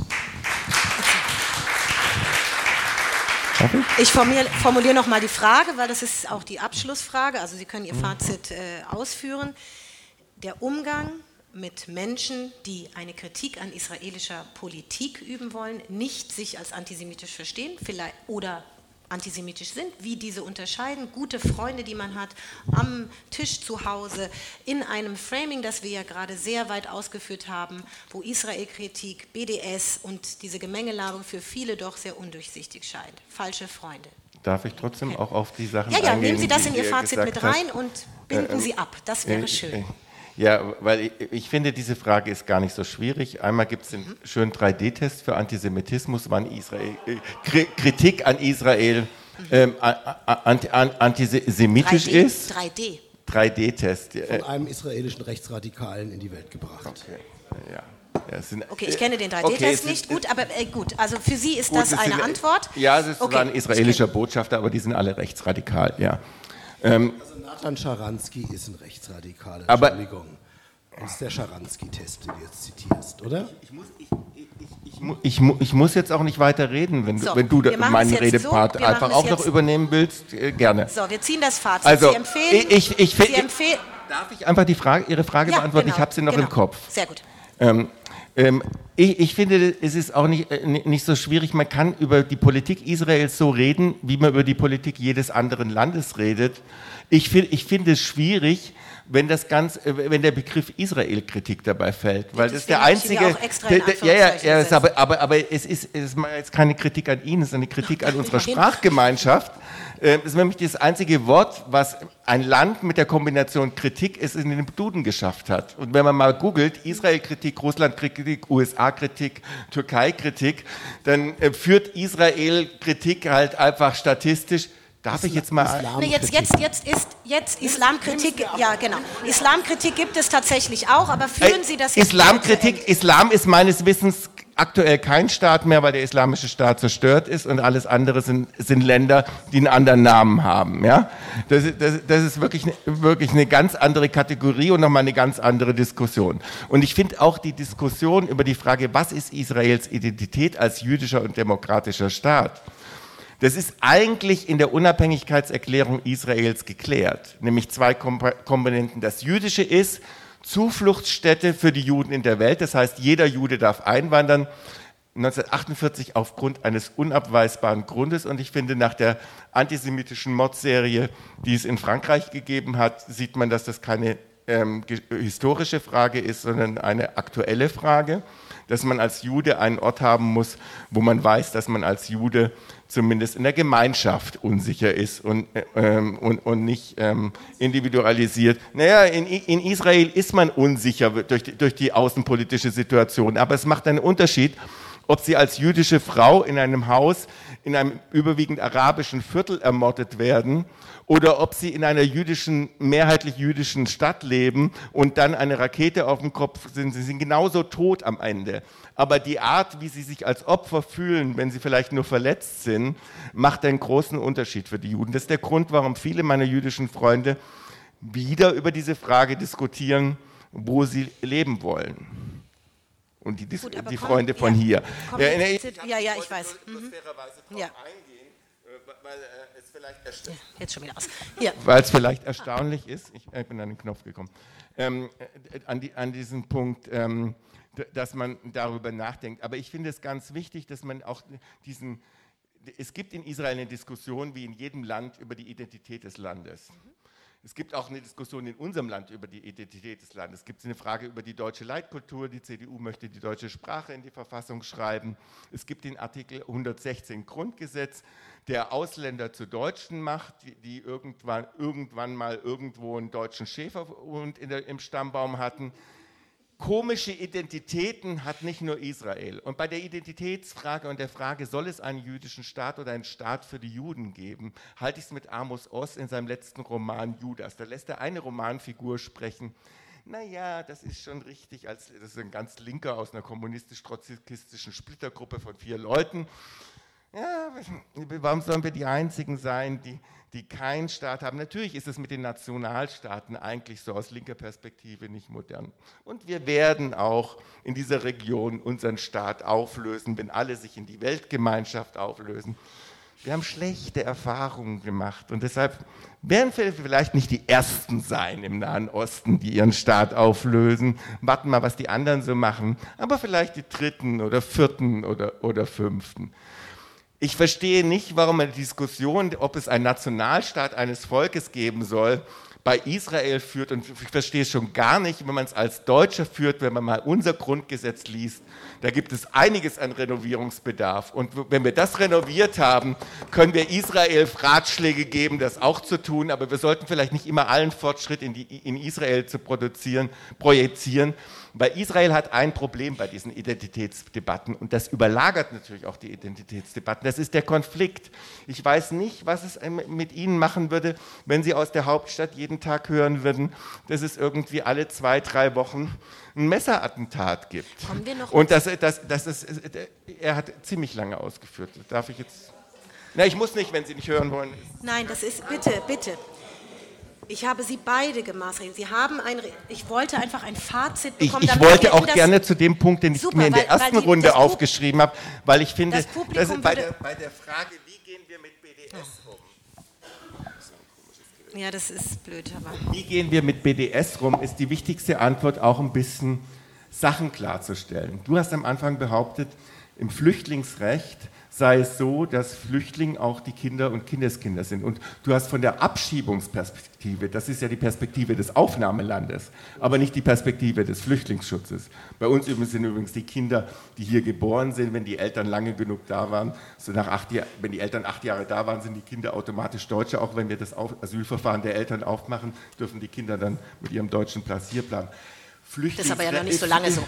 Ich formuliere noch mal die Frage, weil das ist auch die Abschlussfrage. Also Sie können Ihr Fazit äh, ausführen. Der Umgang mit Menschen, die eine Kritik an israelischer Politik üben wollen, nicht sich als antisemitisch verstehen, vielleicht oder antisemitisch sind, wie diese unterscheiden, gute Freunde, die man hat, am Tisch zu Hause, in einem Framing, das wir ja gerade sehr weit ausgeführt haben, wo Israel-Kritik, BDS und diese Gemengelage für viele doch sehr undurchsichtig scheint. Falsche Freunde. Darf ich trotzdem okay. auch auf die Sachen ja, ja, eingehen? Ja, nehmen Sie das in Ihr Fazit mit rein und binden äh, Sie ab. Das wäre äh, schön. Äh, ja, weil ich, ich, finde, diese Frage ist gar nicht so schwierig. Einmal gibt es den mhm. schönen 3D-Test für Antisemitismus, wann Israel, äh, Kritik an Israel mhm. ähm, anti, antisemitisch 3D, ist. 3D. 3D-Test. Von einem israelischen Rechtsradikalen in die Welt gebracht. Okay, ja. Ja, sind, okay, ich kenne den 3D-Test okay, nicht. Gut, aber äh, gut. Also für Sie ist gut, das eine sind, Antwort. Ja, es ist okay, ein israelischer Botschafter, aber die sind alle rechtsradikal. Ja. Ähm, also Nathan Scharansky ist ein Rechtsradikaler. Aber, Entschuldigung. Das ist der Scharansky-Test, den du jetzt zitierst, oder? Ich muss, ich, ich, ich, ich, muss jetzt auch nicht weiter reden, wenn, so, wenn du meinen Redepart so, einfach auch noch übernehmen willst, äh, gerne. So, wir ziehen das Fazit. Also, Sie empfehlen, ich, ich, Sie empfehlen Darf ich einfach die Frage, Ihre Frage ja, beantworten? Genau, ich habe sie noch genau. im Kopf. Sehr gut. Ähm, ähm, ich, ich, finde, es ist auch nicht, äh, nicht so schwierig. Man kann über die Politik Israels so reden, wie man über die Politik jedes anderen Landes redet. Ich, ich finde es schwierig, wenn das ganz, äh, wenn der Begriff Israel-Kritik dabei fällt, weil das, ist der einzige. Ja, ja, ja ist aber, aber, aber es ist, es ist jetzt keine Kritik an Ihnen, es ist eine Kritik an unserer Sprachgemeinschaft. Ähm, das ist nämlich das einzige Wort, was ein Land mit der Kombination Kritik es in den Duden geschafft hat. Und wenn man mal googelt, Israel-Kritik, Russland-Kritik, USA-Kritik, Türkei-Kritik, dann äh, führt Israel-Kritik halt einfach statistisch Darf ich jetzt mal. Nee, jetzt, jetzt, jetzt ist jetzt Islamkritik. Ja, genau. Islamkritik gibt es tatsächlich auch, aber führen Sie das jetzt. Islamkritik, Islam ist meines Wissens aktuell kein Staat mehr, weil der islamische Staat zerstört ist und alles andere sind, sind Länder, die einen anderen Namen haben. Ja? Das, das, das ist wirklich, wirklich eine ganz andere Kategorie und nochmal eine ganz andere Diskussion. Und ich finde auch die Diskussion über die Frage, was ist Israels Identität als jüdischer und demokratischer Staat, das ist eigentlich in der Unabhängigkeitserklärung Israels geklärt, nämlich zwei Komponenten. Das Jüdische ist, Zufluchtsstätte für die Juden in der Welt. Das heißt, jeder Jude darf einwandern. 1948 aufgrund eines unabweisbaren Grundes. Und ich finde, nach der antisemitischen Mordserie, die es in Frankreich gegeben hat, sieht man, dass das keine ähm, historische Frage ist, sondern eine aktuelle Frage, dass man als Jude einen Ort haben muss, wo man weiß, dass man als Jude zumindest in der Gemeinschaft unsicher ist und, ähm, und, und nicht ähm, individualisiert. Naja, in, in Israel ist man unsicher durch durch die außenpolitische Situation, aber es macht einen Unterschied, ob sie als jüdische Frau in einem Haus in einem überwiegend arabischen Viertel ermordet werden oder ob sie in einer jüdischen, mehrheitlich jüdischen Stadt leben und dann eine Rakete auf dem Kopf sind. Sie sind genauso tot am Ende. Aber die Art, wie sie sich als Opfer fühlen, wenn sie vielleicht nur verletzt sind, macht einen großen Unterschied für die Juden. Das ist der Grund, warum viele meiner jüdischen Freunde wieder über diese Frage diskutieren, wo sie leben wollen. Und die, Gut, die komm, Freunde von ja, hier. Ja, ja, ja, ich weiß. Mhm. Ja. Äh, weil, äh, vielleicht ja, jetzt schon wieder aus. Weil es vielleicht erstaunlich ist, ich, ich, bin an den Knopf gekommen, ähm, äh, an, die, an diesen Punkt, ähm, dass man darüber nachdenkt. Aber ich finde es ganz wichtig, dass man auch diesen, es gibt in Israel eine Diskussion wie in jedem Land über die Identität des Landes. Mhm. Es gibt auch eine Diskussion in unserem Land über die Identität des Landes. Es gibt eine Frage über die deutsche Leitkultur. Die CDU möchte die deutsche Sprache in die Verfassung schreiben. Es gibt den Artikel 116 Grundgesetz, der Ausländer zu Deutschen macht, die, die irgendwann, irgendwann mal irgendwo einen deutschen Schäferhund der, im Stammbaum hatten komische Identitäten hat nicht nur Israel. Und bei der Identitätsfrage und der Frage, soll es einen jüdischen Staat oder einen Staat für die Juden geben, halte ich es mit Amos Oz in seinem letzten Roman Judas. Da lässt er eine Romanfigur sprechen. Naja, das ist schon richtig, als, das ist ein ganz linker aus einer kommunistisch-trotzkistischen Splittergruppe von vier Leuten. Ja, warum sollen wir die Einzigen sein, die, die keinen Staat haben. Natürlich ist es mit den Nationalstaaten eigentlich so aus linker Perspektive nicht modern. Und wir werden auch in dieser Region unseren Staat auflösen, wenn alle sich in die Weltgemeinschaft auflösen. Wir haben schlechte Erfahrungen gemacht und deshalb werden wir vielleicht nicht die Ersten sein im Nahen Osten, die ihren Staat auflösen. Warten mal, was die anderen so machen, aber vielleicht die Dritten oder Vierten oder, oder Fünften. Ich verstehe nicht, warum eine Diskussion, ob es einen Nationalstaat eines Volkes geben soll, bei Israel führt. Und ich verstehe es schon gar nicht, wenn man es als Deutscher führt, wenn man mal unser Grundgesetz liest. Da gibt es einiges an Renovierungsbedarf. Und wenn wir das renoviert haben, können wir Israel Ratschläge geben, das auch zu tun. Aber wir sollten vielleicht nicht immer allen Fortschritt in, die, in Israel zu produzieren, projizieren, weil Israel hat ein Problem bei diesen Identitätsdebatten und das überlagert natürlich auch die Identitätsdebatten. Das ist der Konflikt. Ich weiß nicht, was es mit Ihnen machen würde, wenn Sie aus der Hauptstadt jeden Tag hören würden, dass es irgendwie alle zwei, drei Wochen ein Messerattentat gibt. Kommen wir noch und das, das, das ist, er hat ziemlich lange ausgeführt. Darf ich jetzt? Na, ich muss nicht, wenn Sie nicht hören wollen. Nein, das ist bitte, bitte. Ich habe Sie beide gemaßregelt. Sie haben ein, ich wollte einfach ein Fazit bekommen. Ich, ich wollte auch gerne zu dem Punkt, den ich super, mir in der ersten die, Runde aufgeschrieben habe, weil ich finde, das dass bei, der, bei, der, Frage, wie gehen wir mit BDS um? Ja, das ist blöd, aber. Wie gehen wir mit BDS rum, ist die wichtigste Antwort auch ein bisschen Sachen klarzustellen. Du hast am Anfang behauptet, im Flüchtlingsrecht sei es so, dass Flüchtlinge auch die Kinder und Kindeskinder sind. Und du hast von der Abschiebungsperspektive, das ist ja die Perspektive des Aufnahmelandes, aber nicht die Perspektive des Flüchtlingsschutzes. Bei uns sind übrigens die Kinder, die hier geboren sind, wenn die Eltern lange genug da waren, so nach acht Jahr, wenn die Eltern acht Jahre da waren, sind die Kinder automatisch Deutsche. Auch wenn wir das Asylverfahren der Eltern aufmachen, dürfen die Kinder dann mit ihrem deutschen Platzierplan. das ist aber ja noch nicht so lange so.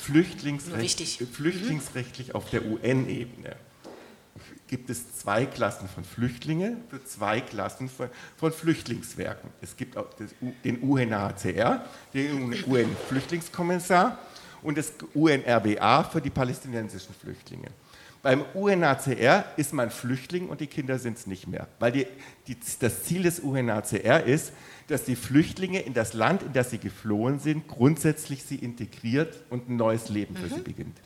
Flüchtlingsrecht, flüchtlingsrechtlich auf der UN-Ebene gibt es zwei Klassen von Flüchtlingen für zwei Klassen von, von Flüchtlingswerken. Es gibt auch das, den UNHCR, den UN-Flüchtlingskommissar, und das UNRWA für die palästinensischen Flüchtlinge. Beim UNHCR ist man Flüchtling und die Kinder sind es nicht mehr, weil die, die, das Ziel des UNHCR ist, dass die Flüchtlinge in das Land, in das sie geflohen sind, grundsätzlich sie integriert und ein neues Leben für mhm. sie beginnt.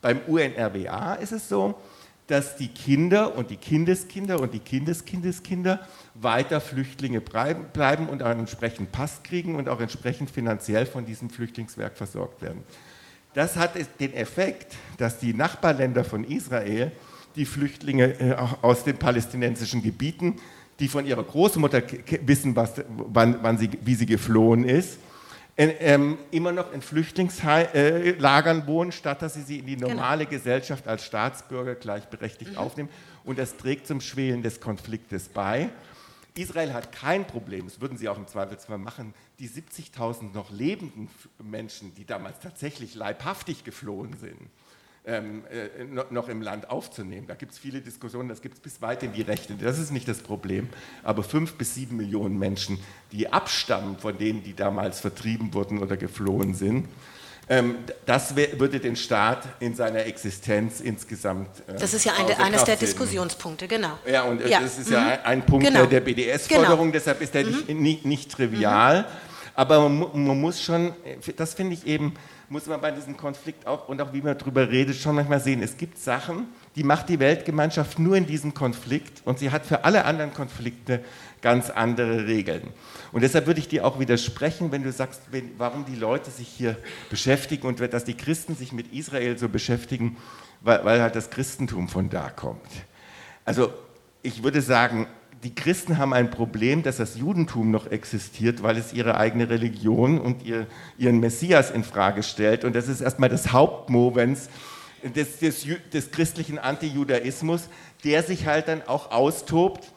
Beim UNRWA ist es so, dass die Kinder und die Kindeskinder und die Kindeskindeskinder weiter Flüchtlinge bleiben und auch entsprechend Pass kriegen und auch entsprechend finanziell von diesem Flüchtlingswerk versorgt werden. Das hat den Effekt, dass die Nachbarländer von Israel die Flüchtlinge äh, aus den palästinensischen Gebieten, die von ihrer Großmutter wissen, was, wann, wann sie, wie sie geflohen ist, ähm, immer noch in Flüchtlingslagern äh, wohnen, statt dass sie sie in die genau. normale genau. Gesellschaft als Staatsbürger gleichberechtigt mhm. aufnehmen. Und das trägt zum Schwelen des Konfliktes bei. Israel hat kein Problem, das würden sie auch im Zweifelsfall machen, die 70.000 noch lebenden Menschen, die damals tatsächlich leibhaftig geflohen sind, ähm, äh, noch im Land aufzunehmen. Da gibt es viele Diskussionen, das gibt es bis weit in die Rechte. Das ist nicht das Problem. Aber fünf bis sieben Millionen Menschen, die abstammen von denen, die damals vertrieben wurden oder geflohen sind, ähm, das würde den Staat in seiner Existenz insgesamt. Äh, das ist ja eine, eines der Diskussionspunkte, genau. Ja, und ja. das ist mhm. ja ein, Punkt genau. der BDS-Forderung, genau. deshalb ist der mhm. nicht, nicht, nicht, trivial. Mhm. Aber man, man, muss schon, das finde ich eben, muss man bei diesem Konflikt auch und auch wie man darüber redet, schon manchmal sehen. Es gibt Sachen, die macht die Weltgemeinschaft nur in diesem Konflikt und sie hat für alle anderen Konflikte ganz andere Regeln. Und deshalb würde ich dir auch widersprechen, wenn du sagst, wenn, warum die Leute sich hier beschäftigen und dass die Christen sich mit Israel so beschäftigen, weil, weil halt das Christentum von da kommt. Also ich würde sagen, die Christen haben ein Problem, dass das Judentum noch existiert, weil es ihre eigene Religion und ihr, ihren Messias in Frage stellt. Und das ist erstmal das Hauptmovens des, des, des christlichen Antijudaismus, der sich halt dann auch austobt.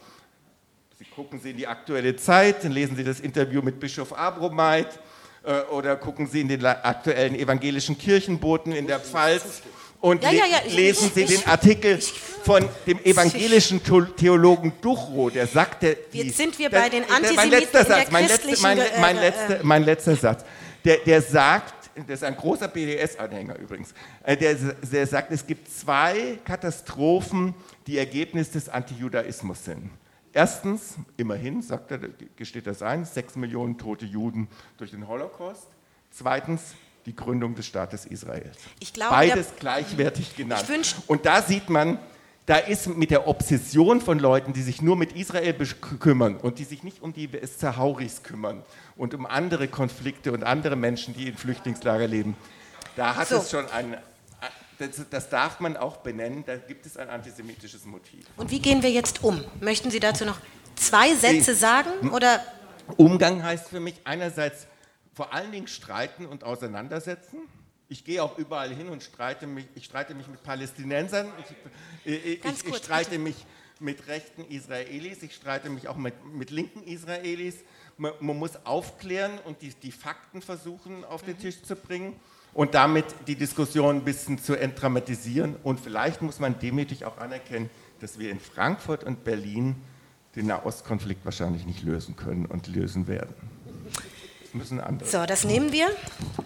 Gucken Sie in die aktuelle Zeit, dann lesen Sie das Interview mit Bischof Abromeit äh, oder gucken Sie in den aktuellen evangelischen Kirchenboten in der Pfalz und ja, ja, ja, lesen Sie ich, den Artikel von dem evangelischen Theologen Duchro, der sagt, der, Jetzt sind wir bei den Antisemiten mein letzter Satz, mein, letzte, mein, mein, letzter, mein letzter Satz, der, der sagt, das ist ein großer BDS-Anhänger übrigens, äh, der, der sagt, es gibt zwei Katastrophen, die Ergebnis des Antijudaismus sind. Erstens, immerhin, sagt er, gesteht das ein, sechs Millionen tote Juden durch den Holocaust. Zweitens, die Gründung des Staates Israel. Glaube, Beides gleichwertig genannt. Und da sieht man, da ist mit der Obsession von Leuten, die sich nur mit Israel kümmern und die sich nicht um die Zahauris kümmern und um andere Konflikte und andere Menschen, die in Flüchtlingslager leben, da hat so. es schon einen das, das, darf man auch benennen, da gibt es ein antisemitisches Motiv. Und wie gehen wir jetzt um? Möchten Sie dazu noch zwei Sätze sagen? Oder? Umgang heißt für mich einerseits vor allen Dingen streiten und auseinandersetzen. Ich gehe auch überall hin und streite mich, ich streite mich mit Palästinensern, ich, ich, ich, ich streite bitte. mich mit rechten Israelis, ich streite mich auch mit, mit linken Israelis. Man, man, muss aufklären und die, die Fakten versuchen auf den mhm. Tisch zu bringen und damit die Diskussion ein bisschen zu entdramatisieren. Und vielleicht muss man demütig auch anerkennen, dass wir in Frankfurt und Berlin den Nahostkonflikt wahrscheinlich nicht lösen können und lösen werden. Müssen andere. So, das nehmen wir.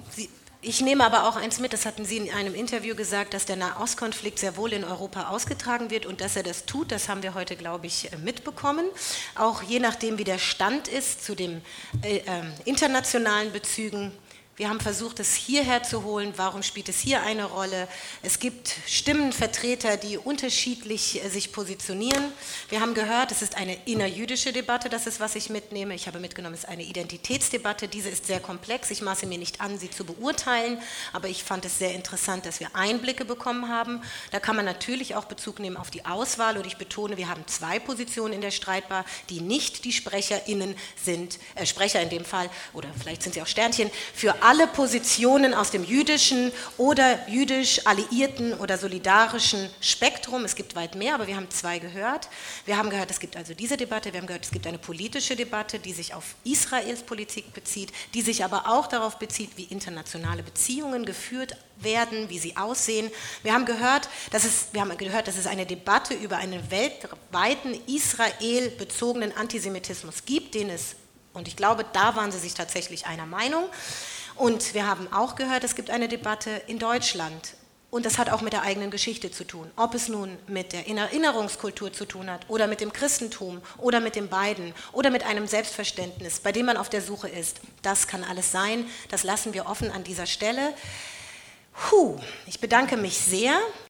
Sie, ich nehme aber auch eins mit, das hatten Sie in einem Interview gesagt, dass der Nahostkonflikt sehr wohl in Europa ausgetragen wird und dass er das tut, das haben wir heute, glaube ich, mitbekommen. Auch je nachdem, wie der Stand ist zu den äh, äh, internationalen Bezügen wir haben versucht, es hierher zu holen. Warum spielt es hier eine Rolle? Es gibt Stimmenvertreter, die unterschiedlich äh, sich positionieren. Wir haben gehört, es ist eine innerjüdische Debatte, das ist, was ich mitnehme. Ich habe mitgenommen, es ist eine Identitätsdebatte. Diese ist sehr komplex. Ich maße mir nicht an, sie zu beurteilen, aber ich fand es sehr interessant, dass wir Einblicke bekommen haben. Da kann man natürlich auch Bezug nehmen auf die Auswahl und ich betone, wir haben zwei Positionen in der Streitbar, die nicht die SprecherInnen sind, äh, Sprecher in dem Fall, oder vielleicht sind sie auch Sternchen, für alle alle Positionen aus dem jüdischen oder jüdisch alliierten oder solidarischen Spektrum. Es gibt weit mehr, aber wir haben zwei gehört. Wir haben gehört, es gibt also diese Debatte, wir haben gehört, es gibt eine politische Debatte, die sich auf Israels Politik bezieht, die sich aber auch darauf bezieht, wie internationale Beziehungen geführt werden, wie sie aussehen. Wir haben gehört, dass es, wir haben gehört, dass es eine Debatte über einen weltweiten Israel bezogenen Antisemitismus gibt, den es und ich glaube, da waren sie sich tatsächlich einer Meinung. Und wir haben auch gehört, es gibt eine Debatte in Deutschland. Und das hat auch mit der eigenen Geschichte zu tun. Ob es nun mit der Erinnerungskultur zu tun hat oder mit dem Christentum oder mit den beiden oder mit einem Selbstverständnis, bei dem man auf der Suche ist. Das kann alles sein. Das lassen wir offen an dieser Stelle. Puh, ich bedanke mich sehr.